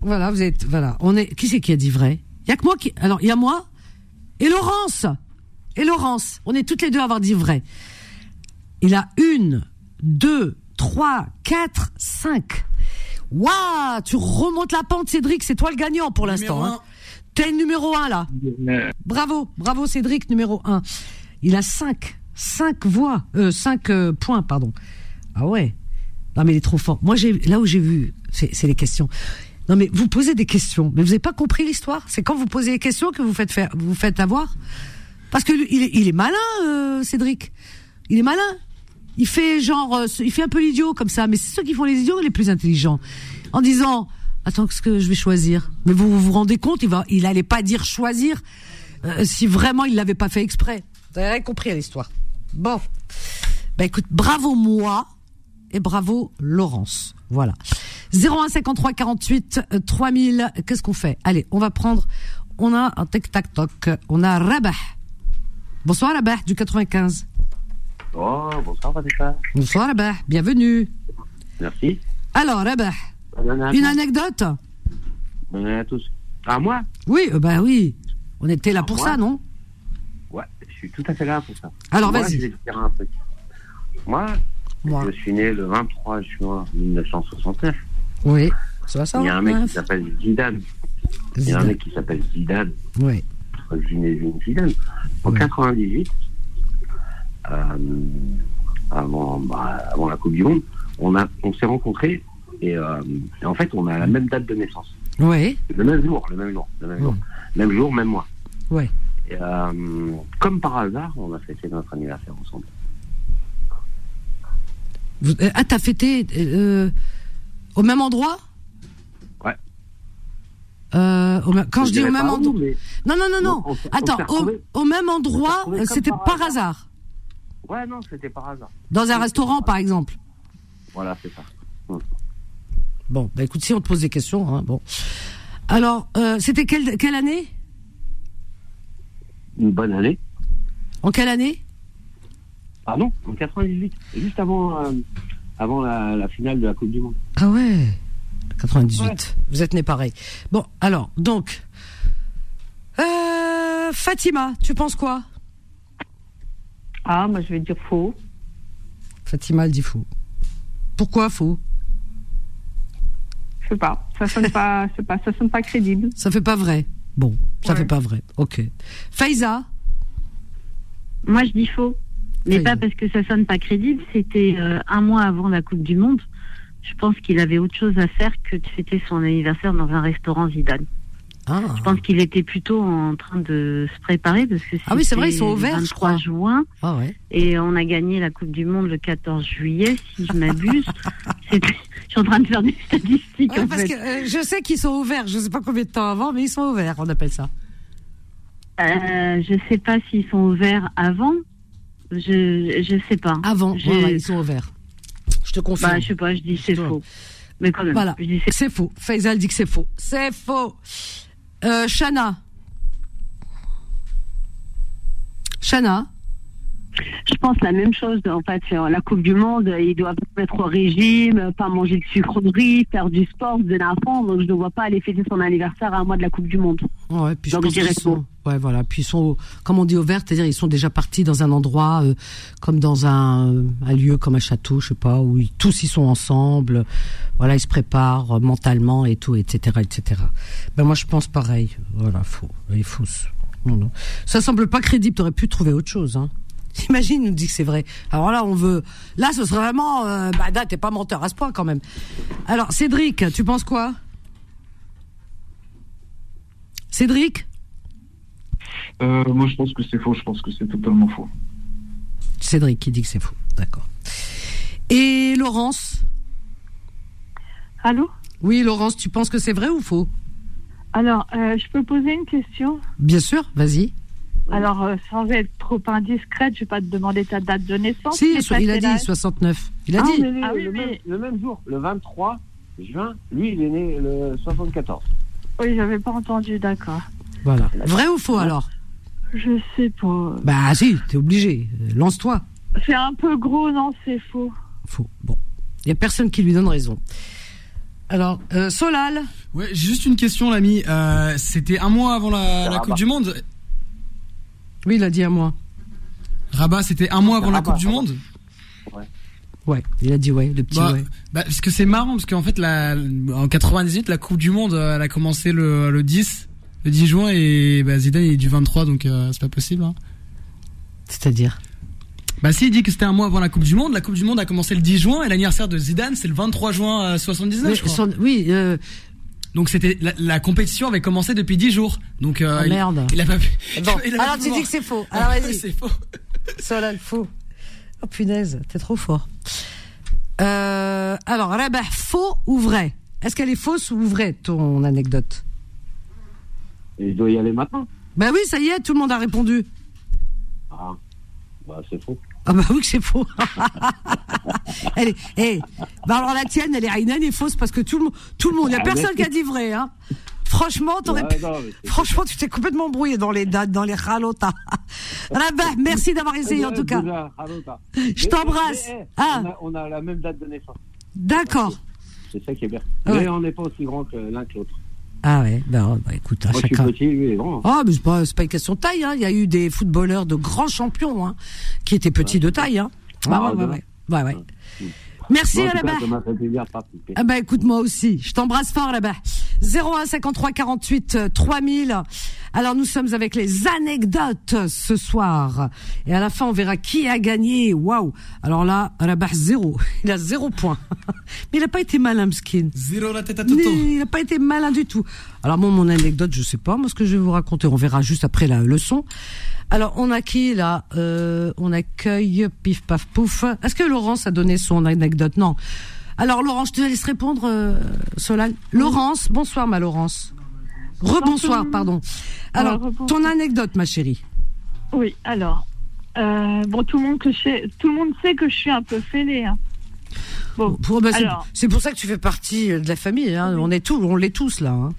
voilà, vous êtes, voilà, on est. Qui c'est qui a dit vrai? Il y a que moi qui. Alors il y a moi et Laurence et Laurence. On est toutes les deux à avoir dit vrai. Il a une, deux, trois, quatre, cinq. Waouh Tu remontes la pente, Cédric. C'est toi le gagnant pour l'instant. Hein. T'es le numéro un là. Bravo, bravo Cédric, numéro 1. Il a 5, 5 voix, euh, 5 points, pardon. Ah ouais. Non mais il est trop fort. Moi, j'ai là où j'ai vu, c'est c'est les questions. Non mais vous posez des questions, mais vous n'avez pas compris l'histoire? C'est quand vous posez des questions que vous faites faire, vous faites avoir? Parce que lui, il est, il est malin, euh, Cédric. Il est malin. Il fait genre, euh, il fait un peu l'idiot comme ça, mais c'est ceux qui font les idiots les plus intelligents. En disant, attends, qu'est-ce que je vais choisir? Mais vous vous rendez compte, il va, il allait pas dire choisir euh, si vraiment il l'avait pas fait exprès. Vous avez rien compris à l'histoire. Bon, bah écoute, bravo moi et bravo Laurence. Voilà. 01 53 48 euh, 3000. Qu'est-ce qu'on fait? Allez, on va prendre. On a un tac tac toc. On a Rabah. Bonsoir Rabah du 95. Oh, bonsoir Vanessa. Bonsoir Rabah. Bienvenue. Merci. Alors Rabah, une anecdote? Bonne année à tous. À moi? Oui, euh, bah oui. On était là pour moi? ça, non? Ouais, je suis tout à fait là pour ça. Alors, vas-y. Je vais te dire un truc. Moi, Moi. je suis né le 23 juin 1969. Oui. Ça va ça Il y a un mec qui s'appelle Zidane. Il y a un mec qui s'appelle Zidane. Oui. Je suis né Zidane. En 98, euh, avant, bah, avant la Coupe du Monde, on, a, on s'est rencontrés et, euh, et en fait, on a la même date de naissance. Oui. Le même jour, le même jour, le même jour. Même jour, même mois. Ouais. Et, euh, comme par hasard, on a fêté notre anniversaire ensemble. Vous- euh, ah, t'as fêté euh, au même endroit? Ouais. Euh, au quand Je je dis au même endroit. mais- Non, non, non, non. On on Attends, au, même endroit, euh, c'était par par hasard. Ouais, non, c'était par hasard. Dans un restaurant, par exemple. Voilà, c'est ça. Hum. Bon, bah écoute, si on te pose des questions, hein, bon. Alors, euh, c'était quelle, quelle année? Une bonne année. En quelle année? Pardon? En 98. Juste avant, euh, avant la, la finale de la Coupe du Monde. Ah ouais? 98. Vous êtes né pareil. Bon, alors, donc. Euh, Fatima, tu penses quoi? Ah, moi je vais dire faux. Fatima, elle dit faux. Pourquoi faux? Je sais pas. Ça sonne pas, je sais pas, ça sonne pas crédible. Ça fait pas vrai. Bon, ça Ouais. fait pas vrai. Ok. Faiza? Moi, je dis faux. Mais pas parce que ça sonne pas crédible. C'était euh, un mois avant la Coupe du Monde. Je pense qu'il avait autre chose à faire que de fêter son anniversaire dans un restaurant Zidane. Ah. Je pense qu'il était plutôt en train de se préparer parce que Ah oui, c'est vrai, ils sont au vert, le je crois. 23 juin Ah ouais. et on a gagné la Coupe du Monde le 14 juillet, si je m'abuse. Je suis en train de faire des statistiques. Ouais, en parce fait. que euh, je sais qu'ils sont ouverts. Je sais pas combien de temps avant, mais ils sont ouverts, on appelle ça. Euh, je sais pas s'ils sont ouverts avant. Je je sais pas. Avant, Je- ouais, ouais, ils sont ouverts. Je te confirme. Bah, je sais pas, je dis c'est faux. Mais quand même. Voilà, c'est faux. Faisal dit que c'est faux. C'est faux. Euh, Shana. Shana. Je pense la même chose. En fait, la Coupe du Monde, ils doivent se mettre au régime, pas manger de sucreries, faire du sport, à fond. Donc, je ne vois pas aller fêter son anniversaire à un mois de la Coupe du Monde. Ouais, puis je Donc, pense qu'ils sont, ouais, voilà. Puis ils sont, comme on dit, au vert, c'est-à-dire ils sont déjà partis dans un endroit, euh, comme dans un, euh, un lieu comme un château, je sais pas, où ils, tous ils sont ensemble. Voilà, ils se préparent euh, mentalement et tout, etc., etc. Ben moi, je pense pareil. Voilà, faux. Il faut. Non, non. Ça semble pas crédible. T'aurais pu trouver autre chose, hein. Imagine, nous dit que c'est vrai. Alors là, on veut. Là, ce serait vraiment. Euh, bah, t'es pas menteur à ce point quand même. Alors, Cédric, tu penses quoi? Cédric? Euh, moi, je pense que c'est faux. Je pense que c'est totalement faux. Cédric qui dit que c'est faux. D'accord. Et Laurence? Allô? Oui, Laurence, tu penses que c'est vrai ou faux? Alors, euh, je peux poser une question? Bien sûr, vas-y. Alors, euh, sans être trop indiscrète, je vais pas te demander ta date de naissance. Si, so- il a dit âge 69. Il a Ah, dit. mais- Ah oui, le, mais- même, le même jour, le 23 juin, lui, il est né le 74. Oui, j'avais pas entendu, d'accord. Voilà. Vrai ou faux alors? Je sais pas. Bah si, t'es obligé. Lance-toi. C'est un peu gros, non, c'est faux. Faux. Bon. Il y a personne qui lui donne raison. Alors, euh, Solal Ouais, j'ai juste une question, l'ami. Euh, C'était un mois avant la, la Coupe du Monde. Oui, il a dit à moi. Rabat, c'était un mois avant la Coupe du. Monde. Ouais, il a dit ouais, le petit Bah, ouais. bah, parce que c'est marrant parce qu'en fait la, en 98 la Coupe du Monde euh, elle a commencé le, le 10 le 10 juin et bah, Zidane il est du 23 donc euh, c'est pas possible. Hein. C'est-à-dire? Bah si il dit que c'était un mois avant la Coupe du Monde, la Coupe du Monde a commencé le 10 juin et l'anniversaire de Zidane c'est le 23 juin euh, 79 Oui, je crois. son- oui, euh, Donc c'était la, la compétition avait commencé depuis 10 jours. Donc euh, Ah, il- merde. Il, a pas pu. Bon, il a alors tu dis que c'est faux. Alors vas-y. c'est faux. Solal, faux. Oh punaise, t'es trop fort. Euh, alors, Rabah, faux ou vrai? Est-ce qu'elle est fausse ou vraie, ton anecdote? Il doit y aller maintenant. Ben oui, ça y est, tout le monde a répondu. Ah, bah, c'est faux. Ah bah oui que c'est faux. elle est, eh, bah alors la tienne, elle est Aynen est fausse parce que tout le monde, tout le monde, il y a Ah, personne qui a dit vrai, hein. Franchement, Ouais, pu- non, franchement, tu t'es complètement embrouillé dans les dates, dans les ralotas. Rabah, merci d'avoir essayé en tout cas. Je t'embrasse. eh, Ah. on, a, on a la même date de naissance. D'accord. C'est ça qui est bien. Ouais. Mais on n'est pas aussi grand que l'un que l'autre. Ah ouais, bah, bah, écoute, à Moi, je suis chacun. petit, lui, il est grand. Ah, mais c'est pas, pas une question de taille, hein. Il y a eu des footballeurs de grands champions, hein, qui étaient petits de taille, hein. Ah, ouais, ouais, ouais. ouais, ouais. Merci, Bon, tout cas, Ça m'a fait plaisir de participer. Ah bah écoute moi aussi, je t'embrasse fort là-bas. 01 53 48 euh, 3000. Alors nous sommes avec les anecdotes ce soir et à la fin on verra qui a gagné. Waouh. Alors là, Rabah zéro, il a zéro point. Mais il a pas été malin, Mskin. Zéro la tête à Toto. Il n'a pas été malin du tout. Alors bon, mon anecdote, je sais pas, moi ce que je vais vous raconter, on verra juste après la leçon. Alors on a qui là euh, On accueille Pif Paf Pouf. Est-ce que Laurence a donné son anecdote? Non. Alors Laurence, je te laisse répondre, euh, Solal. Laurence, bonsoir ma Laurence. Rebonsoir, pardon. Alors, ton anecdote, ma chérie. Oui, alors. euh, bon, tout le, monde que je sais, tout le monde sait que je suis un peu fêlée. hein. Pour- bah, c'est- pour ça que tu fais partie de la famille. Hein. On est tous, on l'est tous là. Hein.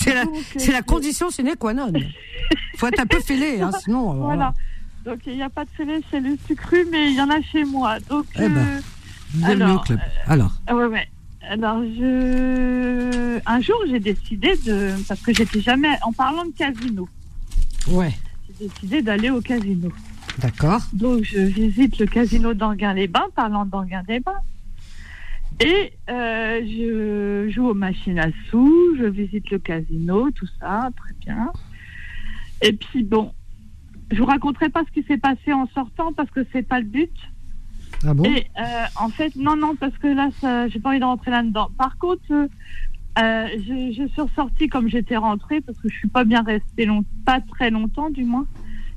C'est la, euh, c'est la condition sine qua non. Faut être un peu fêlé, hein, sinon. euh, Voilà. Donc il n'y a pas de fêlé chez le sucru, mais il y en a chez moi. Donc Eh ben, euh, alors, club. Alors, Ah ouais, ouais. Alors, je... un jour, j'ai décidé de. Parce que j'étais jamais. En parlant de casino, ouais, j'ai décidé d'aller au casino. d'accord. Donc, je visite le casino d'Anguin-les-Bains, parlant d'Anguin-les-Bains. Et euh, je joue aux machines à sous, je visite le casino, tout ça, très bien. Et puis, bon, je vous raconterai pas ce qui s'est passé en sortant parce que c'est pas le but. Ah bon? Et euh, en fait, non, non, parce que là, ça, j'ai pas envie de rentrer là-dedans. Par contre, euh, je, je suis ressortie comme j'étais rentrée parce que je suis pas bien restée long, pas très longtemps du moins.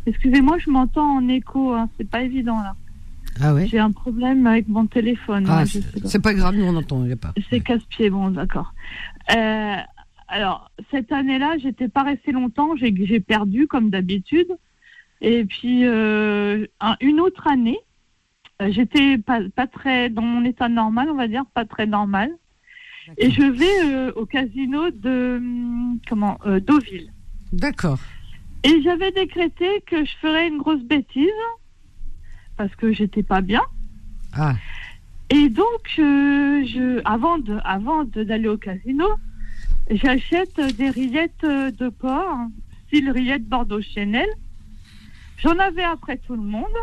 Excusez-moi, je m'entends en écho, hein, c'est pas évident là. Ah ouais. J'ai un problème avec mon téléphone. Ah, je c'est pas. grave, nous on entend, y a pas. C'est casse-pied, bon, d'accord. Euh, alors, cette année-là, j'étais pas restée longtemps, j'ai perdu comme d'habitude. Et puis, euh, un- une autre année, euh, j'étais pas, pas très dans mon état normal, on va dire, pas très normal. Et je vais euh, au casino de hum, comment Deauville. D'accord. Et j'avais décrété que je ferais une grosse bêtise parce que j'étais pas bien. Ah, Et donc, euh, je, avant de, avant d'aller au casino, j'achète des rillettes euh, de porc, style rillettes Bordeaux Chanel. J'en avais après tout le monde.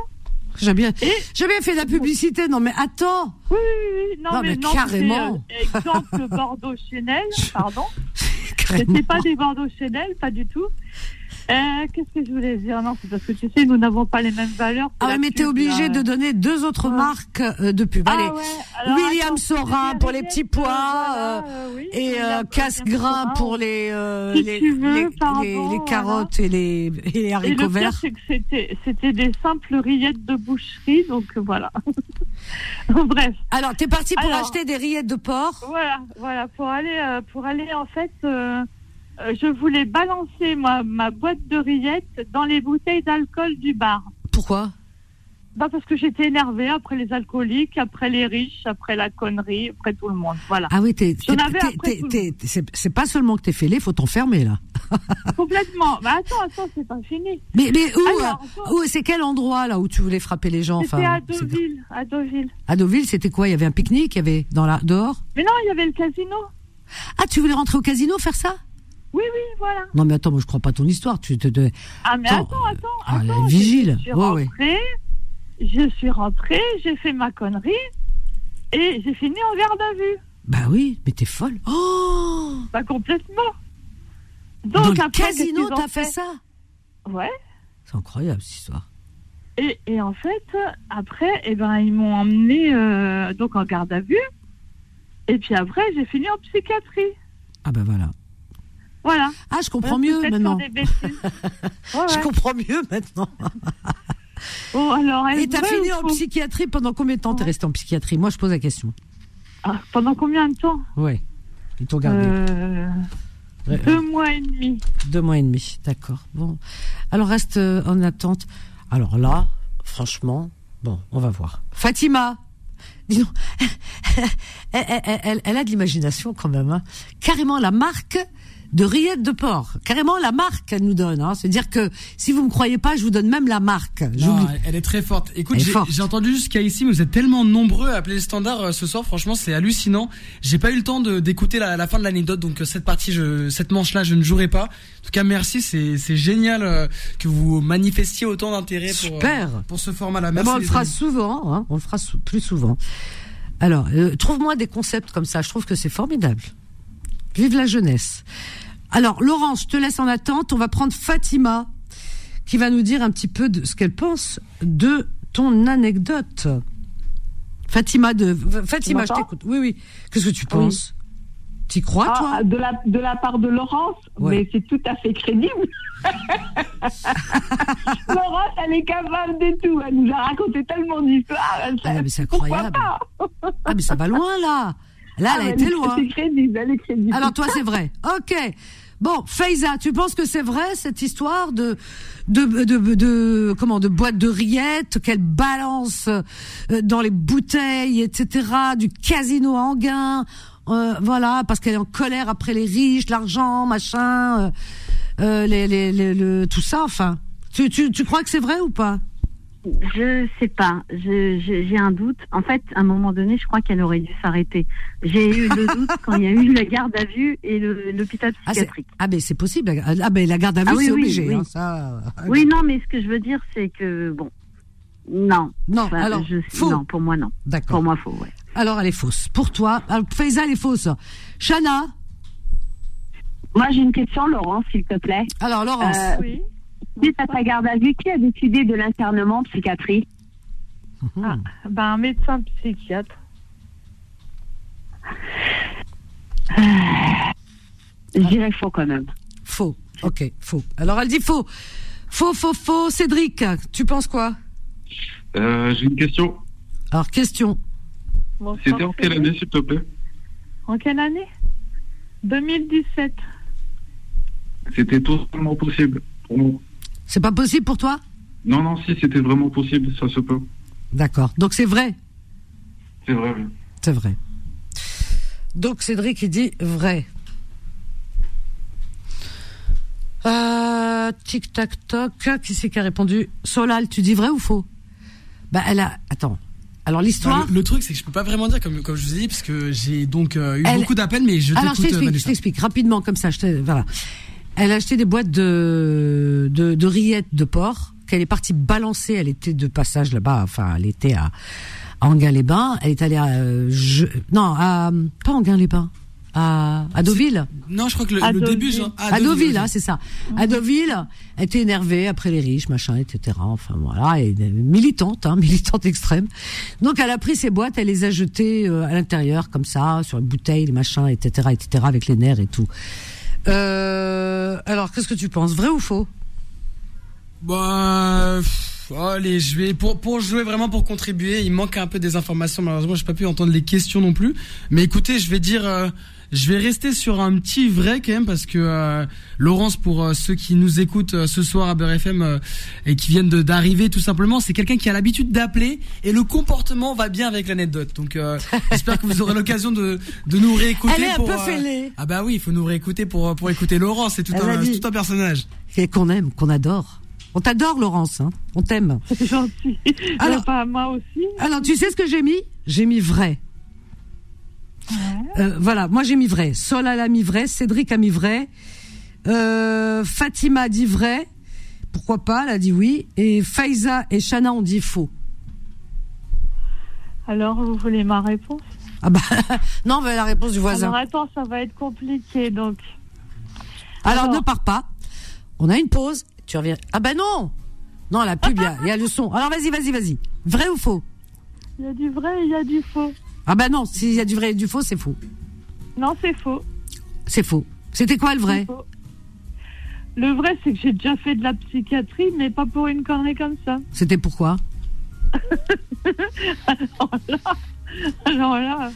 j'ai bien, j'ai bien fait de la publicité. Non mais attends. Oui, oui, oui. Non, Non, mais non, carrément. euh, exemple Bordeaux Chanel, pardon. C'était pas des Bordeaux Chanel, pas du tout. Euh, Qu'est-ce que je voulais dire Non, c'est parce que tu sais, nous n'avons pas les mêmes valeurs. Ah mais t'es obligé de donner deux autres marques euh, de pub. Ah Allez, ouais, alors, William attends, c'est pour les petits pois euh, euh, voilà, oui, et euh, casse-grain pour les, euh, Si les, veux, les, les- les voilà. carottes et les, et les Et haricots le pire, verts. c'est que c'était, c'était des simples rillettes de boucherie, donc euh, voilà. Bref. Alors, t'es parti pour Alors, acheter des rillettes de porc Voilà, voilà, pour aller, euh, pour aller en fait, euh, je voulais balancer ma, ma boîte de rillettes dans les bouteilles d'alcool du bar. Pourquoi? Bah parce que j'étais énervée après les alcooliques, après les riches, après la connerie, après tout le monde. Voilà. Ah oui, c'est pas seulement que t'es fêlé, faut t'enfermer là. Complètement. Bah attends, attends, c'est pas fini. Mais, mais où, Alors, euh, où c'est quel endroit là où tu voulais frapper les gens C'était enfin, à c'est- Deauville, à Deauville. À Deauville, c'était quoi? Il y avait un pique-nique, il y avait dans la dehors? Mais non, il y avait le casino. Ah, tu voulais rentrer au casino faire ça? Oui, oui, voilà. Non mais attends, moi je crois pas ton histoire. Tu te, te- Ah mais Attends, attends, attends, Ah, attends. vigile. Je suis Ouais, ouais. rentrée, je suis rentrée, j'ai fait ma connerie et j'ai fini en garde à vue. Bah oui, mais t'es folle. Oh Pas complètement. Dans le après, qu'est-ce casino, t'as fait ça? Ouais. C'est incroyable cette histoire. Et, et en fait, après, eh ben, ils m'ont emmené euh, donc en garde à vue. Et puis après, j'ai fini en psychiatrie. Ah bah voilà. Voilà. Ah, je comprends mieux maintenant. des. Ouais, Je comprends mieux maintenant. Bon, alors, Et t'as fini en psychiatrie pendant combien de temps t'es resté en psychiatrie Moi, je pose la question. Ah, Pendant combien de temps Ouais. Ils t'ont gardé. Euh, Ouais, Deux mois et demi. Deux mois et demi, d'accord. Bon. Alors reste euh, en attente. Alors là, franchement, bon, on va voir. Fatima, dis donc, elle, elle- elle- elle a de l'imagination quand même. hein. Carrément la marque de rillettes de porc. Carrément la marque qu'elle nous donne. Hein. C'est-à-dire que si vous me croyez pas, je vous donne même la marque. Non, elle- est très forte. Écoute, j'ai entendu jusqu'à ici, mais vous êtes tellement nombreux à appeler le standard euh, ce soir. Franchement, c'est hallucinant. J'ai pas eu le temps d'écouter la, la fin de l'anecdote, donc euh, cette partie, je, cette manche-là, je ne jouerai pas. En tout cas, merci. C'est génial euh, que vous manifestiez autant d'intérêt pour, pour ce format-là. Bon, on le fera amis. souvent. Hein. On le fera plus souvent. Alors, euh, trouve-moi des concepts comme ça. Je trouve que c'est formidable. Vive la jeunesse. Alors, Laurence, je te laisse en attente. On va prendre Fatima, qui va nous dire un petit peu de ce qu'elle pense de ton anecdote. Fatima de Fatima, je t'écoute. Oui, oui. Qu'est-ce que tu penses? T'y crois, Ah, toi de, la, de la part de Laurence, Ouais. mais c'est tout à fait crédible. Laurence, elle est capable de tout. Elle nous a raconté tellement d'histoires. Ah, mais c'est incroyable. pas Ah, mais ça va loin, là. Là, Ah, elle a été loin. Crédible, elle est crédible. Alors toi, c'est vrai. Ok. Bon, Faiza, tu penses que c'est vrai cette histoire de de, de, de, comment de boîte de rillettes qu'elle balance euh, dans les bouteilles, etc. Du casino Anguin, euh, voilà, parce qu'elle est en colère après les riches, l'argent, machin, euh, euh, les, les, les- le, tout ça. Enfin, tu, tu, tu crois que c'est vrai ou pas? Je sais pas. Je- je- J'ai un doute. En fait, à un moment donné, je crois qu'elle aurait dû s'arrêter. J'ai eu le doute quand il y a eu la garde à vue et l'hôpital ah, psychiatrique. ah, ben c'est possible. Ah, ben la garde à vue, Ah oui, c'est oui, obligé. oui. hein, ça. Oui, non, mais ce que je veux dire, c'est que bon, non. Non, Enfin, alors, je, faux. non, pour moi non. D'accord. Pour moi faux, ouais. Alors, elle est fausse. Pour toi, alors, Faiza, elle est fausse. Chana Moi, j'ai une question, Laurence, s'il te plaît. Alors, Laurence. Euh, Oui. Suite à ta garde à vue, qui a décidé de l'internement en psychiatrie Ah, ben, un médecin psychiatre. Je dirais faux quand même. Faux. Ok, faux. Alors, elle dit faux. Faux, faux, faux. Cédric, tu penses quoi? Euh, J'ai une question. Alors, question. C'était en quelle année, s'il te plaît? En quelle année? 2017. C'était totalement possible pour moi. C'est pas possible pour toi? Non, non, si, c'était vraiment possible, ça se peut. D'accord. Donc, c'est vrai? C'est vrai, oui. C'est vrai. Donc, Cédric, il dit vrai. Euh, tic tac toc. Qui c'est qui a répondu? Solal, tu dis vrai ou faux? Bah, elle a. Attends. Alors, l'histoire. Le, le truc, c'est que je peux pas vraiment dire comme, comme je vous ai dit, parce que j'ai donc euh, eu Elle- beaucoup d'appels, mais je Alors, je t'explique, je t'explique rapidement comme ça. Je te- voilà. Elle a acheté des boîtes de, de, de rillettes de porc qu'elle est partie balancer. Elle était de passage là-bas. Enfin, elle était à, à Anguin-les-Bains. Elle est allée à, euh, je- non, à, pas Anguin-les-Bains. À, à Deauville. Non, je crois que le, À le début, genre. ah, à Deauville, hein, c'est ça. À Deauville, elle était énervée après les riches, machin, etc. Enfin voilà, et euh, militante, hein, militante extrême. Donc elle a pris ses boîtes, elle les a jetées euh, à l'intérieur comme ça, sur les bouteilles, les machins, etc., etc., avec les nerfs et tout. Euh, alors qu'est-ce que tu penses, vrai ou faux? Bah, allez, je vais pour pour jouer vraiment pour contribuer. Il manque un peu des informations. Malheureusement, j'ai pas pu entendre les questions non plus. Mais écoutez, je vais dire, euh, je vais rester sur un petit vrai quand même parce que euh, Laurence, pour euh, ceux qui nous écoutent euh, ce soir à Beurre FM euh, et qui viennent d'arriver tout simplement, c'est quelqu'un qui a l'habitude d'appeler et le comportement va bien avec l'anecdote. Donc, euh, j'espère que vous aurez l'occasion de de nous réécouter. Elle est un peu euh, fêlée. Ah bah oui, il faut nous réécouter pour pour écouter Laurence. C'est tout Elle un tout un personnage. Et Qu'on aime, qu'on adore. On t'adore, Laurence. Hein. On t'aime. C'est gentil. Alors- moi aussi. Alors, tu sais ce que j'ai mis? J'ai mis vrai. Euh, voilà, moi j'ai mis vrai. Solal a mis vrai, Cédric a mis vrai, euh, Fatima a dit vrai. Pourquoi pas Elle a dit oui. Et Faiza et Shana ont dit faux. Alors, vous voulez ma réponse? Ah bah non, mais la réponse du voisin. Alors, attends, ça va être compliqué, donc. Alors, alors. ne pars pas. On a une pause. Tu reviens. Ah bah non. Non, la pub, il y a- il y, a le son. Alors vas-y, vas-y, vas-y. Vrai ou faux Il y a du vrai et il y a du faux. Ah bah non, s'il y a du vrai et du faux, c'est faux. Non, c'est faux. C'est faux. C'était quoi le vrai. Le vrai, c'est que j'ai déjà fait de la psychiatrie, mais pas pour une connerie comme ça. C'était pourquoi Alors là, alors là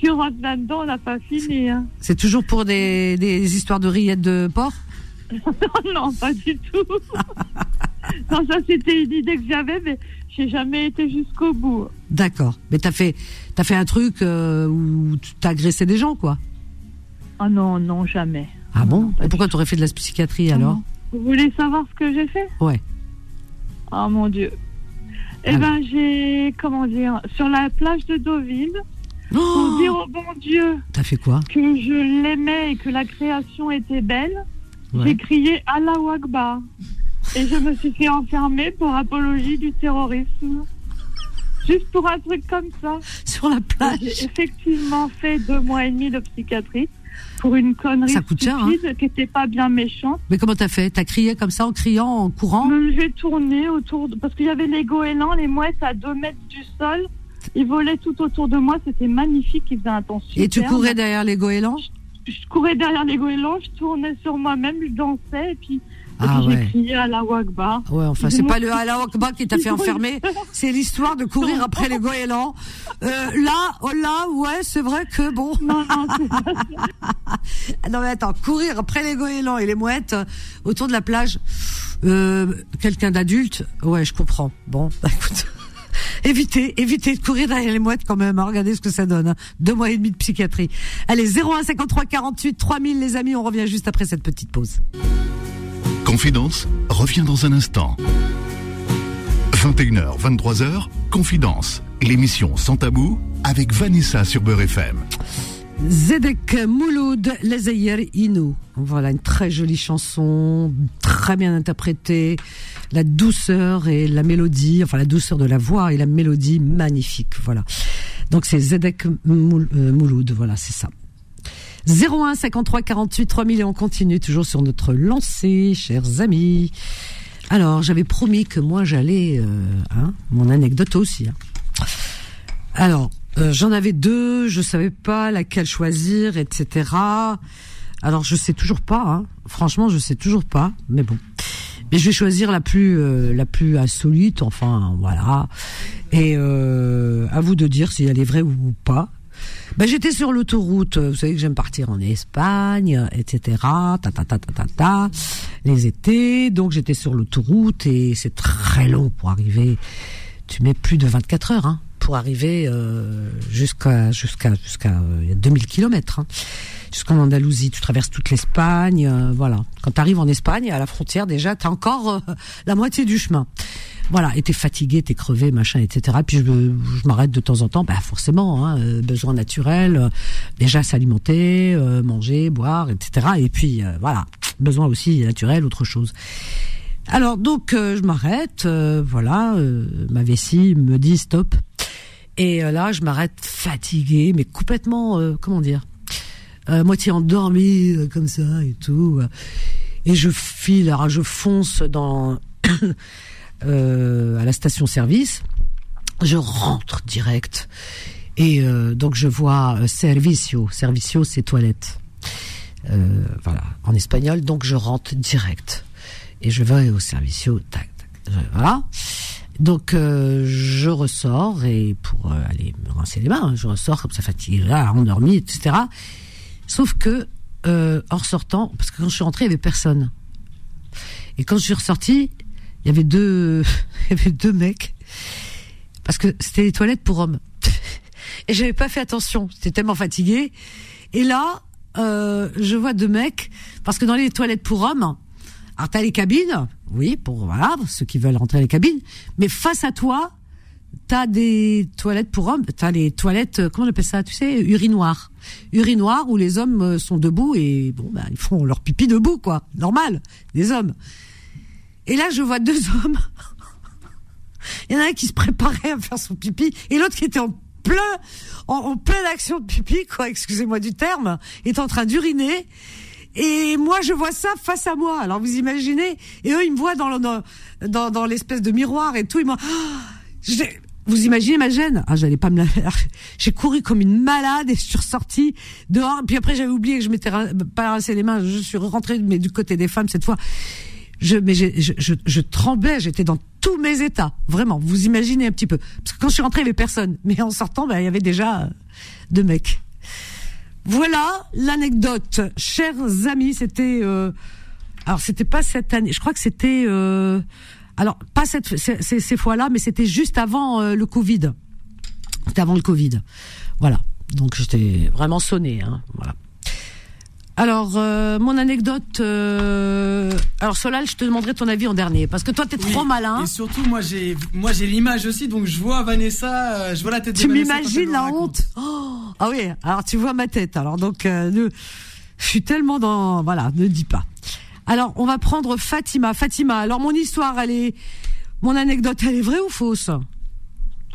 si on rentre là-dedans, on n'a pas fini. hein. C'est toujours pour des, des histoires de rillettes de porc non, non, pas du tout. non, ça, c'était une idée que j'avais, mais j'ai jamais été jusqu'au bout. D'accord. Mais t'as fait, t'as fait un truc euh, où tu t'as agressé des gens, quoi. Ah non, non, jamais. Ah Non, bon non, Et pourquoi t'aurais fait de la psychiatrie tout. alors Vous voulez savoir ce que j'ai fait Ouais. Oh mon Dieu. Eh Alors. ben, j'ai, comment dire, sur la plage de Deauville, pour Oh dire au bon Dieu T'as fait quoi que je l'aimais et que la création était belle, Ouais. j'ai crié Allah Akbar. Et je me suis fait enfermer pour apologie du terrorisme. Juste pour un truc comme ça. Sur la J'ai plage effectivement fait deux mois et demi de psychiatrie pour une connerie Ça coûte cher, hein. qui n'était pas bien méchante. Mais comment t'as fait? T'as crié comme ça en criant, en courant? Même J'ai tourné autour, de- parce qu'il y avait les goélands, les mouettes à deux mètres du sol. Ils volaient tout autour de moi, c'était magnifique, ils faisaient un temps super. Et tu courais derrière les goélands je courais derrière les goélands, je tournais sur moi-même, je dansais, et puis, Ah puis ouais. j'ai crié à la Wagba. Ouais, enfin, c'est pas le Allah Akbar qui t'a fait enfermer, c'est l'histoire de courir après les goélands. Euh, là, oh là, ouais, c'est vrai que bon. Non, non, non mais attends, courir après les goélands et les mouettes euh, autour de la plage, euh, quelqu'un d'adulte, ouais, je comprends. Bon, bah, écoute. Évitez, évitez de courir derrière les mouettes quand même. hein. Regardez ce que ça donne. hein. Deux mois et demi de psychiatrie. Allez, 01 53 48 3000 les amis. On revient juste après cette petite pause. Confidence revient dans un instant. 21h, 23h, Confidence, l'émission sans tabou avec Vanessa sur Beurre FM. Zedek Mouloud Lezayer Inou. Voilà une très jolie chanson, très bien interprétée, la douceur et la mélodie, enfin la douceur de la voix et la mélodie magnifique. Voilà. Donc c'est Zedek euh, Mouloud, voilà, c'est ça. 01 53 48 3000 et on continue toujours sur notre lancée, chers amis. Alors j'avais promis que moi j'allais, euh, hein, mon anecdote aussi. hein. Alors, euh, j'en avais deux, je savais pas laquelle choisir, etc. Alors, je sais toujours pas. Hein. Franchement, je sais toujours pas. Mais bon, mais je vais choisir la plus, euh, la plus insolite. Enfin, voilà. Et euh, à vous de dire si elle est vraie ou pas. Ben, j'étais sur l'autoroute. Vous savez que j'aime partir en Espagne, etc. Ta ta ta ta ta ta. Les étés. Donc, j'étais sur l'autoroute et c'est très long pour arriver. Tu mets plus de 24 heures. Hein pour arriver euh, jusqu'à jusqu'à jusqu'à euh, 2000 kilomètres hein. jusqu'en Andalousie. Tu traverses toute l'Espagne euh, voilà. Quand tu arrives en Espagne à la frontière déjà t'as encore euh, la moitié du chemin. Voilà. Et t'es fatigué t'es crevé machin etc puis je, je m'arrête de temps en temps. Bah forcément hein, euh, besoin naturel euh, déjà s'alimenter euh, manger boire etc et puis euh, voilà. Besoin aussi naturel autre chose. Alors donc euh, je m'arrête, euh, voilà, euh, ma vessie me dit stop. Et euh, là je m'arrête fatiguée, mais complètement, euh, comment dire, euh, moitié endormie euh, comme ça et tout. Et je file, alors je fonce dans euh, à la station-service. Je rentre direct et euh, donc je vois servicio. Servicio c'est toilette. Voilà, en espagnol. Donc je rentre direct et je vais au servicio. Tac, tac. Voilà. Donc euh, je ressors et pour euh, aller me rincer les mains, hein, je ressors comme ça fatigué, endormi, etc. Sauf que euh, en ressortant, parce que quand je suis rentrée, il y avait personne. Et quand je suis ressortie, il y avait deux, il y avait deux mecs parce que c'était les toilettes pour hommes. Et j'avais pas fait attention, j'étais tellement fatiguée. Et là, je vois deux mecs parce que dans les toilettes pour hommes, alors t'as les cabines, oui, pour voilà ceux qui veulent rentrer dans les cabines, mais face à toi, t'as des toilettes pour hommes, t'as les toilettes, euh, comment on appelle ça, tu sais, urinoirs, urinoirs où les hommes euh, sont debout et bon, bah, ils font leur pipi debout, quoi, normal, des hommes. Et là, je vois deux hommes. Il y en a un qui se préparait à faire son pipi et l'autre qui était en plein, en, en pleine action de pipi, quoi, excusez-moi du terme, est en train d'uriner. Et moi, je vois ça face à moi. Alors, vous imaginez Et eux, ils me voient dans le- dans dans, l'espèce de miroir et tout. Ils m'ont. J'ai- vous imaginez ma gêne? Ah, j'allais pas me la faire. J'ai couru comme une malade et je suis ressortie dehors. Puis après, j'avais oublié que je m'étais pas rincé les mains. Je suis rentrée, mais du côté des femmes cette fois. Je, mais je, je, je tremblais. J'étais dans tous mes états. Vraiment. Vous imaginez un petit peu. Parce que quand je suis rentrée, il y avait personne. Mais en sortant, ben, il y avait déjà euh, deux mecs. Voilà l'anecdote, chers amis. C'était euh, alors c'était pas cette année. Je crois que c'était euh, alors pas cette ces, fois-là, mais c'était juste avant euh, le Covid. C'était avant le Covid. Voilà. Donc j'étais vraiment sonné. Hein, voilà. Alors euh, mon anecdote. euh, alors Solal, je te demanderai ton avis en dernier parce que toi t'es trop malin. Et surtout, moi j'ai, moi j'ai l'image aussi, donc je vois Vanessa, euh, je vois la tête Tu m'imagines la honte Oh, Ah oui, alors tu vois ma tête. Alors donc, euh, ne- je suis tellement dans... Voilà, ne dis pas. Alors, on va prendre Fatima. Fatima, alors mon histoire, elle est... Mon anecdote, elle est vraie ou fausse?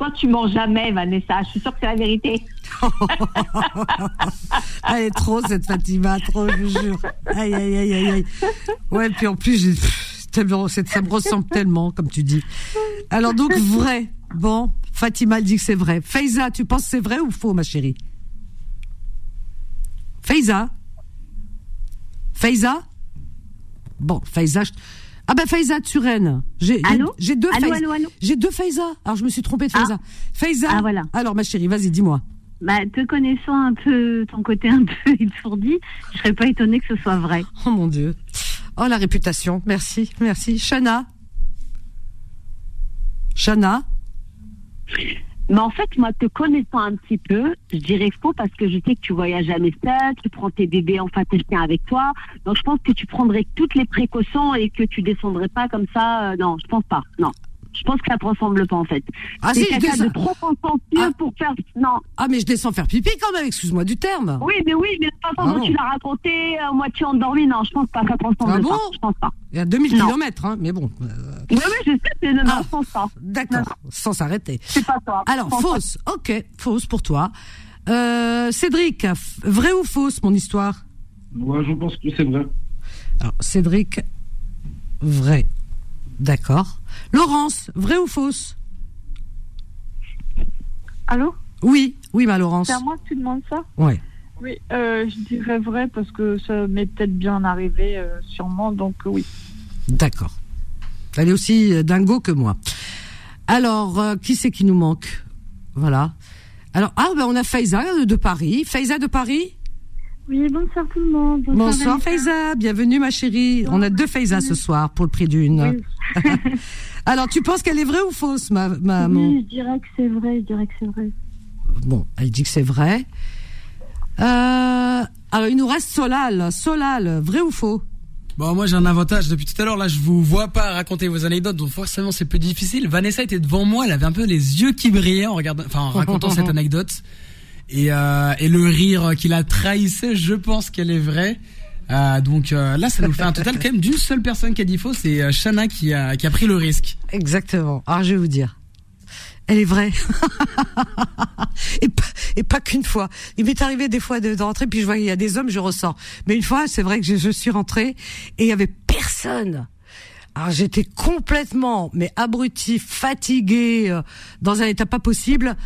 Toi, tu mens jamais, Vanessa. Je suis sûre que c'est la vérité. Elle est trop, cette Fatima, trop, je vous jure. Aïe, aïe, aïe, aïe. Ouais, puis en plus, ça me ressemble tellement, comme tu dis. Alors donc, vrai. Bon, Fatima, elle dit que c'est vrai. Faiza, tu penses que c'est vrai ou faux, ma chérie? Faiza? Faiza? Bon, Faiza. je- Ah ben Faiza de Suresnes. J'ai j'ai- Allô j'ai deux Allô, Faiza. allô, allô J'ai deux Faiza. Alors je me suis trompée de Faiza. Faiza. Ah, voilà. Alors ma chérie, vas-y, dis-moi. Bah, te connaissant un peu, ton côté un peu étourdi, je serais pas étonnée que ce soit vrai. Oh mon Dieu. Oh la réputation. Merci, merci. Shana. Shana. Mais en fait, moi, te connaissant un petit peu, je dirais faux parce que je sais que tu voyages jamais seul, tu prends tes bébés enfin chiens avec toi. Donc, je pense que tu prendrais toutes les précautions et que tu descendrais pas comme ça. euh, non, je pense pas. Non. Je pense que ça te ressemble pas, en fait. Ah si, je quelqu'un descends. de trop consciencieux pour faire. Non. Ah mais je descends faire pipi quand même, excuse-moi du terme. Oui, mais oui, mais de toute façon, Ah dont bon. tu l'as raconté, euh, moitié endormi, non, je pense pas, ça te ressemble Ah bon pas. Je pense pas. Il y a 2000 Non. kilomètres, hein, mais bon. euh, Oui, oui, je sais, c'est le Ah. je pense pas. D'accord, sans s'arrêter. C'est pas toi. Alors, fausse, ok, fausse pour toi. Euh, Cédric, vrai ou fausse mon histoire? Ouais, je pense que c'est vrai. Alors, Cédric, vrai. D'accord. Laurence, vrai ou fausse? Allô? Oui, oui, ma Laurence. C'est à moi que tu demandes ça? Ouais. Oui, euh, je dirais vrai parce que ça m'est peut-être bien arrivé, euh, sûrement, donc euh, oui. D'accord. Elle est aussi dingo que moi. Alors, euh, qui c'est qui nous manque? Voilà. Alors, ah, ben on a Faiza de Paris. Faiza de Paris? Oui, bonsoir tout le monde. Bonsoir Vanessa. Faiza, bienvenue ma chérie. On a deux Faiza ce soir pour le prix d'une. Alors, tu penses qu'elle est vraie ou fausse, ma maman Oui, je dirais que c'est vrai, je dirais que c'est vrai. Bon, elle dit que c'est vrai. Euh, alors, il nous reste Solal. Solal, vrai ou faux? Bon, moi j'ai un avantage depuis tout à l'heure. Là, je vous vois pas raconter vos anecdotes, donc forcément c'est plus difficile. Vanessa était devant moi, elle avait un peu les yeux qui brillaient en regardant, enfin en racontant cette anecdote. Et, euh, et le rire qui la trahissait, je pense qu'elle est vraie. Euh, donc euh, là, ça nous fait un total quand même d'une seule personne qui a dit faux, c'est euh, Shana qui a, qui a pris le risque. Exactement. Alors, je vais vous dire. Elle est vraie. et pas, et pas qu'une fois. Il m'est arrivé des fois de, de rentrer, puis je vois qu'il y a des hommes, je ressors. Mais une fois, c'est vrai que je, je suis rentrée et il y avait personne. Alors j'étais complètement, mais abruti, fatiguée, euh, dans un état pas possible,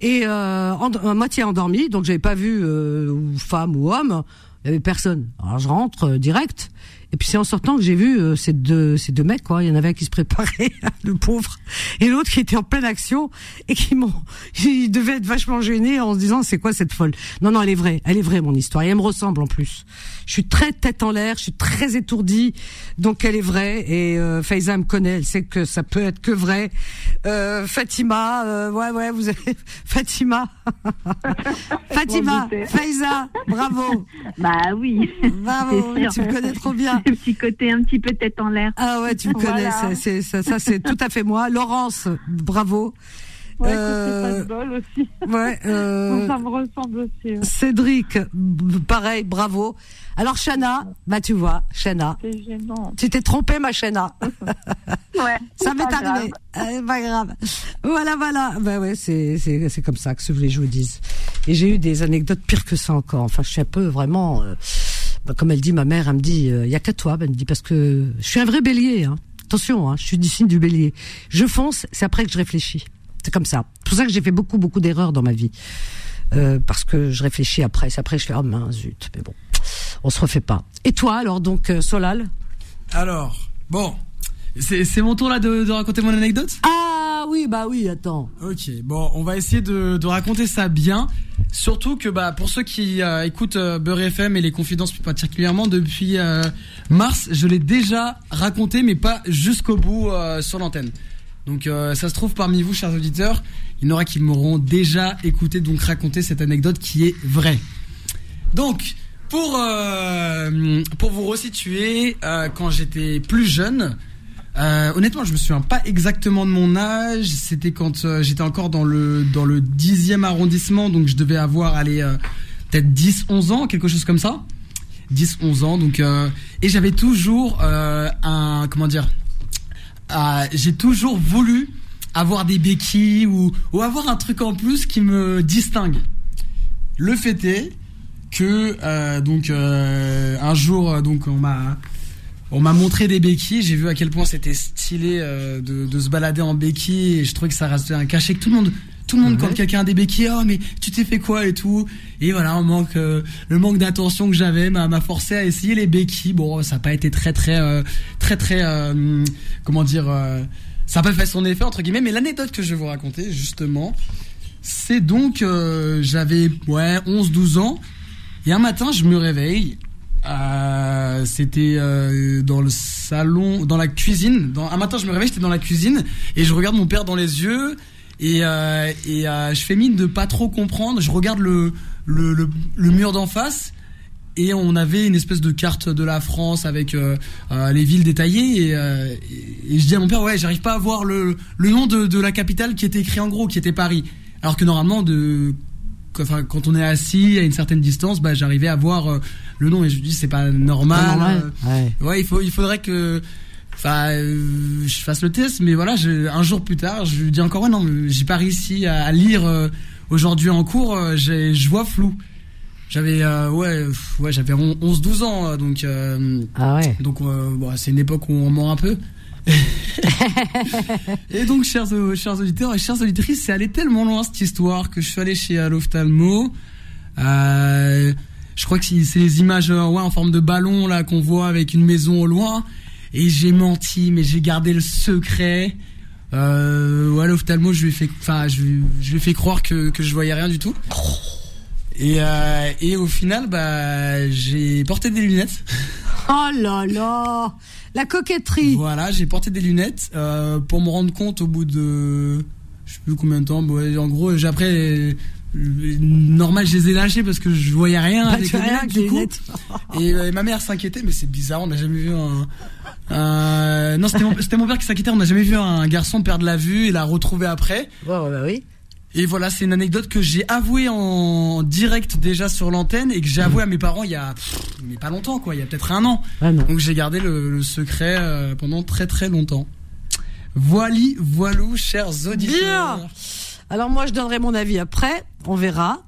et euh, en, moitié endormie, donc j'avais pas vu euh, femme ou homme. Il y avait personne. Alors je rentre euh, direct. Et puis c'est en sortant que j'ai vu euh, ces deux ces deux mecs quoi. Il y en avait un qui se préparait, le pauvre, et l'autre qui était en pleine action et qui m'ont. Il devait être vachement gêné en se disant c'est quoi cette folle? Non non elle est vraie, elle est vraie mon histoire. Et elle me ressemble en plus. Je suis très tête en l'air, je suis très étourdie, donc elle est vraie. Et euh, Faiza me connaît, elle sait que ça peut être que vrai. Euh, Fatima, euh, ouais ouais vous avez Fatima, Fatima. Faiza, bravo. Bah oui. Bravo, tu me connais trop bien. Un petit côté un petit peu tête en l'air. Ah ouais, tu me connais, Voilà. c'est- ça, ça c'est tout à fait moi. Laurence, bravo. Ouais, Euh, c'est pas de bol aussi. Ouais, euh, ça me ressemble aussi. ouais. Cédric, pareil, bravo. Alors Chana, bah tu vois, Chana, C'est gênant. tu t'es trompée ma Chana. Ouais. Ça m'est arrivé. Euh, pas grave. Voilà, voilà. Bah ouais, c'est c'est c'est comme ça que je voulais que je vous dise. Et j'ai eu des anecdotes pires que ça encore. Enfin, je suis un peu vraiment. Euh, bah, comme elle dit, ma mère, elle me dit, il y a qu'à toi. Elle me dit parce que je suis un vrai bélier. Hein. Attention, hein, je suis du signe du bélier. Je fonce, c'est après que je réfléchis. C'est comme ça. C'est pour ça que j'ai fait beaucoup beaucoup d'erreurs dans ma vie. Euh, parce que je réfléchis après. C'est après que je fais oh mince zut. Mais bon, on se refait pas. Et toi alors donc euh, Solal? Alors, bon, c'est c'est mon tour là de, de raconter mon anecdote? Ah oui, bah oui, attends. Ok, bon, on va essayer de, raconter ça bien. Surtout que bah pour ceux qui euh, écoutent euh, Beurre FM et les confidences plus particulièrement depuis euh, mars, je l'ai déjà raconté mais pas jusqu'au bout euh, sur l'antenne. Donc ça se trouve parmi vous chers auditeurs, il y en aura qui m'auront déjà écouté donc raconter cette anecdote qui est vraie. Donc pour pour vous resituer, quand j'étais plus jeune, euh, honnêtement, je me souviens pas exactement de mon âge. C'était quand euh, j'étais encore dans le dans le dixième arrondissement, donc je devais avoir allez euh, peut-être 10, 11 ans, quelque chose comme ça. 10, 11 ans, donc et j'avais toujours un comment dire, j'ai toujours voulu avoir des béquilles ou ou avoir un truc en plus qui me distingue. Le fait est que donc un jour donc on m'a on m'a montré des béquilles, j'ai vu à quel point c'était stylé euh, de, de se balader en béquille et je trouvais que ça restait un cachet que tout le monde tout le monde quand quelqu'un a des béquilles, oh mais tu t'es fait quoi et tout. Et voilà, on manque, euh, le manque d'attention que j'avais m'a m'a forcé à essayer les béquilles. Bon, ça n'a pas été très très euh, très très comment dire, ça n'a pas fait son effet entre guillemets. Mais l'anecdote que je vais vous raconter justement, c'est donc j'avais ouais 11-12 ans et un matin je me réveille. Euh, c'était euh, dans le salon, dans la cuisine. Un matin, je me réveille, j'étais dans la cuisine et je regarde mon père dans les yeux et, euh, et euh, je fais mine de pas trop comprendre. Je regarde le, le, le, mur d'en face et on avait une espèce de carte de la France avec euh, euh, les villes détaillées et, euh, et- je dis à mon père ouais j'arrive pas à voir le, le nom de, la capitale qui était écrit en gros qui était Paris alors que normalement de enfin quand on est assis à une certaine distance bah j'arrivais à voir le nom et je me dis c'est pas normal, Pas normal, euh, ouais. ouais il faut il faudrait que enfin euh, je fasse le test mais voilà je, un jour plus tard je lui dis encore ouais non j'ai pas réussi à, à lire euh, aujourd'hui en cours euh, je vois flou. J'avais ouais pff, ouais j'avais 11 12 ans donc ah ouais. donc bon, c'est une époque où on ment un peu. Et donc chers chers auditeurs et chères auditrices c'est allé tellement loin cette histoire que je suis allé chez l'ophtalmo euh, je crois que c'est les images euh, ouais, en forme de ballon là qu'on voit avec une maison au loin. Et j'ai menti mais j'ai gardé le secret. Euh, ouais l'ophtalmo je lui ai fait enfin je, lui- je lui ai fait croire que, que je voyais rien du tout. Et, euh, et au final bah j'ai porté des lunettes. Oh là là. La coquetterie. Voilà j'ai porté des lunettes euh, pour me rendre compte au bout de je sais plus combien de temps. Bon, en gros après normal je les ai lâchés parce que je voyais rien Bah, avec les rien lunettes, du coup. lunettes. et, euh, ma mère s'inquiétait mais c'est bizarre on n'a jamais vu un un- non c'était mon, père qui s'inquiétait on n'a jamais vu un garçon perdre la vue et la retrouver après ouais, bah oui. et voilà, c'est une anecdote que j'ai avouée en direct déjà sur l'antenne et que j'ai avoué à mes parents il y a pff, mais pas longtemps quoi, il y a peut-être un an. Donc j'ai gardé le, le secret euh, pendant très très longtemps. Voili, voilou, chers auditeurs. Bien. Alors moi, je donnerai mon avis après. On verra.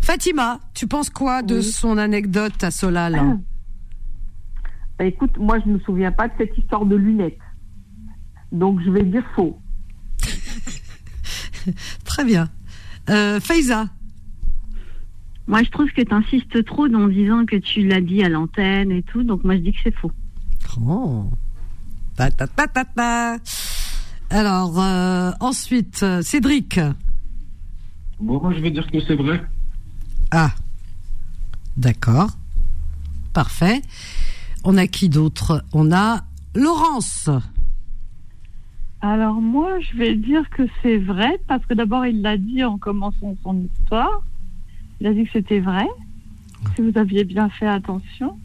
Fatima, tu penses quoi de son anecdote à Solal Bah, écoute, moi, je me souviens pas de cette histoire de lunettes. Donc, je vais dire faux. Très bien. Euh, Faiza Moi, je trouve que tu insistes trop en disant que tu l'as dit à l'antenne et tout, donc moi, je dis que c'est faux. Oh. Ta, ta, ta, ta, ta. Alors, euh, ensuite, euh, Cédric. Bon, moi, je vais dire que c'est vrai. Ah. D'accord. Parfait. On a qui d'autre? On a Laurence. Alors moi, je vais dire que c'est vrai parce que d'abord il l'a dit en commençant son histoire. Il a dit que c'était vrai. Si vous aviez bien fait attention.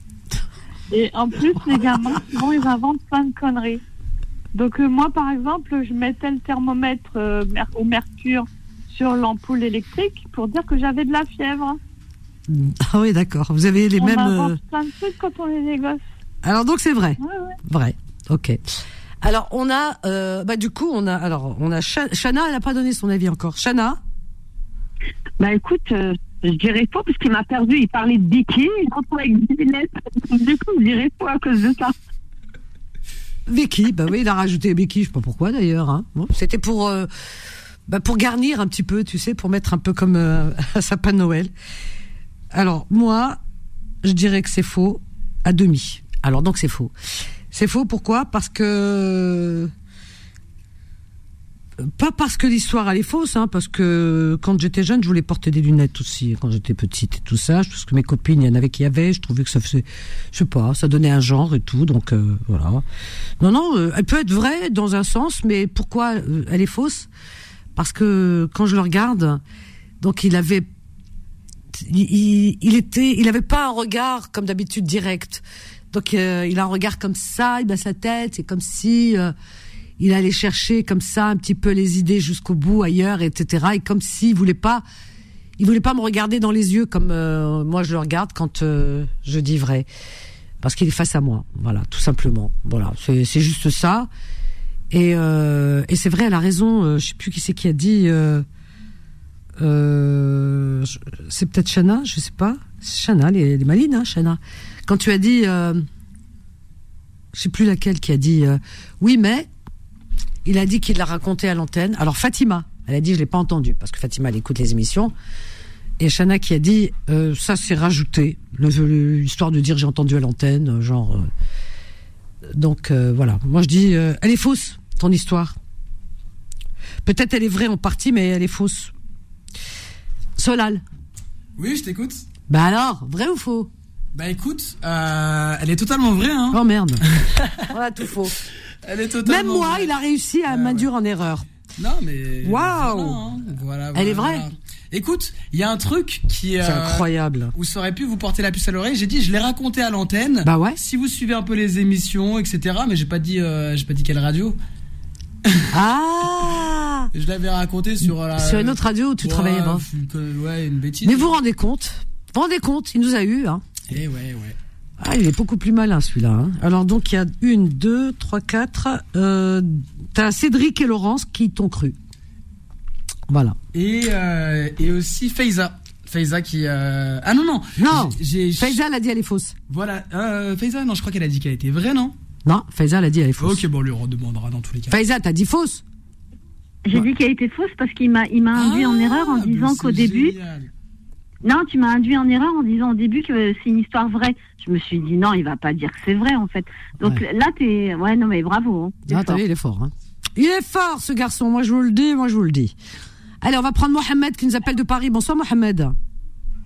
Et en plus, les gamins, souvent, ils inventent plein de conneries. Donc euh, moi, par exemple, je mettais le thermomètre euh, au mercure sur l'ampoule électrique pour dire que j'avais de la fièvre. Ah oui, d'accord. Vous avez les on mêmes. invente euh, plein de trucs quand on est des gosses. Alors donc c'est vrai. Ouais, ouais. Vrai. Ok. Alors on a, euh, bah du coup on a, alors on a Sha- Shana, elle n'a pas donné son avis encore. Shana. Bah écoute, euh, je dirais pas parce qu'il m'a perdu. Il parlait de Vicky, il se retrouve avec des lunettes. Du coup, je dirais pas à cause de ça. Vicky, bah oui, il a rajouté Vicky, je sais pas pourquoi d'ailleurs. Hein. C'était pour, euh, bah, pour garnir un petit peu, tu sais, pour mettre un peu comme euh, un sapin de Noël. Alors moi, je dirais que c'est faux à demi. Alors donc c'est faux. C'est faux pourquoi? Parce que pas parce que l'histoire elle est fausse, hein, parce que quand j'étais jeune, je voulais porter des lunettes aussi, quand j'étais petite et tout ça, parce que mes copines, il y en avait qui avaient, je trouvais que ça faisait, je sais pas, ça donnait un genre et tout, donc euh, voilà. Non, non, euh, elle peut être vraie dans un sens, mais pourquoi euh, elle est fausse? Parce que quand je le regarde, donc il avait, il, il, était, il avait pas un regard comme d'habitude direct. Donc il a un regard comme ça, il baisse la tête, c'est comme si il allait chercher comme ça un petit peu les idées jusqu'au bout ailleurs, etc. Et comme s'il voulait pas, il voulait pas me regarder dans les yeux comme euh, moi je le regarde quand euh, je dis vrai, parce qu'il est face à moi. Voilà, tout simplement. Voilà, c'est juste ça. Et, euh, et c'est vrai, elle a raison. je sais plus qui c'est qui a dit. C'est peut-être Shana, je sais pas. Shana, elle est, maline, hein, Shana. Quand tu as dit, je sais plus laquelle qui a dit, oui, mais il a dit qu'il l'a raconté à l'antenne. Alors Fatima, Elle a dit, je l'ai pas entendu, parce que Fatima, elle écoute les émissions. Et Shana qui a dit, euh, ça c'est rajouté, l'histoire de dire j'ai entendu à l'antenne, euh, genre. euh, donc euh, voilà, moi je dis, euh, elle est fausse, ton histoire. Peut-être elle est vraie en partie, mais elle est fausse. Solal. Oui, je t'écoute. Bah alors, vrai ou faux? Bah écoute, euh, elle est totalement vraie, hein. Oh merde. voilà, tout faux. Elle est totalement Même moi, vraie. il a réussi à m'induire en erreur. Non, mais. Waouh. Voilà, hein. Voilà, Elle est vraie. Écoute, il y a un truc qui. C'est euh, incroyable. Où ça aurait pu vous porter la puce à l'oreille. J'ai dit, je l'ai raconté à l'antenne. Bah ouais. Si vous suivez un peu les émissions, etc. Mais j'ai pas dit, euh, j'ai pas dit quelle radio. Ah Je l'avais raconté sur. la- Sur une autre radio où tu Ouais, travaillais co- Ouais, une bêtise. Mais vous vous rendez compte Vous vous rendez compte Il nous a eu, hein Eh ouais, ouais. Ah, il est beaucoup plus malin celui-là. hein. Alors donc il y a une, deux, trois, quatre. Euh, T'as Cédric et Laurence qui t'ont cru. Voilà. Et, euh, et aussi Faiza. Faiza qui. euh, Ah non, non. Non. J'ai. Faiza l'a dit elle est fausse. Voilà. Euh, Faiza, non, je crois qu'elle a dit qu'elle était vraie, non? Non, Faiza l'a dit elle est fausse. Ok, bon, on lui redemandera dans tous les cas. Faiza, t'as dit fausse? J'ai dit qu'elle était fausse parce qu'il m'a il m'a induit en erreur en disant qu'au début. Non, tu m'as induit en erreur en disant au début que c'est une histoire vraie. Je me suis dit non, il va pas dire que c'est vrai en fait. Donc là t'es ouais non mais bravo. hein. Ah, t'as vu, il est fort. Hein. Il est fort ce garçon, moi je vous le dis, moi je vous le dis. Allez, on va prendre Mohamed qui nous appelle de Paris. Bonsoir Mohamed.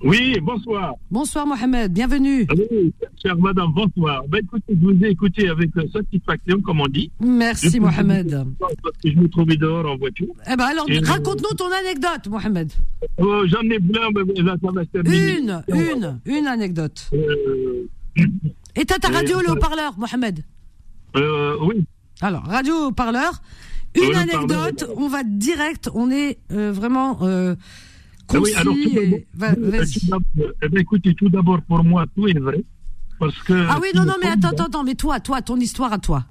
Oui, bonsoir. Bonsoir Mohamed, bienvenue. Oui, chère madame, bonsoir. Ben, écoutez, je vous ai écouté avec euh, satisfaction, comme on dit. Merci Mohamed. Parce que je me trouvais dehors en voiture. Eh ben alors, Et- raconte-nous ton anecdote Mohamed. Euh, J'en ai plein, mais là, ça va se terminer. Une, une, une anecdote. Euh, Et t'as ta Et- radio le haut-parleur Mohamed? euh, oui. Alors, radio haut-parleur. Euh, Une anecdote, on va direct, on est euh, vraiment euh, Ah oui, alors, et- vas-y. eh ben, écoutez, tout d'abord, pour moi, tout est vrai. Parce que. Ah oui, non, non, mais attends, attends, attends, mais toi, toi, ton histoire à toi.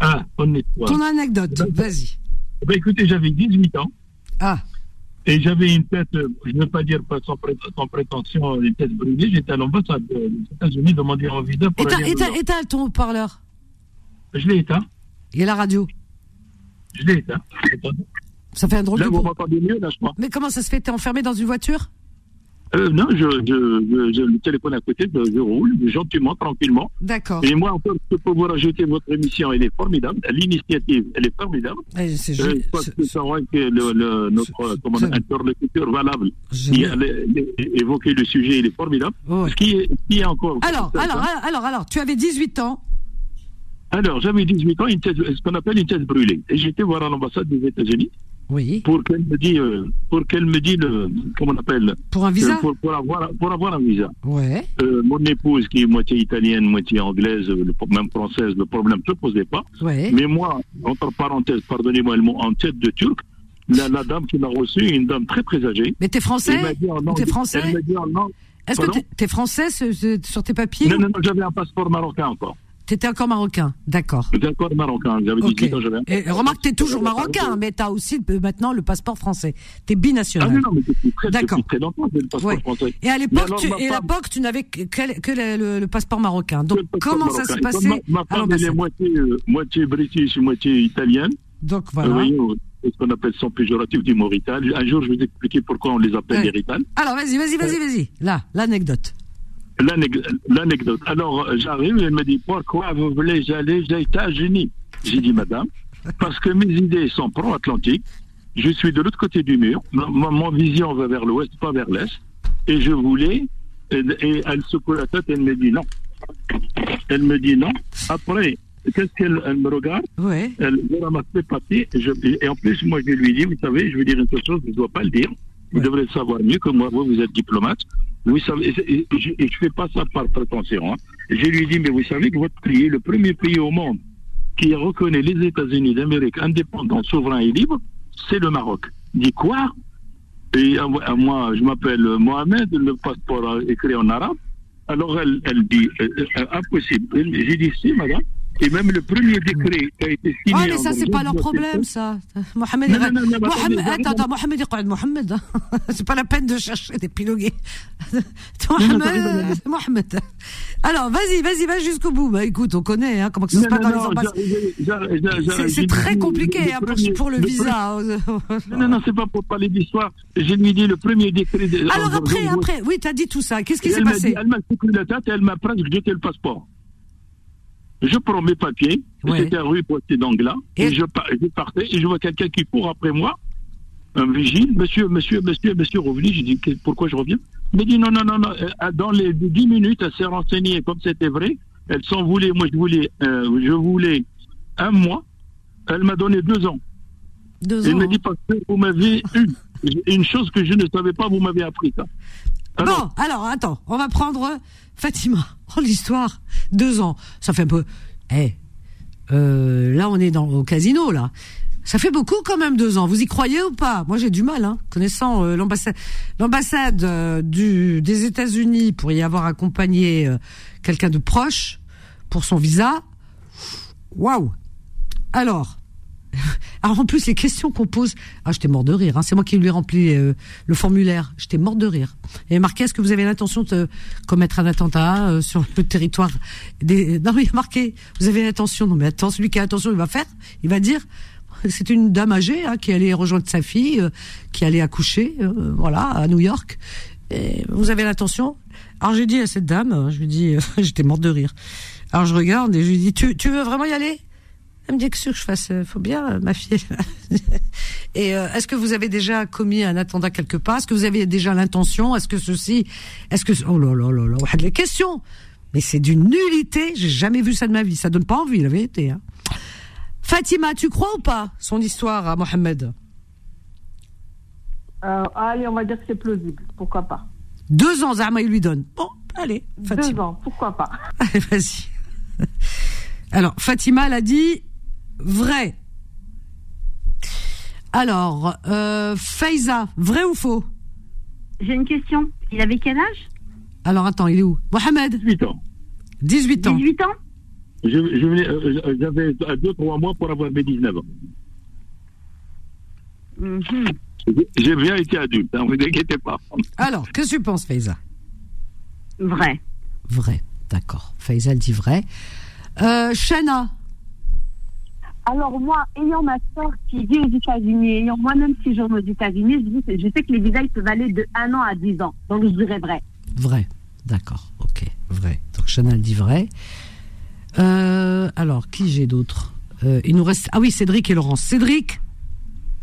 Ah, on est Ton anecdote, vas-y. Ben, écoutez, j'avais 18 ans. Ah. Et j'avais une tête, je ne veux pas dire sans, sans prétention, une tête brûlée. J'étais à l'ambassade des États-Unis demander un visa pour et t'as ton haut-parleur Je l'ai éteint. Et la radio Je l'ai éteint. Ça fait un drôle Là, de vous m'entendez mieux, là, je crois. Mais comment ça se fait? T'es enfermé dans une voiture? Euh, non, je, je, je, je- le téléphone à côté, je, je roule gentiment, tranquillement. D'accord. Et moi, encore, je peux vous rajouter votre émission, elle est formidable. L'initiative, elle est formidable. Eh, c'est Euh, je pense que le, le, notre interlocuteur valable. Il a évoqué le sujet, il est formidable. Ce qui est, qui encore. Alors, alors, alors, alors, alors, tu avais 18 ans. Alors, j'avais 18 ans, une ce qu'on appelle une tête brûlée. Et j'étais voir à l'ambassade des États-Unis. Oui. Pour qu'elle me dise, euh, pour qu'elle me dise comment on appelle Pour un visa euh, pour, pour avoir, pour avoir un visa. Ouais. Euh, mon épouse, qui est moitié italienne, moitié anglaise, le, même française, le problème ne se posait pas. Ouais. Mais moi, entre parenthèses, pardonnez-moi le mot, en tête de turc, la, la dame qui m'a reçu, une dame très très âgée. Mais t'es français T'es français Est-ce que t'es- t'es français ce- ce- sur tes papiers Non, non, non, j'avais un passeport marocain encore. T'étais encore marocain, d'accord. J'étais encore marocain, j'avais 18 ans, j'avais Et remarque, t'es toujours marocain, mais t'as aussi euh, maintenant le passeport français. T'es Ah binational. non, non, mais depuis très, D'accord. depuis très longtemps, j'ai le passeport Ouais. français. Et à l'époque, tu, ma et à femme- l'époque, tu n'avais que, le, le- le passeport marocain. Donc, comment ça s'est passé Ma, ma femme, elle est moitié, euh, moitié british, moitié italienne. Donc, Vous voilà. euh, c'est ce qu'on appelle sans péjoratif du Maurital. Un jour, je vais vous expliquer pourquoi on les appelle Ouais. les. Alors, vas-y, vas-y, vas-y, vas-y. Là, l'anecdote. L'anec- L'anecdote. Alors, euh, j'arrive, elle me dit, pourquoi vous voulez aller aux États-Unis? J'ai dit, madame, parce que mes idées sont pro-atlantiques. Je suis de l'autre côté du mur. Ma, ma- ma vision va vers l'ouest, pas vers l'est. Et je voulais. Et, et elle secoue la tête, elle me dit non. Elle me dit non. Après, qu'est-ce qu'elle elle me regarde? Ouais. Elle me ramasse les papiers. Et, je- et en plus, moi, je lui dis, vous savez, je vais dire une chose, je ne dois pas le dire. Vous devrez le savoir mieux que moi. Vous, vous êtes diplomate. Et, je ne fais pas ça par prétention. hein. Je lui dis, mais vous savez que votre pays est le premier pays au monde qui reconnaît les États-Unis d'Amérique indépendants, souverains et libres, c'est le Maroc. Dit quoi? Et moi, je m'appelle Mohamed, le passeport écrit en arabe. Alors elle, elle dit, euh, euh, impossible. J'ai dit, si, madame. Et même le premier décret qui a été signé. Ouais, mais ça, c'est pas leur problème, ça. Mohamed, Non, non, Mohamed, attends, attends, Mohamed, il Mohamed. hein. C'est pas la peine de chercher des pilogués. Mohamed, Mohamed. Alors, vas-y, vas-y, va jusqu'au bout. Bah, écoute, on connaît, hein, comment que ça se passe dans les ambassades. C'est- j'ai très compliqué, hein, pour, pour le le visa. Non, non, non, c'est pas pour parler d'histoire. Je lui dit le premier décret. de- Alors après, après, oui, t'as dit tout ça. Qu'est-ce qui s'est passé Elle m'a secoué la tête et elle m'a presque jeté le passeport. Je prends mes papiers, Ouais. c'était rue Poitiers d'Anglas, et, je, par- je partais et je vois quelqu'un qui court après moi, un vigile, monsieur, monsieur, monsieur, monsieur, revenu. Dit, que- pourquoi je reviens? Il m'a dit, non, non, non, non, euh, dans les 10 minutes, elle s'est renseignée comme c'était vrai, elle s'en voulait, moi je voulais, euh, je voulais un mois, elle m'a donné deux ans. Deux Elle ans, m'a hein. dit, parce que vous m'avez eu une chose que je ne savais pas, vous m'avez appris ça. Bon, alors, attends, on va prendre Fatima. Oh, l'histoire. Deux ans. Ça fait un peu. Eh, euh, là, on est dans, au casino, là. Ça fait beaucoup quand même deux ans. Vous y croyez ou pas? Moi, j'ai du mal, hein, connaissant euh, l'ambassade, l'ambassade euh, du des États-Unis pour y avoir accompagné euh, quelqu'un de proche pour son visa. Waouh Alors, alors en plus les questions qu'on pose, ah j'étais mort de rire. Hein. C'est moi qui lui ai rempli euh, le formulaire. J'étais mort de rire. Et marqué est-ce que vous avez l'intention de commettre un attentat euh, sur le territoire des Non mais marqué vous avez l'intention. Non mais attends celui qui a l'intention il va faire. Il va dire c'est une dame âgée hein, qui allait rejoindre sa fille, euh, qui allait accoucher, euh, voilà, à New York. Et vous avez l'intention? Alors j'ai dit à cette dame, euh, je lui dis, j'étais morte de rire. Alors je regarde et je lui dis, tu, tu veux vraiment y aller? Elle me dit, qu'est-ce que je fasse Euh, Faut bien, ma fille. et euh, est-ce que vous avez déjà commis un attentat quelque part? Est-ce que vous avez déjà l'intention? Est-ce que ceci Est-ce que oh là là là là, les questions Mais c'est d'une nullité. J'ai jamais vu ça de ma vie. Ça donne pas envie, la vérité. Hein. Fatima, tu crois ou pas son histoire à Mohamed Euh, allez, on va dire que c'est plausible. Pourquoi pas? Deux ans, Zama, il lui donne. Bon, allez, Fatima. Deux ans, pourquoi pas? Allez, vas-y. Alors, Fatima, elle a dit vrai. Alors, euh, Faiza, vrai ou faux? J'ai une question. Il avait quel âge? Alors, attends, il est où? Mohamed? 18 ans. 18 ans. 18 ans? Je, je venais, euh, j'avais 2-3 mois pour avoir mes 19 ans. Mhm. J'ai- J'ai bien été adulte, ne vous inquiétez pas. Alors, que tu penses, Faiza? Vrai. Vrai, d'accord. Faiza, elle dit vrai. Euh, Shana, Alors moi, ayant ma soeur qui vit aux États-Unis, ayant moi-même séjourné aux États-Unis, je, dis- je sais que les visas ils peuvent aller de 1 an à 10 ans. Donc je dirais vrai. vrai. D'accord, ok, vrai. Donc, Shana, elle dit vrai. Euh, alors, qui j'ai d'autre? Euh, Il nous reste... Ah oui, Cédric et Laurence. Cédric,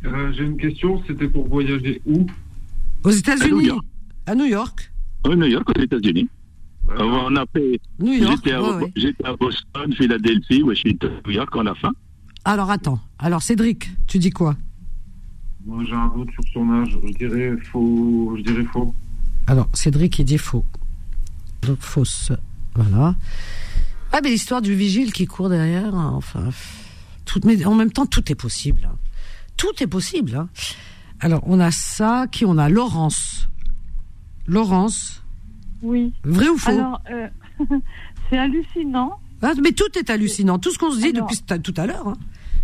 Euh, J'ai une question, c'était pour voyager où? Aux À New États-Unis York. À New York À New York, aux États-Unis. Euh, On a fait. New York, J'étais à, ouais, ouais. j'étais à Boston, Philadelphie, Washington, New York, en la fin. Alors, attends. Alors, Cédric, tu dis quoi? Moi, j'ai un doute sur son âge. Je dirais faux. Je dirais faux. Alors, Cédric, il dit faux. Donc, fausse. Voilà. Ah, mais l'histoire du vigile qui court derrière, hein, enfin. Tout, mais en même temps, tout est possible. hein. Tout est possible. hein. Alors, on a ça. Qui on a Laurence. Laurence? Oui. Vrai ou faux? Alors, euh, c'est hallucinant. Ah, Mais tout est hallucinant. Tout ce qu'on se dit Alors- depuis tout à- l'heure. hein.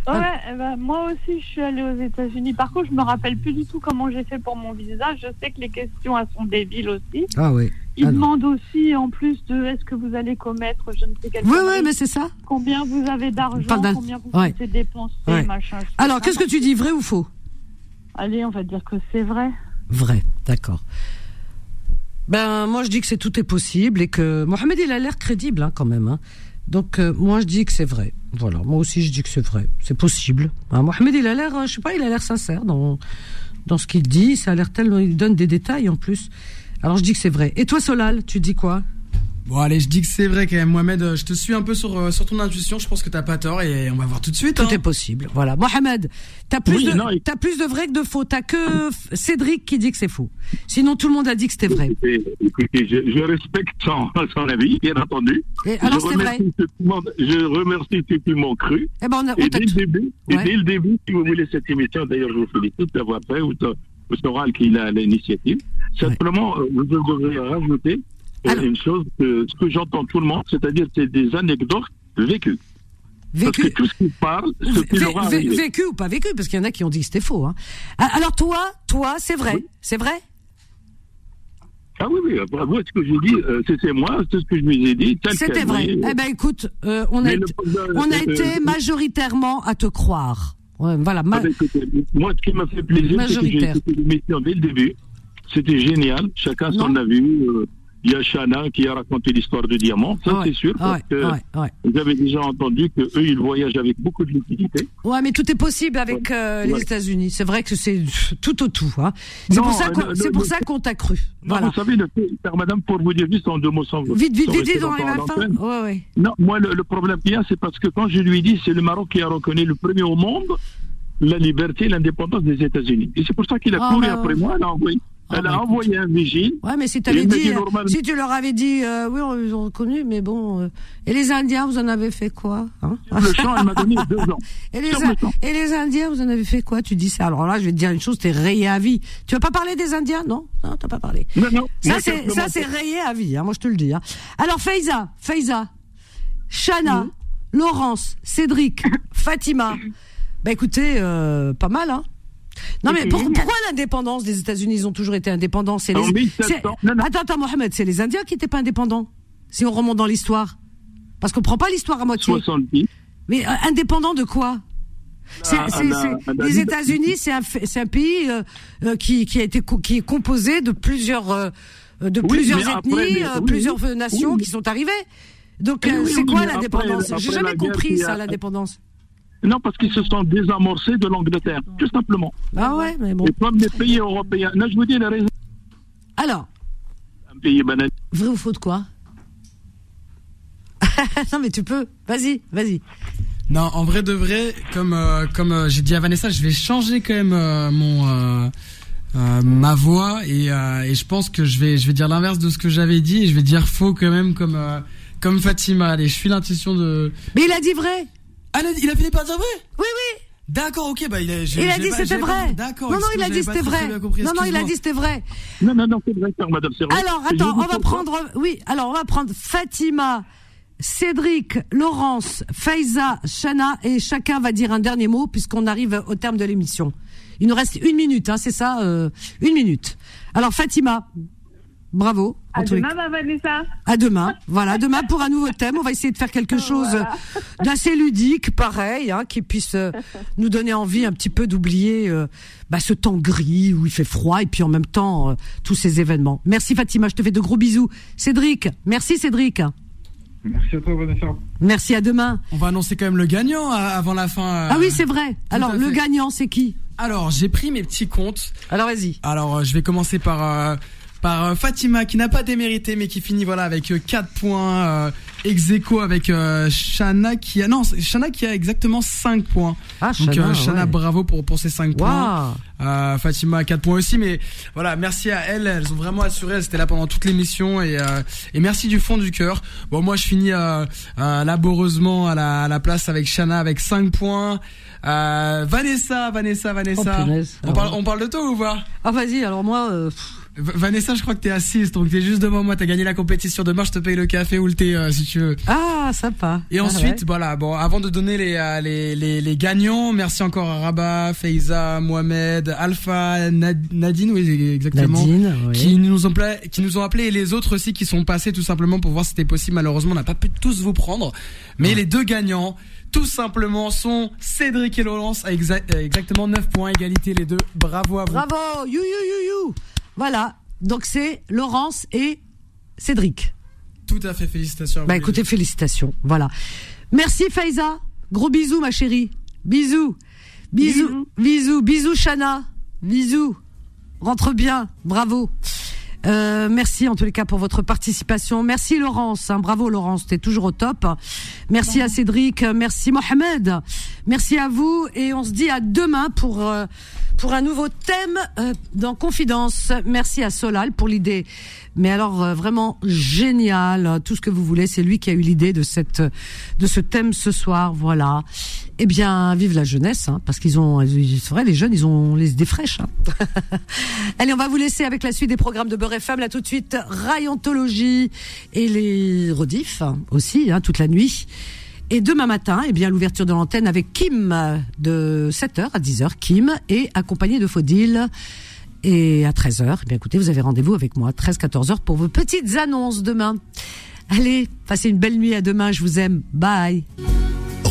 Ouais, eh ben, moi aussi, je suis allée aux États-Unis. Par contre, je me rappelle plus du tout comment j'ai fait pour mon visa. Je sais que les questions elles sont débiles aussi. Ah oui. Ils Alors. demandent aussi, en plus de est-ce que vous allez commettre, je ne sais quel. Oui, oui, mais c'est ça. Combien vous avez d'argent, combien vous Ouais. dépenser, Ouais. machin. Alors, qu'est-ce que tu dis Vrai ou faux? Allez, on va dire que c'est vrai. Vrai, d'accord. Ben moi je dis que c'est tout est possible et que Mohamed il a l'air crédible hein, quand même. hein. Donc euh, moi je dis que c'est vrai. Voilà, moi aussi je dis que c'est vrai, c'est possible. Hein, Mohamed il a l'air, euh, je sais pas, il a l'air sincère dans dans ce qu'il dit. Ça a l'air tellement, il donne des détails en plus. Alors je dis que c'est vrai. Et toi Solal, tu dis quoi? Bon allez, je dis que c'est vrai quand même, Mohamed. euh, Je te suis un peu sur, euh, sur ton intuition. Je pense que t'as pas tort et on va voir tout de suite. Tout hein. est possible. Voilà, Mohamed, t'as plus Oui, de non, il- t'as plus de vrai que de faux. T'as que Cédric qui dit que c'est faux. Sinon tout le monde a dit que c'était vrai. Écoutez, écoutez, je, je respecte son, son avis, bien entendu. Et alors, je, c'est remercie vrai. ceux qui m'ont- je remercie ceux qui m'ont cru. Eh ben on a, on Et dès le début, et Ouais. dès le début, si vous voulez cette émission, d'ailleurs, je vous félicite d'avoir fait, ou Soral qui a l'initiative. Simplement, euh, vous devriez rajouter euh, Alors. une chose, que, ce que j'entends tout le monde, c'est-à-dire c'est des anecdotes vécues. Vécu. Parce que tout ce qu'il parle, ce aura vé- arrivé. vécu ou pas vécu, parce qu'il y en a qui ont dit que c'était faux. Hein. Ah, Alors toi, toi, c'est vrai, c'est vrai? Ah oui, oui, bah, moi, ce que j'ai dit, euh, c'était moi, c'est ce que je lui ai dit, C'était vrai. oui. Eh ben écoute, euh, on a, été, le- on a euh, été euh, majoritairement à te croire. Ouais, voilà. ma- Ah ben, écoutez, moi, ce qui m'a fait plaisir, c'est que j'ai écouté l'émission dès le début. C'était génial. Chacun son avis. Il y a Shana qui a raconté l'histoire du diamant. Ça, Ouais, c'est sûr. Parce ouais, que ouais, vous avez déjà entendu que eux, ils voyagent avec beaucoup de liquidité. Ouais, mais tout est possible avec euh, les. États-Unis. C'est vrai que c'est tout au tout. Hein. C'est Non, pour ça euh, qu'on, c'est pour ça qu'on t'a cru. Non, Voilà. Vous savez, le fait, car madame, pour vous dire juste en deux mots sans Vite, vite, vite, rester vite, on arrive à la fin. l'antenne. Ouais, ouais. Non, moi, le, le problème qu'il y a, c'est parce que quand je lui dis, c'est le Maroc qui a reconnu le premier au monde la liberté et l'indépendance des États-Unis. Et c'est pour ça qu'il a Ah, couru après moi. A envoyé, Ah, elle bah, a envoyé un vigile. Ouais, mais si dit, normal- tu leur avais dit, euh, oui, on- ils ont reconnu, mais bon. euh, et les Indiens, vous en avez fait quoi hein Le champ, elle m'a donné deux ans. Et les, le et Indiens, vous en avez fait quoi Tu dis ça. Alors là, je vais te dire une chose, t'es rayé à vie. Tu vas pas parler des Indiens Non, non, t'as pas parlé. Non, non. Ça, c'est, simplement, ça, c'est rayé à vie, hein, moi je te le dis. Hein. Alors, Faiza, Faiza, Chana, Laurence, Cédric, Fatima. Bah écoutez, euh, pas mal, hein. Non mais pour- pourquoi l'indépendance des États-Unis Ils ont toujours été indépendants? C'est En les... 1700. c'est- Attends, attends, Mohamed, c'est les Indiens qui n'étaient pas indépendants. Si on remonte dans l'histoire, parce qu'on prend pas l'histoire à moitié. 70. Mais euh, indépendant de quoi? Ah, la- la- les États-Unis, c'est un, pays euh, euh, qui, qui a été qui est composé de plusieurs euh, de Oui, plusieurs après, ethnies, oui, plusieurs oui. nations qui sont arrivées. Donc c'est quoi l'indépendance? J'ai jamais compris ça, l'indépendance. Non, parce qu'ils se sont désamorcés de l'Angleterre, tout simplement. Ah ouais, mais bon. Et comme les pays européens. Là, je vous dis la raison. Alors, Un pays banal. vrai ou faux de quoi? Non mais tu peux. Vas-y, vas-y. Non, en vrai de vrai, comme euh, comme euh, j'ai dit à Vanessa, je vais changer quand même euh, mon euh, euh, ma voix et, euh, et je pense que je vais je vais dire l'inverse de ce que j'avais dit et je vais dire faux quand même comme euh, comme Fatima. Allez, je suis l'intuition de. Mais il a dit vrai. Ah, il a, il a fini par dire vrai? Oui, oui. D'accord, ok, bah il a. j'ai- Il a j'ai dit c'était vrai. D'accord. Non, non, il a dit c'était vrai. Non, non, il a dit c'était vrai. Non, non, non, c'est vrai, madame, c'est vrai. Alors, attends, on va prendre, oui, alors on va prendre Fatima, Cédric, Laurence, Faiza, Shana, et chacun va dire un dernier mot puisqu'on arrive au terme de l'émission. Il nous reste une minute, hein, c'est ça, euh, une minute. Alors Fatima, bravo. À demain, ma Vanessa. à demain. Voilà, demain pour un nouveau thème. On va essayer de faire quelque chose Voilà. d'assez ludique, pareil, hein, qui puisse euh, nous donner envie un petit peu d'oublier euh, bah, ce temps gris où il fait froid et puis en même temps euh, tous ces événements. Merci Fatima, je te fais de gros bisous. Cédric, merci Cédric. Merci à toi, Vanessa. Merci à demain. On va annoncer quand même le gagnant avant la fin. Ah oui, c'est vrai. tout Alors le gagnant, c'est qui? Alors, j'ai pris mes petits comptes. Alors vas-y. Alors, je vais commencer par euh, par euh, Fatima qui n'a pas démérité mais qui finit voilà avec 4 points euh, ex aequo avec euh, Shana qui a non, Shana qui a exactement 5 points. Ah, Donc Shana, euh, Shana ouais. bravo pour pour ces 5 points. Euh, Fatima 4 points aussi mais voilà, merci à elles, elles ont vraiment assuré, elles étaient là pendant toute l'émission et euh, et merci du fond du cœur. Bon moi je finis euh, euh, laborieusement à la à la place avec Shana avec 5 points. Euh, Vanessa, Vanessa, Vanessa. Oh, on parle on parle de toi ou pas? Ah vas-y. Alors moi. euh, pff, Vanessa, je crois que t'es assise, donc t'es juste devant moi. T'as gagné la compétition. Demain, je te paye le café ou le thé euh, si tu veux. Ah sympa. Et Ah, ensuite, ouais. voilà. Bon, avant de donner les, euh, les les les gagnants, merci encore à Rabat, Feiza, Mohamed, Alpha, Nad- Nadine, oui exactement, Nadine, oui. qui nous ont appelé, qui nous ont appelé et les autres aussi qui sont passés tout simplement pour voir si c'était possible. Malheureusement, on n'a pas pu tous vous prendre, mais les deux gagnants. Tout simplement sont Cédric et Laurence à exa- euh, exactement 9 points égalité les deux. Bravo à vous. Bravo. You you you you. Voilà. Donc c'est Laurence et Cédric. Tout à fait, félicitations. Bah les écoutez, félicitations. Voilà. Merci Faiza. Gros bisous ma chérie. Bisous. Bisous. Bisous. Bisous Chana. Bisous. Rentre bien. Bravo. Euh, merci en tous les cas pour votre participation. Merci Laurence, hein. bravo Laurence, t'es toujours au top. Merci à Cédric, merci Mohamed, merci à vous et on se dit à demain pour euh, pour un nouveau thème euh, dans Confidence. Merci à Solal pour l'idée, mais alors euh, vraiment génial, tout ce que vous voulez, c'est lui qui a eu l'idée de cette de ce thème ce soir. Voilà. Eh bien, vive la jeunesse, hein, parce qu'ils ont, c'est vrai, les jeunes, ils ont les des fraîches. hein. Allez, on va vous laisser avec la suite des programmes de Beurre FM. Là, tout de suite, Rayontologie et les rediffs hein, aussi, hein, toute la nuit. Et demain matin, eh bien, l'ouverture de l'antenne avec Kim de 7h à 10h, Kim, et accompagné de Faudil. Et à 13h, eh bien, écoutez, vous avez rendez-vous avec moi, 13-14h, pour vos petites annonces demain. Allez, passez une belle nuit à demain, je vous aime. Bye.